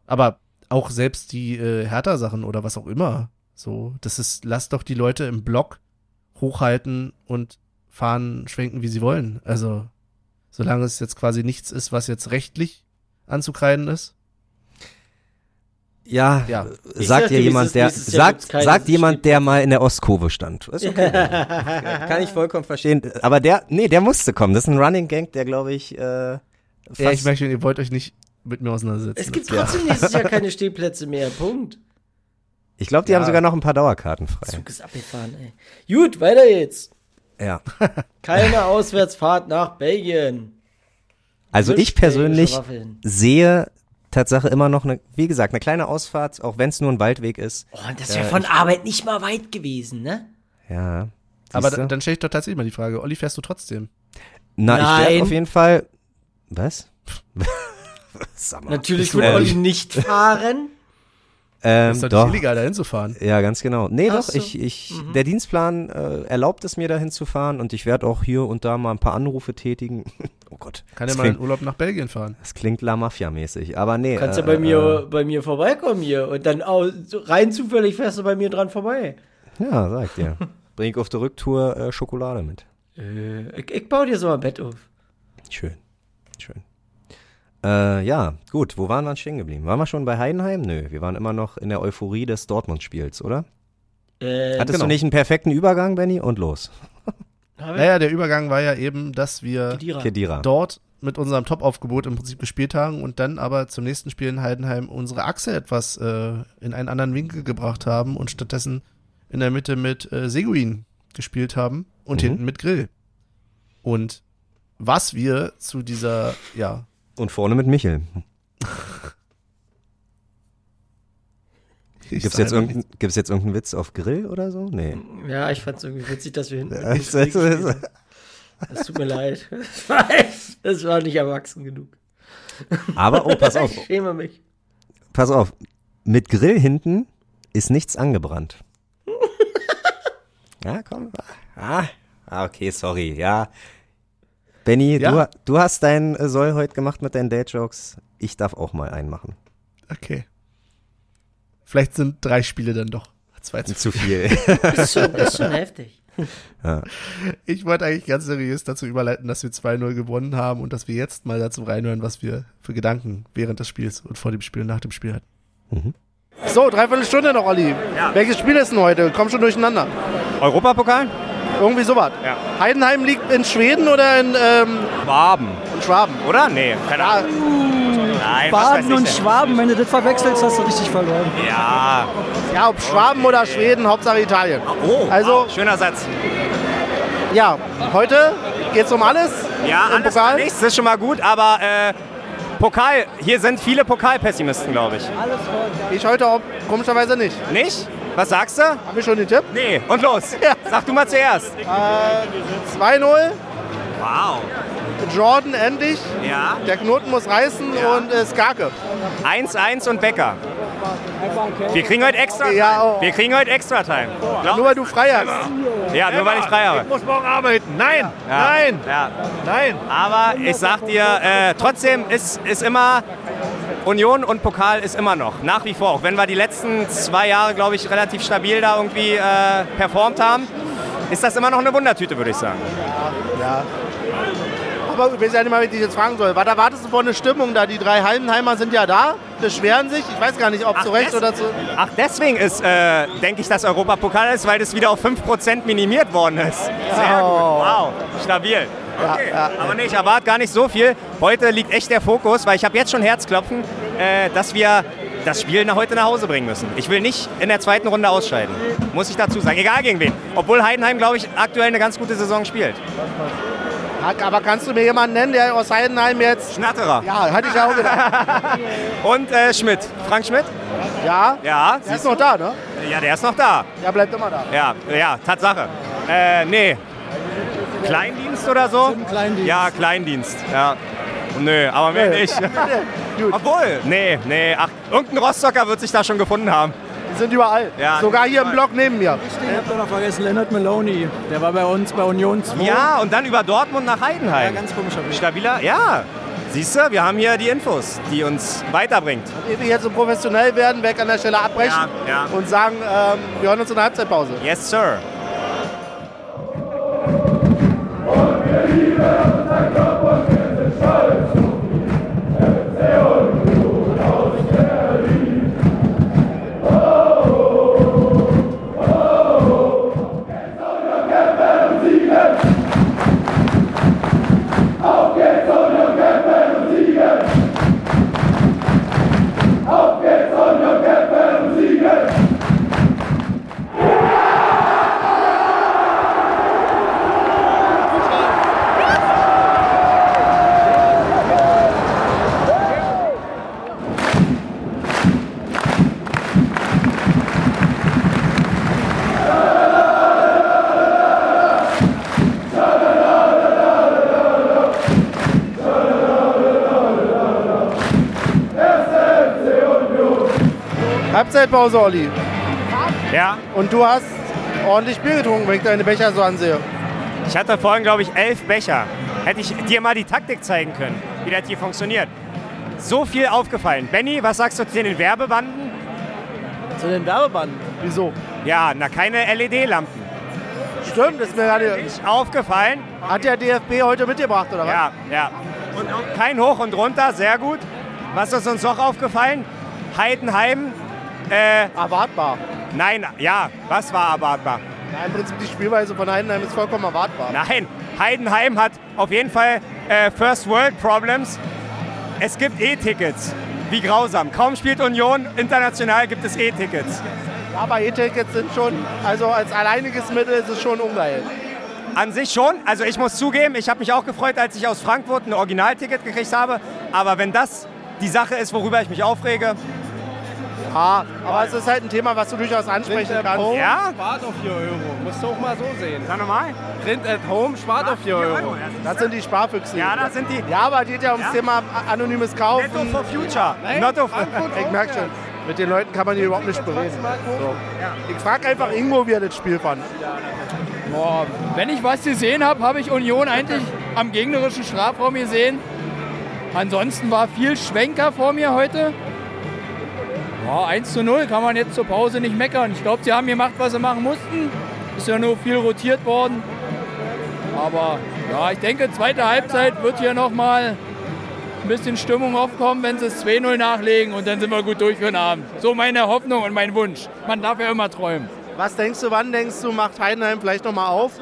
Aber auch selbst die äh, Hertha-Sachen oder was auch immer, so, das ist, lass doch die Leute im Block hochhalten und fahren, schwenken, wie sie wollen. Also, solange es jetzt quasi nichts ist, was jetzt rechtlich anzukreiden ist. Ja, Ja. Sagt sag dir jemand, der, sagt, sagt jemand, der mal in der Ostkurve stand. Ist okay. Kann ich vollkommen verstehen. Aber der, nee, der musste kommen. Das ist ein Running Gang, der glaube ich, äh, Ja, ich schon, ihr wollt euch nicht mit mir auseinandersetzen. Es gibt trotzdem nächstes Jahr keine Stehplätze mehr. Punkt. ich glaube, die Ja. haben sogar noch ein paar Dauerkarten frei. Zug ist abgefahren, ey. Gut, weiter jetzt. Ja. Keine Auswärtsfahrt nach Belgien. Also ich persönlich sehe Tatsache immer noch eine, wie gesagt, eine kleine Ausfahrt, auch wenn es nur ein Waldweg ist. Oh, und das wäre Äh, von Arbeit nicht mal weit gewesen, ne? Ja. Aber da- dann stelle ich doch tatsächlich mal die Frage, Olli, fährst du trotzdem? Na, ich Nein. werde auf jeden Fall. Was? Sag mal. Natürlich wird Ähm, Olli nicht fahren. Ähm, ist doch, illegal, da hinzufahren. Ja, ganz genau. Nee, Ach doch, so. Mhm. ich, ich, der Dienstplan äh, erlaubt es mir, dahin zu fahren und ich werde auch hier und da mal ein paar Anrufe tätigen. oh Gott. Kann ja mal in Urlaub nach Belgien fahren. das klingt La Mafia-mäßig, aber nee. Kannst äh, du bei mir, Äh, bei mir vorbeikommen hier und dann rein zufällig fährst du bei mir dran vorbei. ja, sag ich dir. Bring ich auf der Rücktour äh, Schokolade mit. Äh, ich, ich baue dir so ein Bett auf. Schön. Schön. Äh, ja, gut. Wo waren wir stehen geblieben? Waren wir schon bei Heidenheim? Nö, wir waren immer noch in der Euphorie des Dortmund-Spiels, oder? Äh, Hattest genau. du nicht einen perfekten Übergang, Benny? Und los. Naja, der Übergang war ja eben, dass wir Kedira. Kedira. dort mit unserem Top-Aufgebot im Prinzip gespielt haben und dann aber zum nächsten Spiel in Heidenheim unsere Achse etwas äh, in einen anderen Winkel gebracht haben und stattdessen in der Mitte mit äh, Seguin gespielt haben und Mhm. hinten mit Grill. Und was wir zu dieser, ja, Und vorne mit Michel. ich Gibt's sag jetzt, irgendein, gibt's jetzt irgendeinen Witz auf Grill oder so? Nee. Ja, ich fand's irgendwie witzig, dass wir hinten. Das tut mir leid. Das war, echt- das war nicht erwachsen genug. Aber, oh, pass auf, Ich schäme mich. pass auf. Mit Grill hinten ist nichts angebrannt. Ja, komm. Ah, ah, okay, sorry, ja. Benny, Ja. Du, du hast deinen äh, Soll heute gemacht mit deinen Date-Jokes. Ich darf auch mal einen machen. Okay. Vielleicht sind drei Spiele dann doch. Zwei zu Zu viel. Ist schon, ist schon heftig. ja. Ich wollte eigentlich ganz seriös dazu überleiten, dass wir 2-0 gewonnen haben und dass wir jetzt mal dazu reinhören, was wir für Gedanken während des Spiels und vor dem Spiel und nach dem Spiel hatten. Mhm. So, dreiviertel Stunde noch, Olli. Welches Spiel ist denn heute? Komm schon durcheinander. Europapokal? Irgendwie sowas. Ja. Heidenheim liegt in Schweden oder in, ähm, Schwaben. in Schwaben? Oder? Nee, keine Ahnung. Nein, Baden und denn? Schwaben, wenn du das verwechselst, hast du richtig verloren. Ja. Ja, ob Schwaben oder Schweden, Hauptsache Italien. Oh, Also- wow, schöner Satz. Ja, heute geht's um alles. Ja, Im alles Pokal? nichts, das ist schon mal gut, aber äh, Pokal, hier sind viele Pokalpessimisten, glaube ich. Ich heute auch komischerweise nicht. Nicht? Was sagst du? Haben wir schon den Tipp? Nee, und los. Ja. Sag du mal zuerst. Äh, 2-0. Wow. Jordan endlich. Ja. Der Knoten muss reißen Ja. und äh, Skarke. 1-1 und Becker. Wir kriegen heute extra Time. Ja, oh. Wir kriegen heute extra Time. Glaub- Nur weil du frei hast. ja, nur weil ich frei habe. muss morgen arbeiten. Nein, Ja. nein, Ja. nein. Aber ich sag dir, äh, trotzdem ist, ist immer Union und Pokal ist immer noch, nach wie vor. Auch wenn wir die letzten zwei Jahre, glaube ich, relativ stabil da irgendwie äh, performt haben, ist das immer noch eine Wundertüte, würde ich sagen. Ja. Aber ich weiß ja nicht mal, wie ich dich jetzt fragen soll. Was erwartest du von eine Stimmung da? Die drei Heidenheimer sind ja da, beschweren sich. Ich weiß gar nicht, ob Ach, zu Recht oder zu. Ach, deswegen ist, äh, denke ich, dass Europapokal ist, weil das wieder auf 5% minimiert worden ist. Sehr gut. Wow, stabil. Okay. ja. Aber nee, ich erwarte gar nicht so viel. Heute liegt echt der Fokus, weil ich habe jetzt schon Herzklopfen, äh, dass wir das Spiel nach heute nach Hause bringen müssen. Ich will nicht in der zweiten Runde ausscheiden. Muss ich dazu sagen. Egal gegen wen. Obwohl Heidenheim, glaube ich, aktuell eine ganz gute Saison spielt. Aber kannst du mir jemanden nennen, der aus Heidenheim jetzt. Schnatterer. Ja, hatte ich ja auch gedacht. Und äh, Schmidt. Frank Schmidt? Ja, Ja. der ist noch da, ne? Ja, der ist noch da. Der bleibt immer da. Ja, ja, Tatsache. Äh, nee. Kleindienst oder so? Kleindienst. Ja, Kleindienst. Ja. Nö, aber mehr nicht. Gut. Obwohl, nee, nee, ach, irgendein Rostocker wird sich da schon gefunden haben. Die sind überall. Ja, Sogar hier im überall. Block neben mir. Ich hab doch noch vergessen, Leonard Maloney. Der war bei uns bei Union 2. Ja, und dann über Dortmund nach Ja, Heidenheim. ganz komischer Weg. Stabiler, ja. Siehst du, wir haben hier die Infos, die uns weiterbringt. Ehe wir jetzt so professionell werden, weg an der Stelle abbrechen Ja, ja. und sagen, ähm, wir hören uns in der Halbzeitpause. Yes, sir. America. Halbzeitpause, Olli. Ja, Und du hast ordentlich Bier getrunken, wenn ich deine Becher so ansehe. ich hatte vorhin, glaube ich, elf Becher. Hätte ich dir mal die Taktik zeigen können, wie das hier funktioniert. So viel aufgefallen. Benny, was sagst du zu den Werbebanden? Zu den Werbebanden. Wieso? Ja, na, keine LED-Lampen. Stimmt, ist mir gerade. Ist aufgefallen. Hat der DFB heute mitgebracht, oder was? Ja, ja. Und kein Hoch und runter, sehr gut. Was ist uns noch aufgefallen? Heidenheim. Äh, Erwartbar. nein, ja, was war erwartbar? Ja, Im Prinzip die Spielweise von Heidenheim ist vollkommen erwartbar. Nein, Heidenheim hat auf jeden Fall äh, First World Problems. Es gibt E-Tickets. Wie grausam. Kaum spielt Union, international gibt es E-Tickets. Aber E-Tickets sind schon, also als alleiniges Mittel ist es schon ungeil. An sich schon. Also ich muss zugeben, ich habe mich auch gefreut, als ich aus Frankfurt ein Originalticket gekriegt habe. Aber wenn das die Sache ist, worüber ich mich aufrege, Ja, aber es ist halt ein Thema, was du durchaus ansprechen kannst. ja, Spart auf 4 Euro. Musst du auch mal so sehen. sag nochmal. Print at home spart auf 4 Euro. Das sind die Sparfüchse. Ja, das sind die Ja, aber es geht ja ums Ja. Thema anonymes Kaufen. Netto for Future. Netto for Ich merke schon, mit den Leuten kann man hier überhaupt nicht bereden. So. Ich frage einfach Ingo, wie er das Spiel fand. Boah, wenn ich was gesehen habe, habe ich Union eigentlich am gegnerischen Strafraum gesehen. Ansonsten war viel Schwenker vor mir heute. Ja, 1 zu 0 kann man jetzt zur Pause nicht meckern. Ich glaube, sie haben gemacht, was sie machen mussten. Ist ja nur viel rotiert worden. Aber ja, ich denke, zweite Halbzeit wird hier nochmal ein bisschen Stimmung aufkommen, wenn sie es 2-0 nachlegen und dann sind wir gut durch für den Abend. So meine Hoffnung und mein Wunsch. Man darf ja immer träumen. Was denkst du, wann denkst du, macht Heidenheim vielleicht nochmal auf?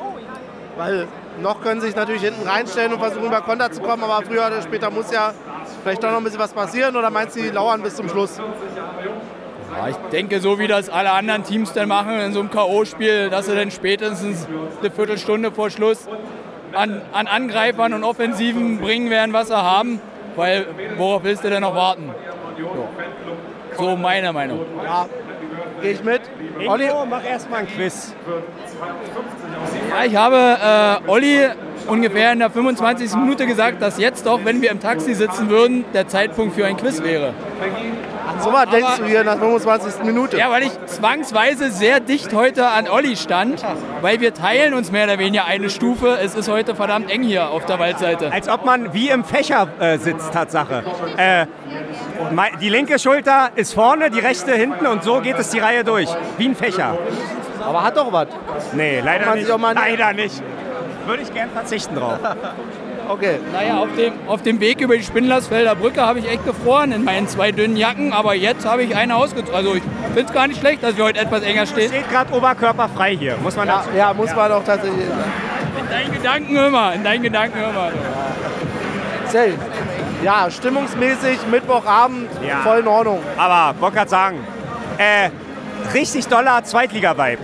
Weil noch können sie sich natürlich hinten reinstellen und versuchen, über Konter zu kommen, aber früher oder später muss ja vielleicht doch noch ein bisschen was passieren oder meinst du, die lauern bis zum Schluss? Ja, ich denke, so wie das alle anderen Teams dann machen in so einem K.O.-Spiel, dass sie dann spätestens eine Viertelstunde vor Schluss an, an Angreifern und Offensiven bringen werden, was sie haben. Weil worauf willst du denn noch warten? So, so meine Meinung. Ja, gehe ich mit. Olli, mach erstmal ein Quiz. Ja, ich habe äh, Olli ungefähr in der 25. Minute gesagt, dass jetzt doch, wenn wir im Taxi sitzen würden, der Zeitpunkt für ein Quiz wäre. so was denkst du hier nach 25. Minute? Ja, weil ich zwangsweise sehr dicht heute an Olli stand, weil wir teilen uns mehr oder weniger eine Stufe. Es ist heute verdammt eng hier auf der Waldseite. Als ob man wie im Fächer äh, sitzt, Tatsache. Äh, die linke Schulter ist vorne, die rechte hinten und so geht es die Reihe durch. Wie ein Fächer. Aber hat doch was. Nee, leider nicht. sich auch mal- leider nicht. Würde ich gern verzichten drauf. Okay. Naja, auf dem, auf dem Weg über die Spindlersfelder Brücke habe ich echt gefroren in meinen zwei dünnen Jacken, aber jetzt habe ich eine ausgezogen. Also ich finde es gar nicht schlecht, dass wir heute etwas enger stehen. Steht gerade oberkörperfrei hier, muss man Ja, ja muss man auch tatsächlich. In deinen Gedanken immer, in deinen Gedanken immer. Zählen. Ja, stimmungsmäßig, Mittwochabend, Ja. voll in Ordnung. Aber wollte gerade sagen, äh, richtig doller Zweitliga-Vibe.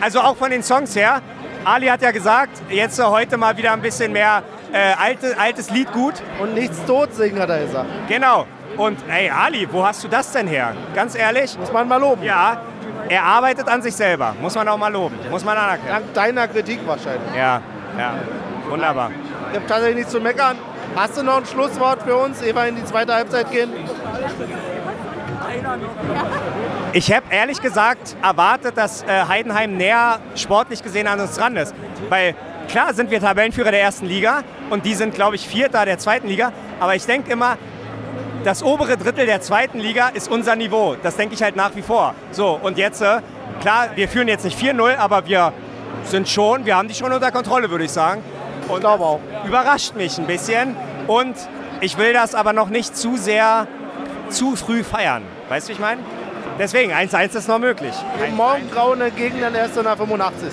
Also auch von den Songs her. Ali hat ja gesagt, jetzt heute mal wieder ein bisschen mehr äh, alte, altes Lied gut. Und nichts tot singen, hat er gesagt. Genau. Und ey, Ali, wo hast du das denn her? Ganz ehrlich? Muss man mal loben. Ja, er arbeitet an sich selber. Muss man auch mal loben. Muss man anerkennen. Dank deiner Kritik wahrscheinlich. Ja, ja. Wunderbar. Ich habe tatsächlich nichts zu meckern. Hast du noch ein Schlusswort für uns, ehe wir in die zweite Halbzeit gehen? Ich habe ehrlich gesagt erwartet, dass äh, Heidenheim näher sportlich gesehen an uns dran ist. Weil klar sind wir Tabellenführer der ersten Liga und die sind, glaube ich, Vierter der zweiten Liga. Aber ich denke immer, das obere Drittel der zweiten Liga ist unser Niveau. Das denke ich halt nach wie vor. So, und jetzt, äh, klar, wir führen jetzt nicht 4-0, aber wir sind schon, wir haben die schon unter Kontrolle, würde ich sagen. Und glaube auch. Überrascht mich ein bisschen. Und ich will das aber noch nicht zu sehr, zu früh feiern. Weißt du, wie ich meine? Deswegen, 1-1 ist noch möglich. Im morgengrauen Gegend dann erst in der 85.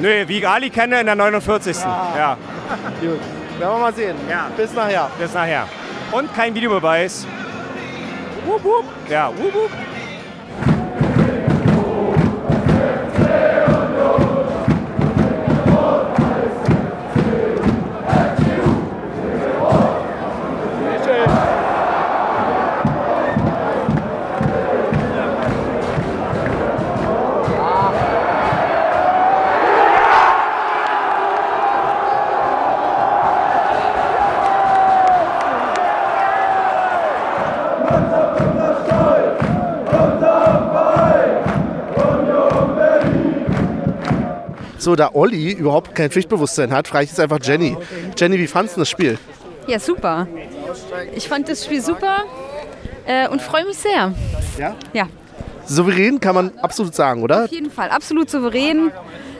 Nö, wie ich Ali kenne, in der 49. Ja. Gut. Werden wir mal sehen. Ja. Bis nachher. Bis nachher. Und kein Videobeweis. Wup, wup. Ja, wup, wup. So, da Olli überhaupt kein Pflichtbewusstsein hat, frage ich jetzt einfach Jenny. Jenny, wie fandest du das Spiel? Ja, super. Ich fand das Spiel super äh, und freue mich sehr. Ja? Ja, Souverän kann man absolut sagen, oder? auf jeden Fall. Absolut souverän.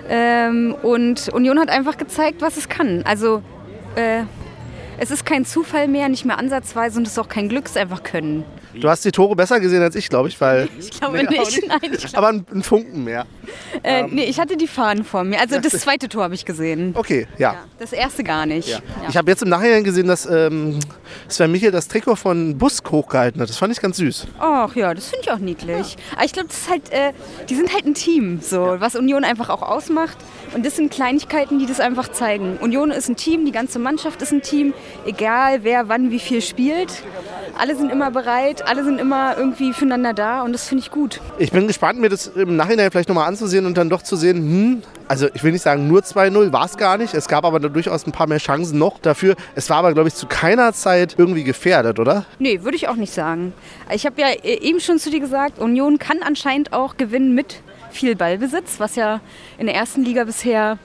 Ähm, und Union hat einfach gezeigt, was es kann. Also, äh, es ist kein Zufall mehr, nicht mehr ansatzweise und es ist auch kein Glück, es ist einfach Können. Du hast die Tore besser gesehen als ich, glaube ich, weil. Ich glaube Nee, nicht. Nein, ich, glaub, Aber ein, Funken mehr. äh, nee, ich hatte die Fahnen vor mir. Also, das zweite Tor habe ich gesehen. Okay, ja. Ja, das erste gar nicht. Ja. Ja. Ich habe jetzt im Nachhinein gesehen, dass ähm, Sven Michel das Trikot von Busk hochgehalten hat. Das fand ich ganz süß. Ach ja, das finde ich auch niedlich. Aber ich glaube, das ist halt, äh, die sind halt ein Team, so, was Union einfach auch ausmacht. Und das sind Kleinigkeiten, die das einfach zeigen. Union ist ein Team, die ganze Mannschaft ist ein Team, egal wer wann wie viel spielt. Alle sind immer bereit, alle sind immer irgendwie füreinander da und das finde ich gut. Ich bin gespannt, mir das im Nachhinein vielleicht nochmal anzusehen und dann doch zu sehen, hm, also ich will nicht sagen nur 2-0, war es gar nicht. Es gab aber durchaus ein paar mehr Chancen noch dafür. Es war aber, glaube ich, zu keiner Zeit irgendwie gefährdet, oder? Nee, würde ich auch nicht sagen. Ich habe ja äh, eben schon zu dir gesagt, Union kann anscheinend auch gewinnen mit viel Ballbesitz, was ja in der ersten Liga bisher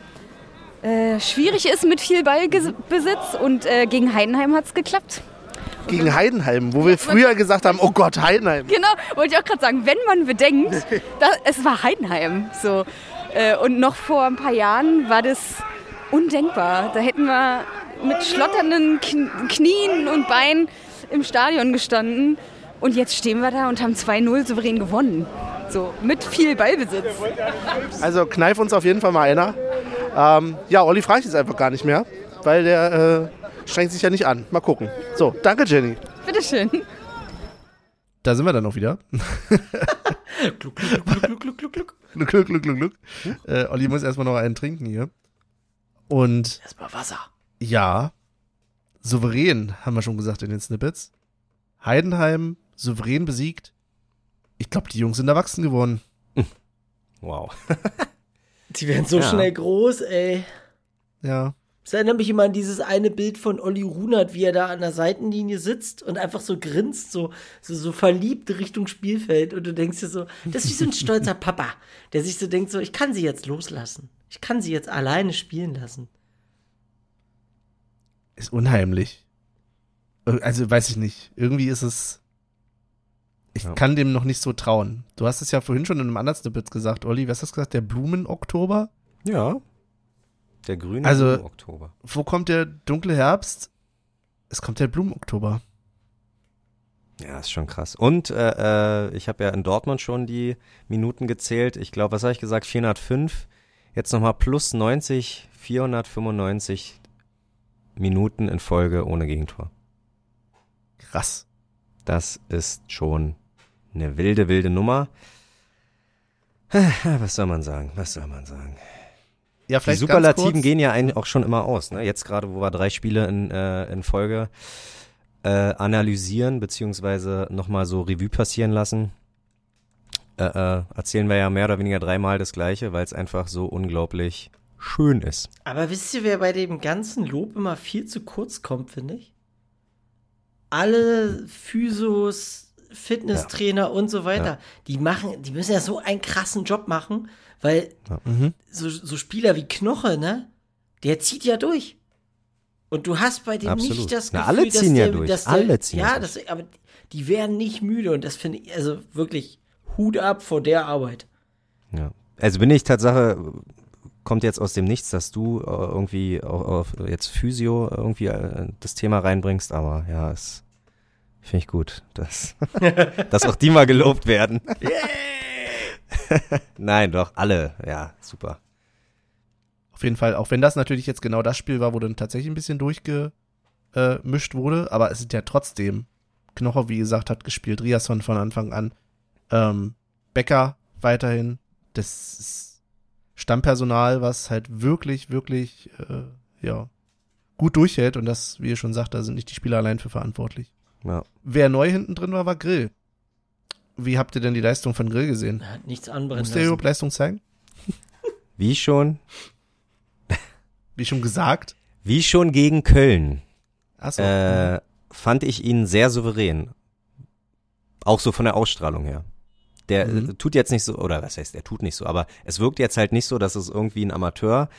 äh, schwierig ist mit viel Ballbesitz. Und äh, gegen Heidenheim hat es geklappt. Gegen Heidenheim, wo wir früher gesagt haben, oh Gott, Heidenheim. Genau, wollte ich auch gerade sagen, wenn man bedenkt, da, es war Heidenheim. So. Äh, und noch vor ein paar Jahren war das undenkbar. Da hätten wir mit schlotternden Kn Knien und Beinen im Stadion gestanden. Und jetzt stehen wir da und haben 2-0 souverän gewonnen. So, mit viel Ballbesitz. Also kneif uns auf jeden Fall mal einer. Ähm, ja, Olli frage ich jetzt einfach gar nicht mehr, weil der äh, strengt sich ja nicht an. Mal gucken. So, danke Jenny. Bitteschön. Da sind wir dann noch wieder. Gluck, gluck, gluck, gluck, gluck, gluck, gluck. Gluck, gluck, gluck, gluck, gluck. Äh, Olli muss erstmal noch einen trinken hier. Und Erstmal Wasser. ja, souverän, haben wir schon gesagt in den Snippets. Heidenheim souverän besiegt. Ich glaube, die Jungs sind erwachsen geworden. Wow. Die werden so Ja. schnell groß, ey. Ja. Das erinnert mich immer an dieses eine Bild von Olli Runert, wie er da an der Seitenlinie sitzt und einfach so grinst, so, so, so verliebt Richtung Spielfeld. Und du denkst dir so, das ist wie so ein stolzer Papa, der sich so denkt, so, ich kann sie jetzt loslassen. Ich kann sie jetzt alleine spielen lassen. Ist unheimlich. Also weiß ich nicht. Irgendwie ist es. Ich Ja. kann dem noch nicht so trauen. Du hast es ja vorhin schon in einem anderen Snippet gesagt, Olli. Was hast du gesagt? Der Blumenoktober? Ja. Der grüne Also- im Oktober. Wo kommt der dunkle Herbst? Es kommt der Blumenoktober. Ja, ist schon krass. Und äh, äh, ich habe ja in Dortmund schon die Minuten gezählt. Ich glaube, was habe ich gesagt? 405. Jetzt nochmal plus 90, 495 Minuten in Folge ohne Gegentor. Krass. Das ist schon eine wilde, wilde Nummer. Was soll man sagen? Was soll man sagen? Ja, Die vielleicht ganz Superlativen gehen ja eigentlich auch schon immer aus. Ne? Jetzt gerade, wo wir drei Spiele in, äh, in Folge äh, analysieren, beziehungsweise nochmal so Revue passieren lassen, äh, äh, erzählen wir ja mehr oder weniger dreimal das Gleiche, weil es einfach so unglaublich schön ist. Aber wisst ihr, wer bei dem ganzen Lob immer viel zu kurz kommt, finde ich? Alle Physos, Fitnesstrainer und so weiter, Ja. die machen, die müssen ja so einen krassen Job machen, weil Mhm. so, so Spieler wie Knoche, ne? Der zieht ja durch. Und du hast bei dem Absolut. nicht das Na, Gefühl, alle dass ziehen ja der, durch. Dass der, Alle ziehen Ja, durch. das, aber die werden nicht müde und das finde ich, also wirklich Hut ab vor der Arbeit. Ja. Also bin ich Tatsache, kommt jetzt aus dem Nichts, dass du äh, irgendwie auf, auf jetzt Physio irgendwie äh, das Thema reinbringst, aber ja, es finde ich gut, dass, dass auch die mal gelobt werden. Nein, doch, alle, ja, super. Auf jeden Fall, auch wenn das natürlich jetzt genau das Spiel war, wo dann tatsächlich ein bisschen durchgemischt wurde, aber es ist ja trotzdem, Knocher, wie gesagt, hat gespielt, Riasson von Anfang an, ähm, Becker weiterhin, das Stammpersonal, was halt wirklich, wirklich, äh, ja, gut durchhält und das, wie ihr schon sagt, da sind nicht die Spieler allein für verantwortlich. Ja. Wer neu hinten drin war, war Grill. Wie habt ihr denn die Leistung von Grill gesehen? Er hat nichts anbrennen Muss der überhaupt Leistung zeigen? Wie schon, Wie schon gesagt. wie schon gegen Köln, Achso. äh, fand ich ihn sehr souverän. Auch so von der Ausstrahlung her. Der Mhm. äh, tut jetzt nicht so, oder was heißt, der tut nicht so, aber es wirkt jetzt halt nicht so, dass es irgendwie ein Amateur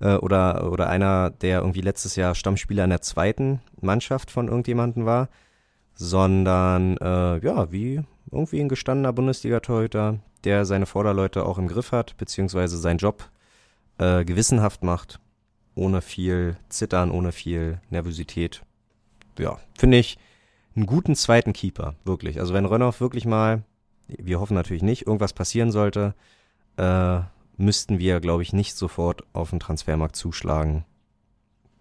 äh, oder, oder einer, der irgendwie letztes Jahr Stammspieler in der zweiten Mannschaft von irgendjemanden war, sondern äh, ja, wie irgendwie ein gestandener Bundesliga-Torhüter, der seine Vorderleute auch im Griff hat, beziehungsweise seinen Job äh, gewissenhaft macht, ohne viel Zittern, ohne viel Nervosität. Ja, finde ich einen guten zweiten Keeper, wirklich. Also wenn Rönnoff wirklich mal, wir hoffen natürlich nicht, irgendwas passieren sollte, äh, müssten wir, glaube ich, nicht sofort auf den Transfermarkt zuschlagen.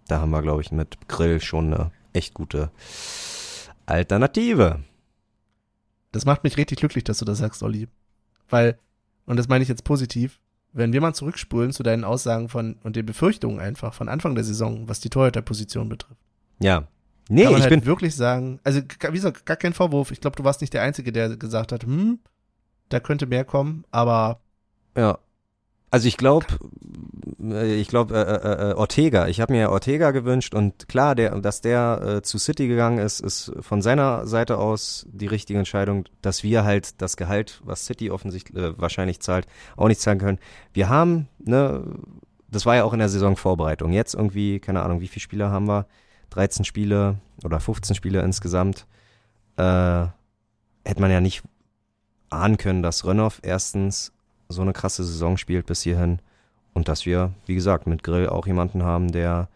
Da haben wir, glaube ich, mit Grill schon eine echt gute Alternative. Das macht mich richtig glücklich, dass du das sagst, Olli. Weil, und das meine ich jetzt positiv, wenn wir mal zurückspulen zu deinen Aussagen von und den Befürchtungen einfach von Anfang der Saison, was die Torhüterposition betrifft. Ja. Nee, ich halt bin, wirklich sagen, also wie gesagt, gar kein Vorwurf. Ich glaube, du warst nicht der Einzige, der gesagt hat, hm, da könnte mehr kommen, aber Ja. Also ich glaube, ich glaube äh, äh, äh, Ortega. Ich habe mir Ortega gewünscht und klar, der, dass der äh, zu City gegangen ist, ist von seiner Seite aus die richtige Entscheidung, dass wir halt das Gehalt, was City offensichtlich äh, wahrscheinlich zahlt, auch nicht zahlen können. Wir haben, ne, das war ja auch in der Saisonvorbereitung. Jetzt irgendwie, keine Ahnung, wie viele Spieler haben wir? 13 Spiele oder 15 Spiele insgesamt. Äh, hätte man ja nicht ahnen können, dass Rönnoff erstens so eine krasse Saison spielt bis hierhin und dass wir, wie gesagt, mit Grill auch jemanden haben, der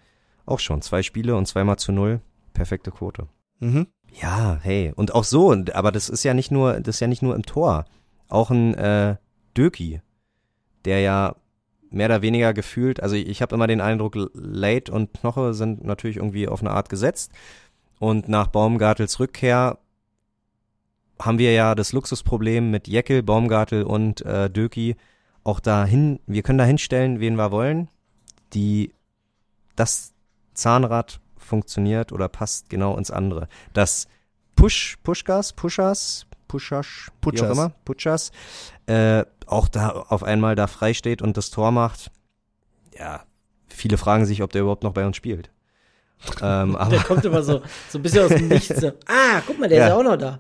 auch schon zwei Spiele und zweimal zu null, perfekte Quote. mhm. Ja, hey, und auch so, aber das ist ja nicht nur, das ist ja nicht nur im Tor. Auch ein äh, Döki, der ja mehr oder weniger gefühlt, also ich habe immer den Eindruck, Late und Knoche sind natürlich irgendwie auf eine Art gesetzt. Und nach Baumgartels Rückkehr haben wir ja das Luxusproblem mit Jeckel, Baumgartel und äh, Döki auch dahin, wir können da hinstellen, wen wir wollen. Die, das Zahnrad funktioniert oder passt genau ins andere. Das Push, Pushgas, Pushas, Pushash, wie auch immer, Putschas, äh, auch da auf einmal da frei steht und das Tor macht. Ja, viele fragen sich, ob der überhaupt noch bei uns spielt. ähm, aber Der kommt immer so, so ein bisschen aus dem Nichts. So. Ah, guck mal, der Ja. ist ja auch noch da.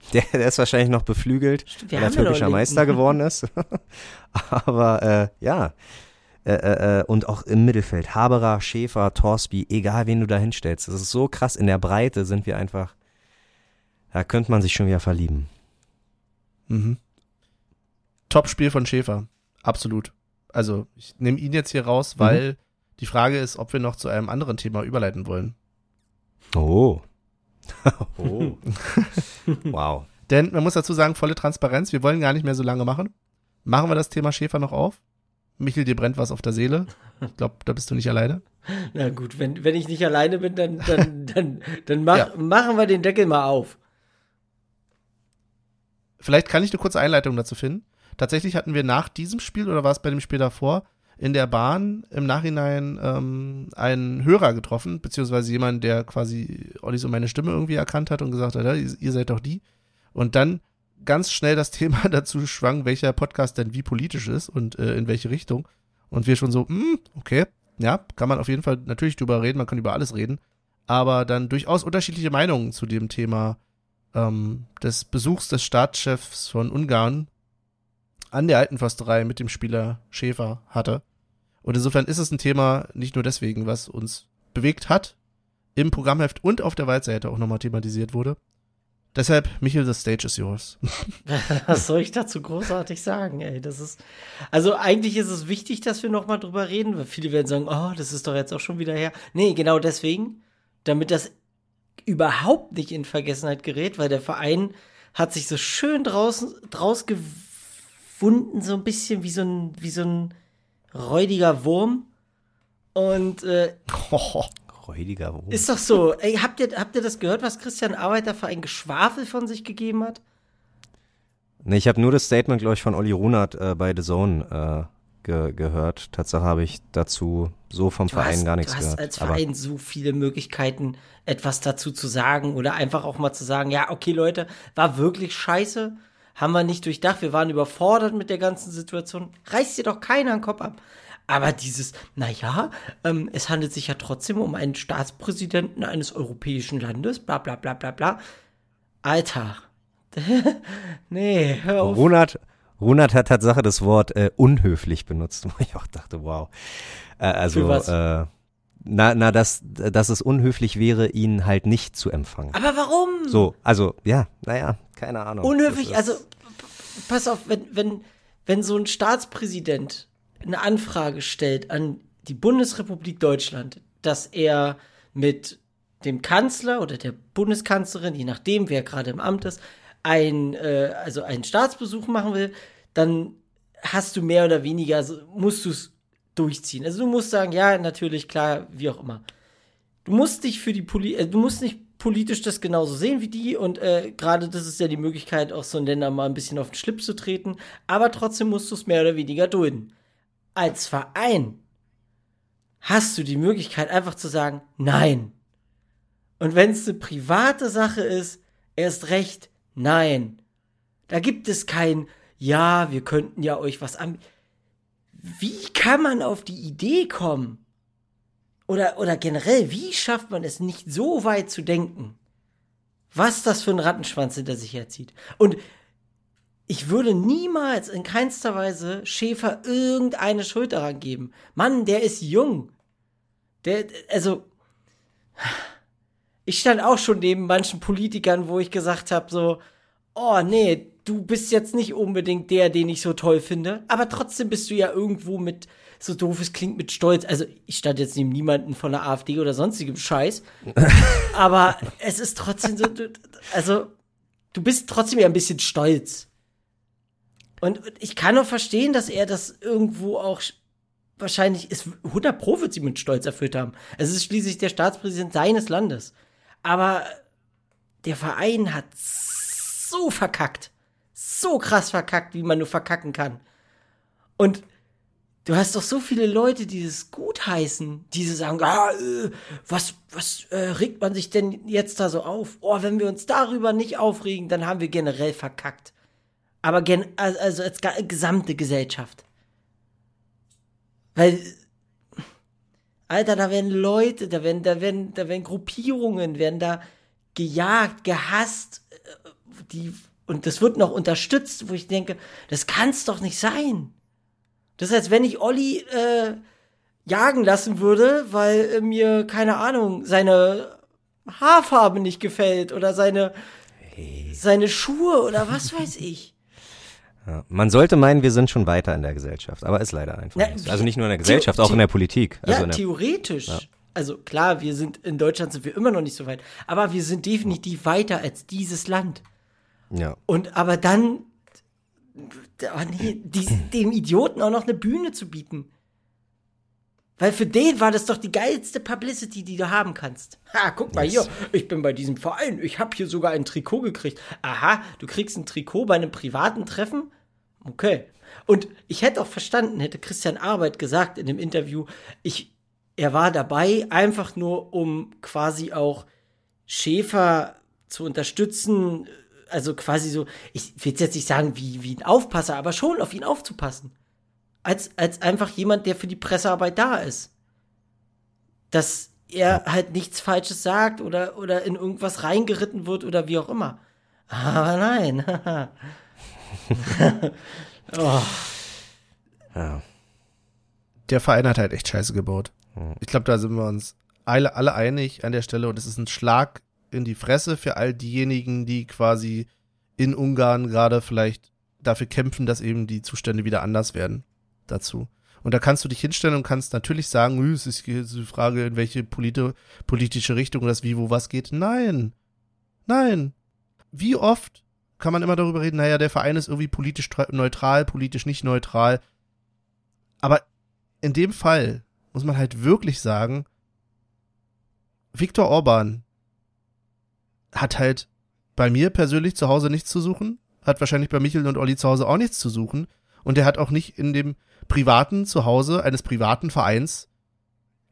der, der ist wahrscheinlich noch beflügelt, wir weil er türkischer Meister geworden ist. aber äh, ja, äh, äh, äh, und auch im Mittelfeld, Haberer, Schäfer, Torsby, egal wen du da hinstellst. Das ist so krass, in der Breite sind wir einfach, da könnte man sich schon wieder verlieben. Mhm. Top-Spiel von Schäfer. Absolut. Also, ich nehme ihn jetzt hier raus, Mhm. weil die Frage ist, ob wir noch zu einem anderen Thema überleiten wollen. Oh. Oh. wow. Denn man muss dazu sagen, volle Transparenz, wir wollen gar nicht mehr so lange machen. Machen wir das Thema Schäfer noch auf? Michel, dir brennt was auf der Seele. Ich glaube, da bist du nicht alleine. Na gut, wenn, wenn ich nicht alleine bin, dann, dann, dann, dann mach, Ja. machen wir den Deckel mal auf. Vielleicht kann ich eine kurze Einleitung dazu finden. Tatsächlich hatten wir nach diesem Spiel oder war es bei dem Spiel davor in der Bahn im Nachhinein ähm, einen Hörer getroffen, beziehungsweise jemand, der quasi Olli so meine Stimme irgendwie erkannt hat und gesagt hat, ja, ihr, seid doch die. Und dann ganz schnell das Thema dazu schwang, welcher Podcast denn wie politisch ist und äh, in welche Richtung. Und wir schon so, hm, okay, ja, kann man auf jeden Fall natürlich drüber reden, man kann über alles reden, aber dann durchaus unterschiedliche Meinungen zu dem Thema ähm, des Besuchs des Staatschefs von Ungarn an der alten Försterei mit dem Spieler Schäfer hatte. Und insofern ist es ein Thema nicht nur deswegen, was uns bewegt hat, im Programmheft und auf der Waldseite auch nochmal thematisiert wurde. Deshalb, Michael, the stage is yours. Was soll ich dazu großartig sagen, ey? Das ist. Also eigentlich ist es wichtig, dass wir noch mal drüber reden, weil viele werden sagen, oh, das ist doch jetzt auch schon wieder her. Nee, genau deswegen, damit das überhaupt nicht in Vergessenheit gerät, weil der Verein hat sich so schön draußen draus gewunden, so ein bisschen wie so ein, wie so ein räudiger Wurm. Und äh, Räudiger Wurm. ist doch so. Ey, habt ihr, habt ihr das gehört, was Christian Arbeiter für ein Geschwafel von sich gegeben hat? Nee, ich habe nur das Statement, glaube ich, von Olli Runert äh, bei The Zone äh, ge gehört. Tatsache habe ich dazu so vom Du Verein hast, gar nichts du hast gehört. als Aber Verein so viele Möglichkeiten, etwas dazu zu sagen oder einfach auch mal zu sagen, ja, okay, Leute, war wirklich scheiße, haben wir nicht durchdacht, wir waren überfordert mit der ganzen Situation. Reißt dir doch keiner den Kopf ab. Aber dieses, naja, ähm, es handelt sich ja trotzdem um einen Staatspräsidenten eines europäischen Landes, bla bla bla bla bla. Alter, nee, hör auf. Ronald, Ronald hat Tatsache das Wort äh, unhöflich benutzt, wo ich auch dachte, wow. Äh, also, Für was? Äh, na, na, dass, dass es unhöflich wäre, ihn halt nicht zu empfangen. Aber warum? So, also, ja, naja, keine Ahnung. Unhöflich, also pass auf, wenn, wenn, wenn so ein Staatspräsident eine Anfrage stellt an die Bundesrepublik Deutschland, dass er mit dem Kanzler oder der Bundeskanzlerin, je nachdem, wer gerade im Amt ist, ein, äh, also einen Staatsbesuch machen will, dann hast du mehr oder weniger, also musst du es durchziehen. Also du musst sagen, ja, natürlich, klar, wie auch immer. Du musst dich für die Poli äh, du musst nicht politisch das genauso sehen wie die und äh, gerade das ist ja die Möglichkeit, auch so einen Ländern mal ein bisschen auf den Schlips zu treten, aber trotzdem musst du es mehr oder weniger dulden. Als Verein hast du die Möglichkeit, einfach zu sagen, nein. Und wenn es eine private Sache ist, erst recht, nein. Da gibt es kein, ja, wir könnten ja euch was an. Wie kann man auf die Idee kommen? Oder, oder generell, wie schafft man es nicht so weit zu denken? Was das für ein Rattenschwanz hinter sich herzieht. Und ich würde niemals in keinster Weise Schäfer irgendeine Schuld daran geben. Mann, der ist jung. Der, also, ich stand auch schon neben manchen Politikern, wo ich gesagt habe, so, oh nee, du bist jetzt nicht unbedingt der, den ich so toll finde, aber trotzdem bist du ja irgendwo mit, so doof es klingt, mit Stolz. Also ich stand jetzt neben niemanden von der AfD oder sonstigem Scheiß, aber es ist trotzdem so, du- also du bist trotzdem ja ein bisschen stolz. Und ich kann auch verstehen, dass er das irgendwo auch sch- wahrscheinlich ist 100 Pro wird sie mit Stolz erfüllt haben. Es ist schließlich der Staatspräsident seines Landes. Aber der Verein hat so verkackt. So krass verkackt, wie man nur verkacken kann. Und du hast doch so viele Leute, die das gut heißen, die so sagen, ah, was, was äh, regt man sich denn jetzt da so auf? Oh, wenn wir uns darüber nicht aufregen, dann haben wir generell verkackt. Aber gen also als gesamte Gesellschaft. Weil, Alter, da werden Leute, da werden, da werden, da werden Gruppierungen, werden da gejagt, gehasst, äh, die, und das wird noch unterstützt, wo ich denke, das kann's doch nicht sein. Das ist, als wenn ich Olli äh, jagen lassen würde, weil äh, mir, keine Ahnung, seine Haarfarbe nicht gefällt oder seine, seine Schuhe oder was weiß ich. Ja. Man sollte meinen, wir sind schon weiter in der Gesellschaft, aber ist leider einfach Na, nicht. so. Also nicht nur in der The- Gesellschaft, auch The- in der Politik. Also ja, der, theoretisch. Ja. Also klar, wir sind in Deutschland sind wir immer noch nicht so weit, aber wir sind definitiv weiter als dieses Land. Ja. Und aber dann oh nee, die, dem Idioten auch noch eine Bühne zu bieten. Weil für den war das doch die geilste Publicity, die du haben kannst. Ha, guck mal Yes. hier, ich bin bei diesem Verein, ich habe hier sogar ein Trikot gekriegt. Aha, du kriegst ein Trikot bei einem privaten Treffen? Okay. Und ich hätte auch verstanden, hätte Christian Arbeit gesagt in dem Interview, ich, er war dabei, einfach nur um quasi auch Schäfer zu unterstützen, also quasi so, ich will jetzt nicht sagen wie, wie ein Aufpasser, aber schon auf ihn aufzupassen. Als, als einfach jemand, der für die Pressearbeit da ist. Dass er halt nichts Falsches sagt oder, oder in irgendwas reingeritten wird oder wie auch immer. Aber nein. oh. ja. Der Verein hat halt echt scheiße gebaut. Ich glaube, da sind wir uns alle, alle einig an der Stelle und es ist ein Schlag in die Fresse für all diejenigen, die quasi in Ungarn gerade vielleicht dafür kämpfen, dass eben die Zustände wieder anders werden dazu. Und da kannst du dich hinstellen und kannst natürlich sagen, "Hm, es ist die Frage, in welche politi politische Richtung das wie, wo was geht. Nein. Nein. Wie oft kann man immer darüber reden, naja, der Verein ist irgendwie politisch tra- neutral, politisch nicht neutral. Aber in dem Fall muss man halt wirklich sagen, Viktor Orban hat halt bei mir persönlich zu Hause nichts zu suchen, hat wahrscheinlich bei Michel und Olli zu Hause auch nichts zu suchen und er hat auch nicht in dem privaten Zuhause eines privaten Vereins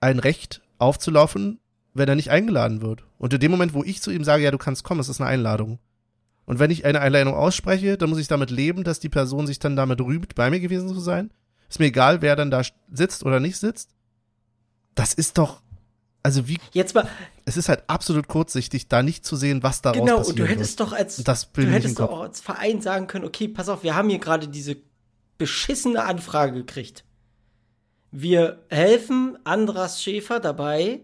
ein Recht aufzulaufen, wenn er nicht eingeladen wird. Und in dem Moment, wo ich zu ihm sage, ja, du kannst kommen, es ist eine Einladung. Und wenn ich eine Einladung ausspreche, dann muss ich damit leben, dass die Person sich dann damit rühmt, bei mir gewesen zu sein. Ist mir egal, wer dann da sitzt oder nicht sitzt. Das ist doch, Also wie, Jetzt mal, es ist halt absolut kurzsichtig, da nicht zu sehen, was daraus genau, passiert. und du hättest doch als, du hättest doch auch als Verein sagen können, okay, pass auf, wir haben hier gerade diese beschissene Anfrage gekriegt. Wir helfen Andras Schäfer dabei,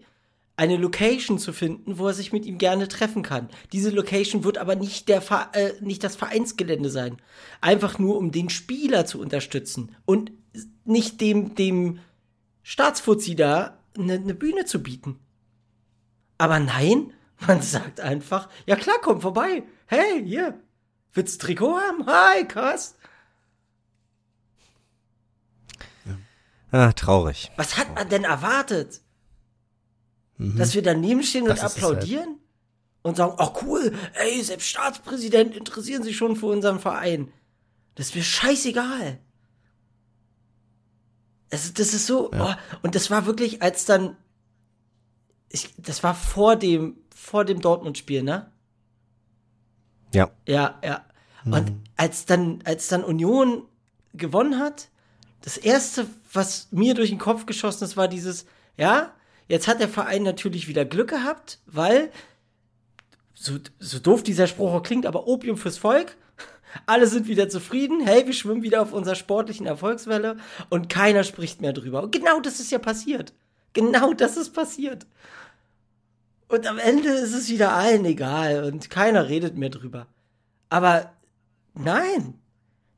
eine Location zu finden, wo er sich mit ihm gerne treffen kann. Diese Location wird aber nicht, der Ver äh, nicht das Vereinsgelände sein. Einfach nur, um den Spieler zu unterstützen und nicht dem, dem Staatsfuzzi da eine, eine Bühne zu bieten. Aber nein, man sagt einfach, ja klar, komm vorbei. Hey, hier, willst du Trikot haben? Hi, krass. Ah, traurig. Was hat man denn erwartet? Dass wir daneben stehen und Mhm. Das halt. applaudieren? Und sagen, oh cool, ey, selbst Staatspräsidenten interessieren sich schon für unseren Verein. Das ist mir scheißegal. Es, das ist so, oh, und das war wirklich, als dann, ich, das war vor dem, vor dem Dortmund-Spiel, ne? Ja. Ja, ja. Und als dann, als dann Union gewonnen hat, das erste, was mir durch den Kopf geschossen ist, war dieses, ja, jetzt hat der Verein natürlich wieder Glück gehabt, weil, so, so doof dieser Spruch auch klingt, aber Opium fürs Volk. Alle sind wieder zufrieden. Hey, wir schwimmen wieder auf unserer sportlichen Erfolgswelle und keiner spricht mehr drüber. Und genau das ist ja passiert. Genau das ist passiert. Und am Ende ist es wieder allen egal und keiner redet mehr drüber. Aber nein,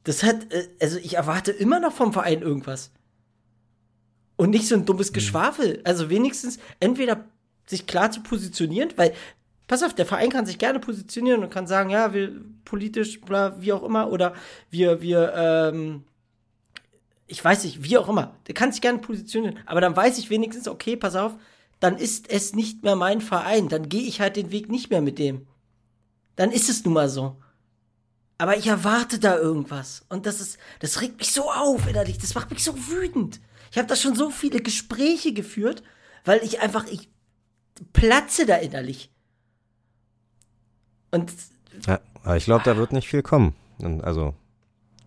das hat, äh, also ich erwarte immer noch vom Verein irgendwas. Und nicht so ein dummes Geschwafel. Also wenigstens entweder sich klar zu positionieren, weil, pass auf, der Verein kann sich gerne positionieren und kann sagen, ja, wir politisch, bla, wie auch immer, oder wir, wir, ähm, ich weiß nicht, wie auch immer. Der kann sich gerne positionieren, aber dann weiß ich wenigstens, okay, pass auf, dann ist es nicht mehr mein Verein, dann gehe ich halt den Weg nicht mehr mit dem. Dann ist es nun mal so. Aber ich erwarte da irgendwas. Und das ist, das regt mich so auf innerlich. Das macht mich so wütend. Ich habe da schon so viele Gespräche geführt, weil ich einfach, ich platze da innerlich. Und Ja, aber ich glaube, da wird nicht viel kommen. Also,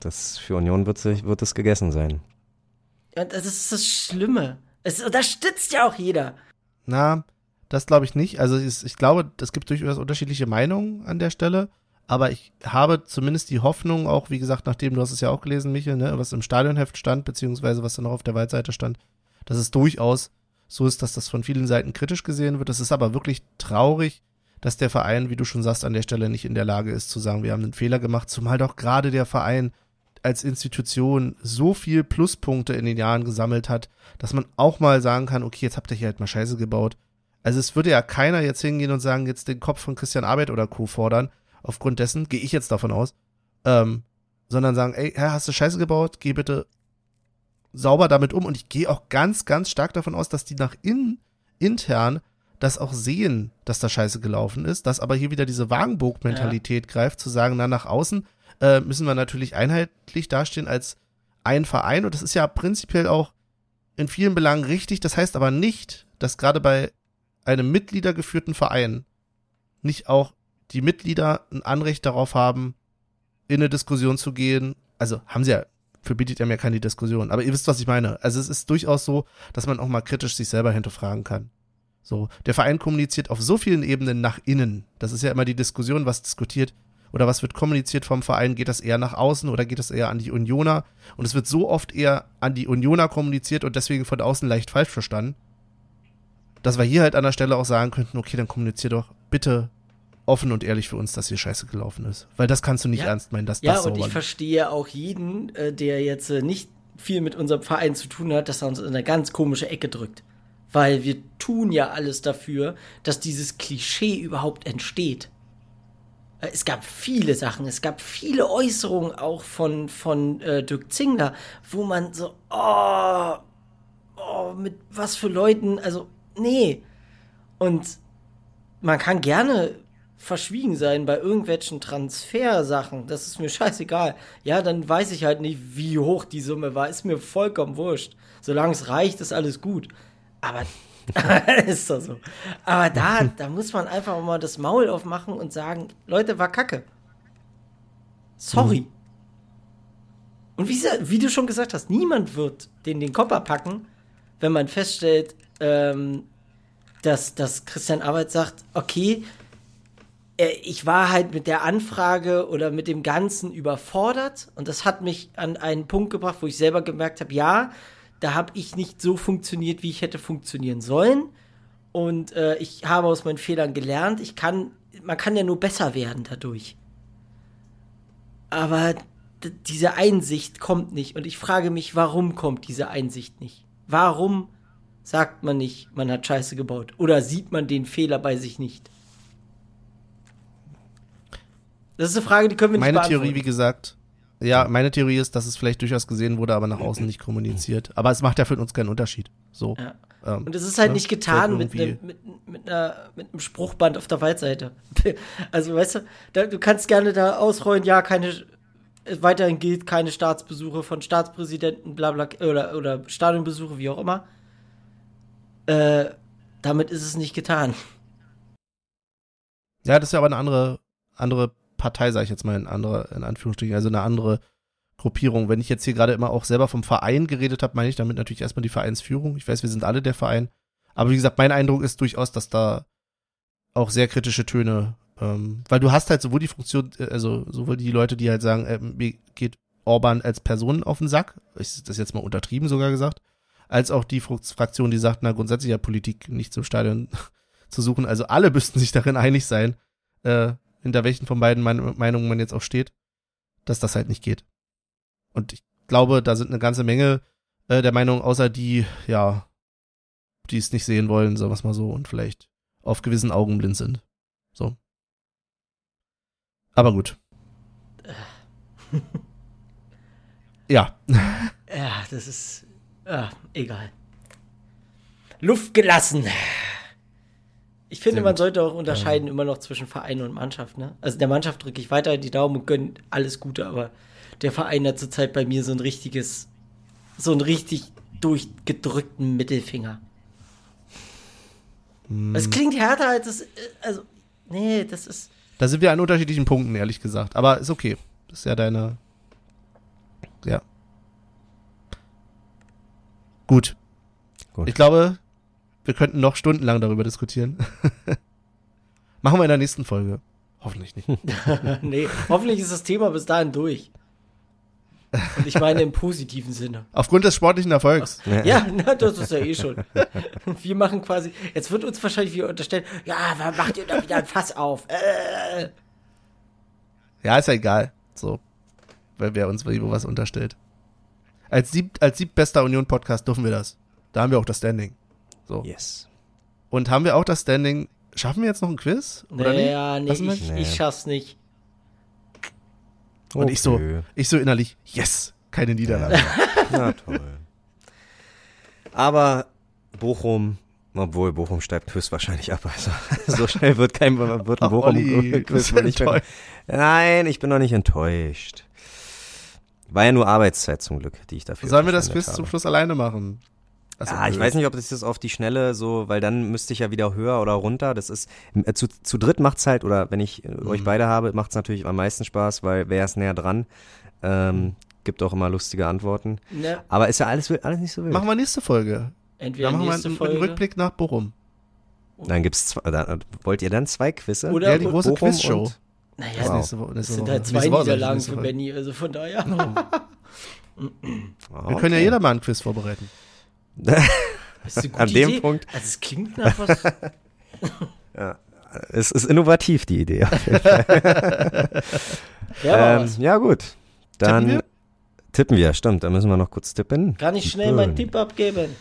das für Union wird, sich, wird es gegessen sein. ja, das ist das Schlimme. Es unterstützt ja auch jeder. Na, das glaube ich nicht. Also es, ich glaube, es gibt durchaus unterschiedliche Meinungen an der Stelle. Aber ich habe zumindest die Hoffnung, auch wie gesagt, nachdem du hast es ja auch gelesen, Michael, ne, was im Stadionheft stand, beziehungsweise was dann auch auf der Waldseite stand, dass es durchaus so ist, dass das von vielen Seiten kritisch gesehen wird. Das ist aber wirklich traurig, dass der Verein, wie du schon sagst, an der Stelle nicht in der Lage ist zu sagen, wir haben einen Fehler gemacht, zumal doch gerade der Verein als Institution so viel Pluspunkte in den Jahren gesammelt hat, dass man auch mal sagen kann, okay, jetzt habt ihr hier halt mal Scheiße gebaut. Also es würde ja keiner jetzt hingehen und sagen, jetzt den Kopf von Christian Arbeit oder Co. fordern. Aufgrund dessen gehe ich jetzt davon aus. Ähm, sondern sagen, ey, Herr, hast du Scheiße gebaut? Geh bitte sauber damit um. Und ich gehe auch ganz, ganz stark davon aus, dass die nach innen, intern, das auch sehen, dass da Scheiße gelaufen ist, dass aber hier wieder diese Wagenburg-Mentalität greift, zu sagen, na, nach außen äh, müssen wir natürlich einheitlich dastehen als ein Verein. Und das ist ja prinzipiell auch in vielen Belangen richtig. Das heißt aber nicht, dass gerade bei einem mitgliedergeführten Verein nicht auch die Mitglieder ein Anrecht darauf haben, in eine Diskussion zu gehen. Also haben sie ja, verbietet ja mir keine Diskussion. Aber ihr wisst, was ich meine. Also es ist durchaus so, dass man auch mal kritisch sich selber hinterfragen kann. So, der Verein kommuniziert auf so vielen Ebenen nach innen. Das ist ja immer die Diskussion, was diskutiert oder was wird kommuniziert vom Verein. Geht das eher nach außen oder geht das eher an die Unioner? Und es wird so oft eher an die Unioner kommuniziert und deswegen von außen leicht falsch verstanden, dass wir hier halt an der Stelle auch sagen könnten, okay, dann kommunizier doch bitte offen und ehrlich für uns, dass hier scheiße gelaufen ist. Weil das kannst du nicht Ja. ernst meinen, dass Ja, das und ich verstehe auch jeden, äh, der jetzt äh, nicht viel mit unserem Verein zu tun hat, dass er uns in eine ganz komische Ecke drückt. Weil wir tun ja alles dafür, dass dieses Klischee überhaupt entsteht. Äh, Es gab viele Sachen, es gab viele Äußerungen auch von, von äh, Dirk Zingler, wo man so, oh, oh, mit was für Leuten, also, nee. Und man kann gerne verschwiegen sein bei irgendwelchen Transfersachen. Das ist mir scheißegal. Ja, dann weiß ich halt nicht, wie hoch die Summe war. Ist mir vollkommen wurscht. Solange es reicht, ist alles gut. Aber ist doch so. Aber da, da muss man einfach mal das Maul aufmachen und sagen, Leute, war Kacke. Sorry. Und wie, wie du schon gesagt hast, niemand wird den den Kopf packen, wenn man feststellt, ähm, dass, dass Christian Arbeit sagt, okay, ich war halt mit der Anfrage oder mit dem Ganzen überfordert und das hat mich an einen Punkt gebracht, wo ich selber gemerkt habe, ja, da habe ich nicht so funktioniert, wie ich hätte funktionieren sollen und äh, ich habe aus meinen Fehlern gelernt. Ich kann, man kann ja nur besser werden dadurch. Aber diese Einsicht kommt nicht und ich frage mich, warum kommt diese Einsicht nicht? Warum sagt man nicht, man hat Scheiße gebaut oder sieht man den Fehler bei sich nicht? Das ist eine Frage, die können wir nicht Meine beantworten. Theorie, wie gesagt, ja, meine Theorie ist, dass es vielleicht durchaus gesehen wurde, aber nach außen nicht kommuniziert. Aber es macht ja für uns keinen Unterschied. So. Ja. Ähm, Und es ist halt ne? nicht getan mit, einem, mit, mit, einer, mit einem Spruchband auf der Waldseite. Also, weißt du, da, du kannst gerne da ausrollen, ja, keine, weiterhin gilt keine Staatsbesuche von Staatspräsidenten, bla bla, oder, oder Stadionbesuche, wie auch immer. Äh, damit ist es nicht getan. Ja, das ist ja aber eine andere, andere Partei, sage ich jetzt mal in andere, in Anführungsstrichen, also eine andere Gruppierung. Wenn ich jetzt hier gerade immer auch selber vom Verein geredet habe, meine ich damit natürlich erstmal die Vereinsführung. Ich weiß, wir sind alle der Verein. Aber wie gesagt, mein Eindruck ist durchaus, dass da auch sehr kritische Töne, ähm, weil du hast halt sowohl die Funktion, äh, also sowohl die Leute, die halt sagen, äh, mir geht Orban als Person auf den Sack, ist das jetzt mal untertrieben sogar gesagt, als auch die Frak- Fraktion, die sagt, na grundsätzlich ja Politik nicht zum Stadion zu suchen. Also alle müssten sich darin einig sein, äh, hinter welchen von beiden mein Meinungen man jetzt auch steht, dass das halt nicht geht. Und ich glaube, da sind eine ganze Menge äh, der Meinung, außer die, ja, die es nicht sehen wollen, sagen wir es mal so, und vielleicht auf gewissen Augen blind sind. So. Aber gut. ja. Ja, das ist. Ja, egal. Luft gelassen. Ich finde, man sollte auch unterscheiden immer noch zwischen Verein und Mannschaft. Ne? Also der Mannschaft drücke ich weiter die Daumen und gönne alles Gute, aber der Verein hat zurzeit bei mir so ein richtiges, so einen richtig durchgedrückten Mittelfinger. Hm. Es klingt härter als es. Also, nee, das ist. Da sind wir an unterschiedlichen Punkten, ehrlich gesagt. Aber ist okay. Das ist ja deine. Ja. Gut. Gut. Ich glaube, wir könnten noch stundenlang darüber diskutieren. Machen wir in der nächsten Folge. Hoffentlich nicht. nee, hoffentlich ist das Thema bis dahin durch. Und ich meine im positiven Sinne. Aufgrund des sportlichen Erfolgs. Ja, na, das ist ja eh schon. Wir machen quasi, jetzt wird uns wahrscheinlich wieder unterstellt, ja, macht ihr da wieder ein Fass auf? Äh. Ja, ist ja egal. So. Weil wer uns irgendwo was unterstellt. Als, sieb, als siebbester Union-Podcast dürfen wir das. Da haben wir auch das Standing. So. Yes. Und haben wir auch das Standing. Schaffen wir jetzt noch ein Quiz? Oder Naja, nee, Lassen wir- ich, Nee. ich schaff's nicht. Und ich so, Okay. ich so innerlich, yes, keine Niederlage. Na toll. Aber Bochum, obwohl Bochum steigt höchstwahrscheinlich ab. Also so schnell wird kein wird ein Ach, Bochum Olli, wohl nicht enttäuscht. Nein, ich bin noch nicht enttäuscht. War ja nur Arbeitszeit zum Glück, die ich dafür Sollen wir das Quiz zum habe. Schluss alleine machen? Also, Ah, ich weiß nicht, ob das jetzt auf die Schnelle so, weil dann müsste ich ja wieder höher oder runter. Das ist äh, zu, zu dritt macht's halt, oder wenn ich äh, Mhm. euch beide habe, macht's natürlich am meisten Spaß, weil wer ist näher dran, ähm, gibt auch immer lustige Antworten. Ne, Aber ist ja alles, alles nicht so wild. Machen wir nächste Folge. entweder Dann machen wir nächste einen, Folge einen Rückblick nach Bochum. Dann gibt's zwei, dann, wollt ihr dann zwei Quizze? Oder- Ja, die große Bochum Quizshow. und- Naja, Das Wow. nächste Woche. das Nächste sind Woche. halt zwei Niederlagen für. Benny, also von daher. Ah, Wir können ja okay. jeder mal einen Quiz vorbereiten. An dem Idee. Punkt. Also es klingt nach was. Es ist innovativ, die Idee. Ja, ähm, ja, gut. Dann Tippen wir? tippen wir, stimmt. Da müssen wir noch kurz tippen. Kann ich schnell meinen. Tipp abgeben?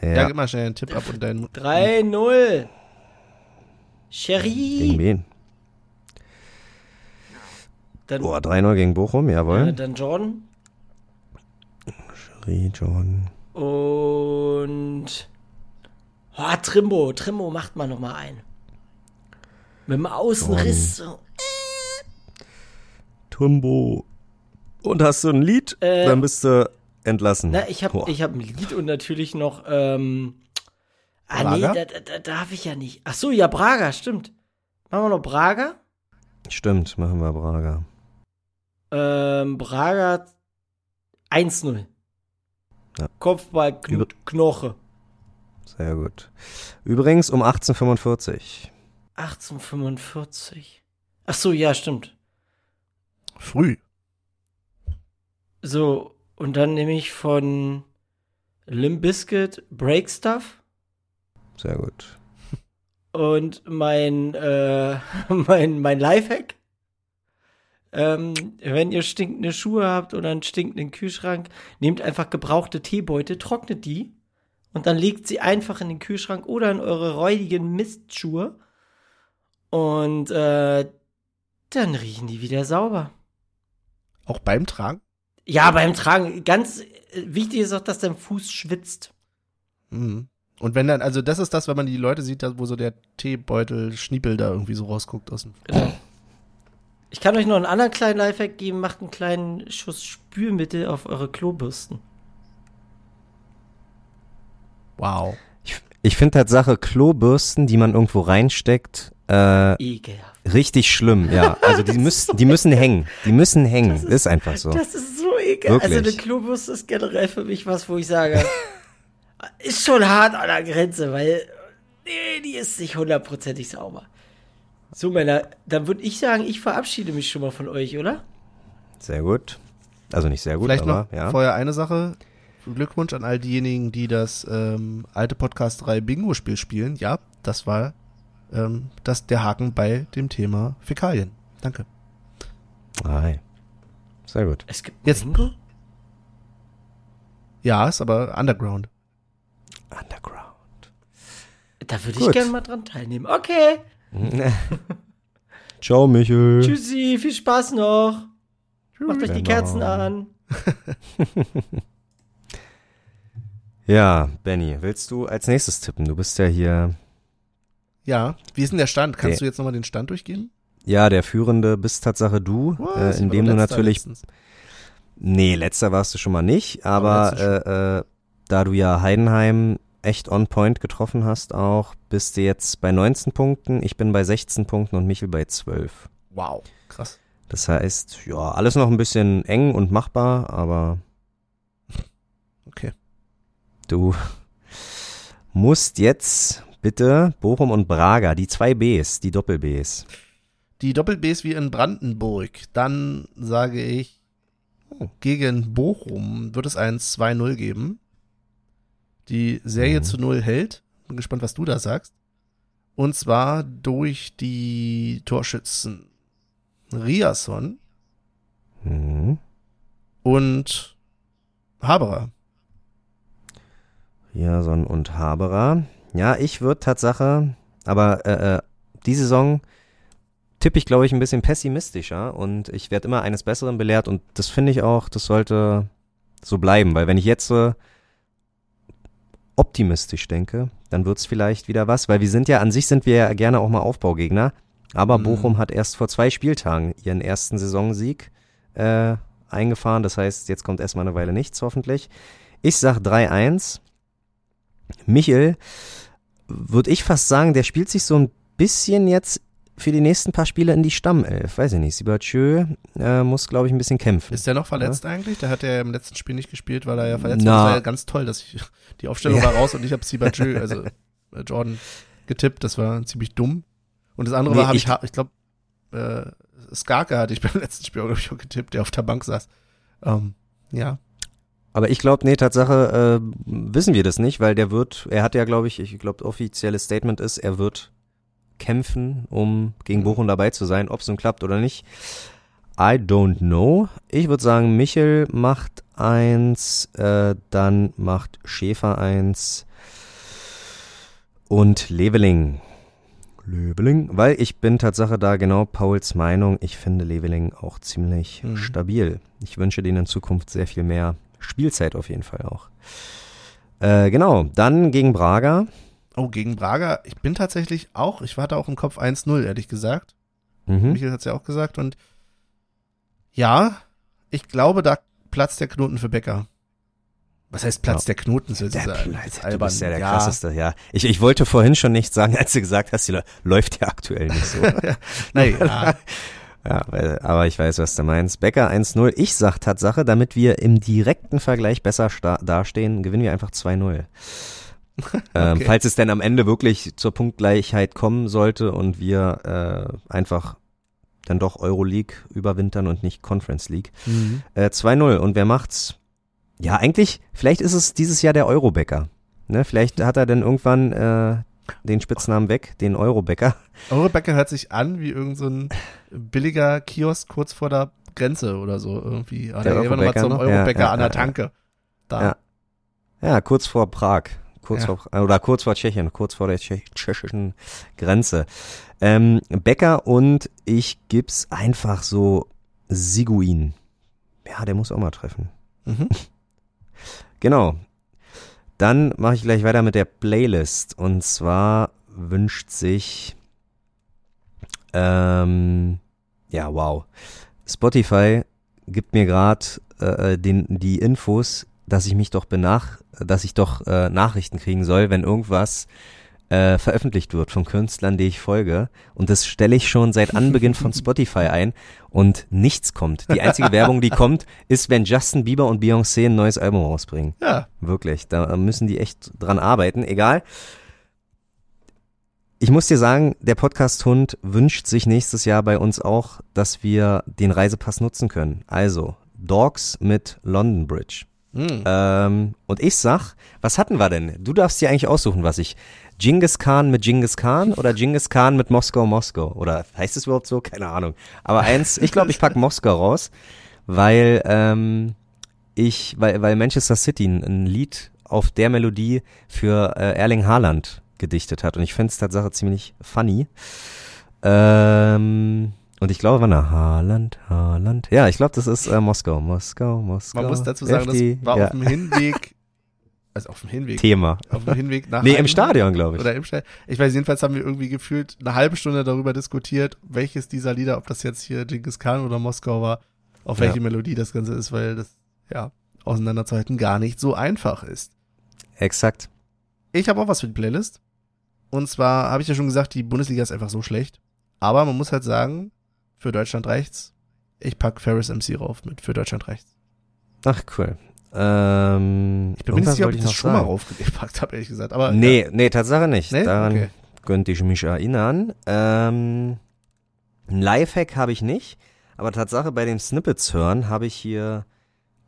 Ja, Ja, gib mal schnell einen Tipp ab und deinen. 3-0. gegen Cherie. wen? Dann, Boah, 3-0 gegen Bochum, jawohl. dann Jordan. Region. Und. Oh, Trimbo. Trimbo macht mal nochmal ein. Mit dem Außenriss. So. Turbo. Und hast du ein Lied? Äh, Dann bist du entlassen. Na, ich habe ich hab ein Lied und natürlich noch. Ähm, ah, nee, Braga? da, da, da darf ich ja nicht. Ach so, ja, Braga, stimmt. Machen wir noch Braga? Stimmt, machen wir Braga. Ähm, Braga 1-0. Ja. Kopfball, Kn Knoche. Sehr gut. Übrigens um 1845. 1845. Ach so, ja, stimmt. Früh. So, und dann nehme ich von Limp Bizkit Break Stuff Sehr gut. und mein, äh, mein, mein Lifehack. Ähm, wenn ihr stinkende Schuhe habt oder einen stinkenden Kühlschrank, nehmt einfach gebrauchte Teebeutel, trocknet die und dann legt sie einfach in den Kühlschrank oder in eure räudigen Mistschuhe und äh, dann riechen die wieder sauber. Auch beim Tragen? Ja, beim Tragen, ganz äh, wichtig ist auch, dass dein Fuß schwitzt. Mhm. Und wenn dann, also das ist das, wenn man die Leute sieht, wo so der Teebeutel Schniepel da irgendwie so rausguckt aus dem. Ich kann euch noch einen anderen kleinen Lifehack geben, macht einen kleinen Schuss Spülmittel auf eure Klobürsten. Wow. Ich finde Tatsache Klobürsten, die man irgendwo reinsteckt, äh, Ekelhaft. richtig schlimm, ja. Also die müssen, die müssen hängen. Die müssen hängen. Das ist, einfach so. Das ist so ekelhaft. Also eine Wirklich. Klobürste ist generell für mich was, wo ich sage, ist schon hart an der Grenze, weil nee, die ist nicht hundertprozentig sauber. So, Männer, dann würde ich sagen, ich verabschiede mich schon mal von euch, oder? Sehr gut. Also nicht sehr gut, Vielleicht aber noch ja. vorher eine Sache. Glückwunsch an all diejenigen, die das ähm, alte Podcast 3 Bingo-Spiel spielen. Ja, das war ähm, das, der Haken bei dem Thema Fäkalien. Danke. Hi. Sehr gut. Es gibt Jetzt- Bingo? Ja, ist aber Underground. Underground. Da würde ich gerne mal dran teilnehmen. Okay. Ciao, Michel. Tschüssi, viel Spaß noch. Macht euch die Genau. Kerzen an. Ja, Benny, willst du als nächstes tippen? Du bist ja hier, Ja, wie ist denn der Stand? Kannst Okay. du jetzt nochmal den Stand durchgehen? ja, der Führende bist Tatsache du, Was? äh, indem du natürlich, letztens. nee, letzter warst du schon mal nicht, Aber aber äh, äh, da du ja Heidenheim echt on point getroffen hast auch, bist du jetzt bei 19 Punkten, ich bin bei 16 Punkten und Michel bei 12. Wow, krass. Das heißt, ja, alles noch ein bisschen eng und machbar, aber Okay. Du musst jetzt bitte Bochum und Braga, die zwei Bs, die Doppel-Bs. Die Doppel-Bs wie in Brandenburg. Dann sage ich, gegen Bochum wird es ein 2-0 geben. Die Serie Mhm. zu 0 hält. Bin gespannt, was du da sagst. Und zwar durch die Torschützen Riasson Mhm. und Haberer. Jason und Haberer. Ja, ich würde Tatsache, aber äh, äh, die Saison tippe ich, glaube ich, ein bisschen pessimistischer und ich werde immer eines Besseren belehrt und das finde ich auch, das sollte so bleiben, weil wenn ich jetzt so optimistisch denke, dann wird's vielleicht wieder was, weil wir sind ja, an sich sind wir ja gerne auch mal Aufbaugegner, aber Mhm. Bochum hat erst vor zwei Spieltagen ihren ersten Saisonsieg äh, eingefahren, das heißt, jetzt kommt erstmal eine Weile nichts hoffentlich. Ich sag 3-1. Michel, würde ich fast sagen, der spielt sich so ein bisschen jetzt für die nächsten paar Spiele in die Stammelf. Weiß ich nicht. Sibachö äh, muss, glaube ich, ein bisschen kämpfen. Ist der noch verletzt eigentlich? Der hat ja im letzten Spiel nicht gespielt, weil er ja verletzt war. Das war ja ganz toll, dass ich die Aufstellung Ja. war raus und ich habe Sibachö, also äh, Jordan, getippt. Das war ziemlich dumm. Und das andere Nee, war, habe ich, ich- ich glaube, äh, Skarke hatte ich beim letzten Spiel, glaube ich, auch getippt, der auf der Bank saß. Ähm, ja. Aber ich glaube, nee, Tatsache äh, wissen wir das nicht, weil der wird, er hat ja, glaube ich, ich glaube, offizielles Statement ist, er wird kämpfen, um gegen Bochum dabei zu sein, ob es nun klappt oder nicht. I don't know. Ich würde sagen, Michel macht eins, äh, dann macht Schäfer eins und Leveling. Leveling, weil ich bin Tatsache da genau Pauls Meinung. Ich finde Leveling auch ziemlich Mhm. stabil. Ich wünsche denen in Zukunft sehr viel mehr Spielzeit auf jeden Fall auch. Äh, genau, dann gegen Braga. Oh, gegen Braga. Ich bin tatsächlich auch, ich hatte auch im Kopf 1-0, ehrlich gesagt. Mhm. Michael hat es ja auch gesagt. Und ja, ich glaube, da platzt der Knoten für Becker. Was heißt platzt der Knoten? Ist, Der Platz, ist du albern. bist ja der ja. krasseste, ja. Ich, ich wollte vorhin schon nicht sagen, als du gesagt hast, die Lä- läuft ja aktuell nicht so. Naja, ja, weil, aber ich weiß, was du meinst. Becker 1-0. Ich sag Tatsache, damit wir im direkten Vergleich besser dastehen, gewinnen wir einfach 2-0. Ähm, Okay. falls es denn am Ende wirklich zur Punktgleichheit kommen sollte und wir äh, einfach dann doch Euroleague überwintern und nicht Conference League. Mhm. Äh, 2-0. Und wer macht's? Ja, eigentlich, vielleicht ist es dieses Jahr der Eurobäcker. Ne, vielleicht hat er dann irgendwann äh, den Spitznamen weg, den Eurobäcker. Eurobäcker hört sich an wie irgendein so ein billiger Kiosk kurz vor der Grenze oder so irgendwie. Ah, Der Eurobäcker noch? Eurobäcker Ja, ja, an der. Tanke. Da. Ja. Ja, kurz vor Prag. Kurz Ja. vor, oder kurz vor Tschechien, kurz vor der Tschech tschechischen Grenze. Ähm, Bäcker und ich gib's einfach so Siguin. Ja, der muss auch mal treffen. Mhm. Genau. Dann mache ich gleich weiter mit der Playlist. Und zwar wünscht sich, ähm, ja, wow. Spotify gibt mir gerade äh, den die Infos, dass ich mich doch benach, dass ich doch äh, Nachrichten kriegen soll, wenn irgendwas äh, veröffentlicht wird von Künstlern, die ich folge. Und das stelle ich schon seit Anbeginn von Spotify ein und nichts kommt. Die einzige Werbung, die kommt, ist, wenn Justin Bieber und Beyoncé ein neues Album rausbringen. Ja. Wirklich, da müssen die echt dran arbeiten. Egal. Ich muss dir sagen, der Podcast-Hund wünscht sich nächstes Jahr bei uns auch, dass wir den Reisepass nutzen können. Also, Dogs mit London Bridge. Mhm. Ähm, und ich sag, was hatten wir denn? Du darfst dir eigentlich aussuchen, was ich. Genghis Khan mit Genghis Khan oder Genghis Khan mit Moskau, Moskau? Oder heißt es überhaupt so? Keine Ahnung. Aber eins, ich glaube, ich pack Moskau raus, weil ähm, ich, weil, weil Manchester City ein, ein Lied auf der Melodie für äh, Erling Haaland gedichtet hat. Und ich find's Tatsache ziemlich funny. Ähm, und ich glaube, wann er Haaland, Haaland. Ja, ich glaube, das ist äh, Moskau, Moskau, Moskau. Man muss dazu sagen, FD, das war ja. auf dem Hinweg, also auf dem Hinweg, Thema. auf dem Hinweg nach Nee, im Stadion, glaube ich. Oder im Stadion. Ich weiß, jedenfalls haben wir irgendwie gefühlt eine halbe Stunde darüber diskutiert, welches dieser Lieder, ob das jetzt hier Genghis Khan oder Moskau war, auf welche Ja. Melodie das Ganze ist, weil das, ja, auseinanderzuhalten gar nicht so einfach ist. Exakt. Ich habe auch was für die Playlist. Und zwar habe ich ja schon gesagt, die Bundesliga ist einfach so schlecht. Aber man muss halt sagen, für Deutschland reicht's. Ich pack Ferris MC rauf mit für Deutschland reicht's. Ach, cool. Ähm, Ich bin mir nicht sicher, ob ich das schon mal sagen. raufgepackt habe, ehrlich gesagt. Aber Nee, ja. nee, Tatsache nicht. Nee? Daran Okay. könnte ich mich erinnern. Ähm, ein Lifehack habe ich nicht, aber Tatsache bei den Snippets hören habe ich hier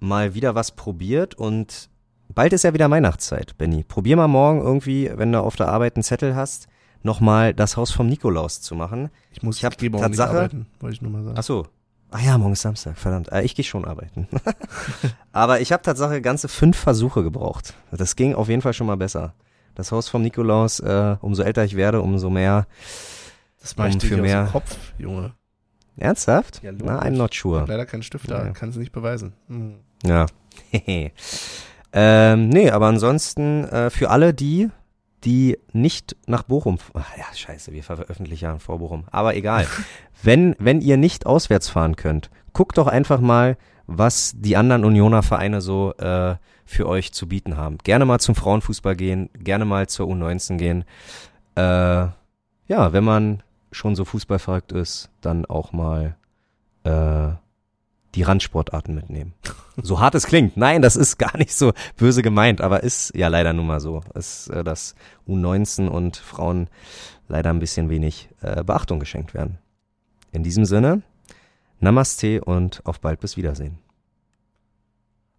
mal wieder was probiert und bald ist ja wieder Weihnachtszeit, Benny. Probier mal morgen irgendwie, wenn du auf der Arbeit einen Zettel hast, nochmal das Haus vom Nikolaus zu machen. ich muss ich hab geh morgen Tatsache- arbeiten, wollte ich nur mal sagen. Ach so. Ah ja, morgen ist Samstag, verdammt. Äh, ich gehe schon arbeiten. Aber ich habe Tatsache ganze fünf Versuche gebraucht. Das ging auf jeden Fall schon mal besser. Das Haus vom Nikolaus, äh, umso älter ich werde, umso mehr. Das mach ich um dir für nicht aus mehr- dem Kopf, Junge. Ernsthaft? Ja, Na. I'm not Ich sure. hab leider keinen Stift da, Ja. kannst du nicht beweisen. Hm. Ja. ähm, nee, aber ansonsten äh, für alle die, die nicht nach Bochum. Ach ja, scheiße, wir veröffentlichen ja vor Bochum. Aber egal. wenn, wenn ihr nicht auswärts fahren könnt, guckt doch einfach mal, was die anderen Unioner Vereine so äh, für euch zu bieten haben. Gerne mal zum Frauenfußball gehen, gerne mal zur U19 gehen. Äh, ja, wenn man schon so fußballverrückt ist, dann auch mal äh, die Randsportarten mitnehmen. So hart es klingt. Nein, das ist gar nicht so böse gemeint, aber ist ja leider nun mal so. Ist, äh, dass U19 und Frauen leider ein bisschen wenig äh, Beachtung geschenkt werden. In diesem Sinne, Namaste und auf bald bis Wiedersehen.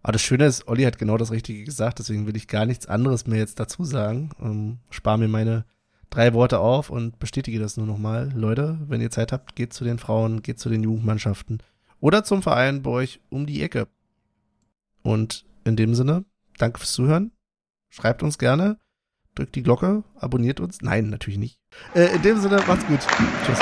Aber das Schöne ist, Olli hat genau das Richtige gesagt, deswegen will ich gar nichts anderes mehr jetzt dazu sagen. Ähm, spar mir meine drei Worte auf und bestätige das nur nochmal. Leute, wenn ihr Zeit habt, geht zu den Frauen, geht zu den Jugendmannschaften oder zum Verein bei euch um die Ecke. Und in dem Sinne, danke fürs Zuhören. Schreibt uns gerne, drückt die Glocke, abonniert uns. Nein, natürlich nicht. Äh, in dem Sinne, macht's gut. Tschüss.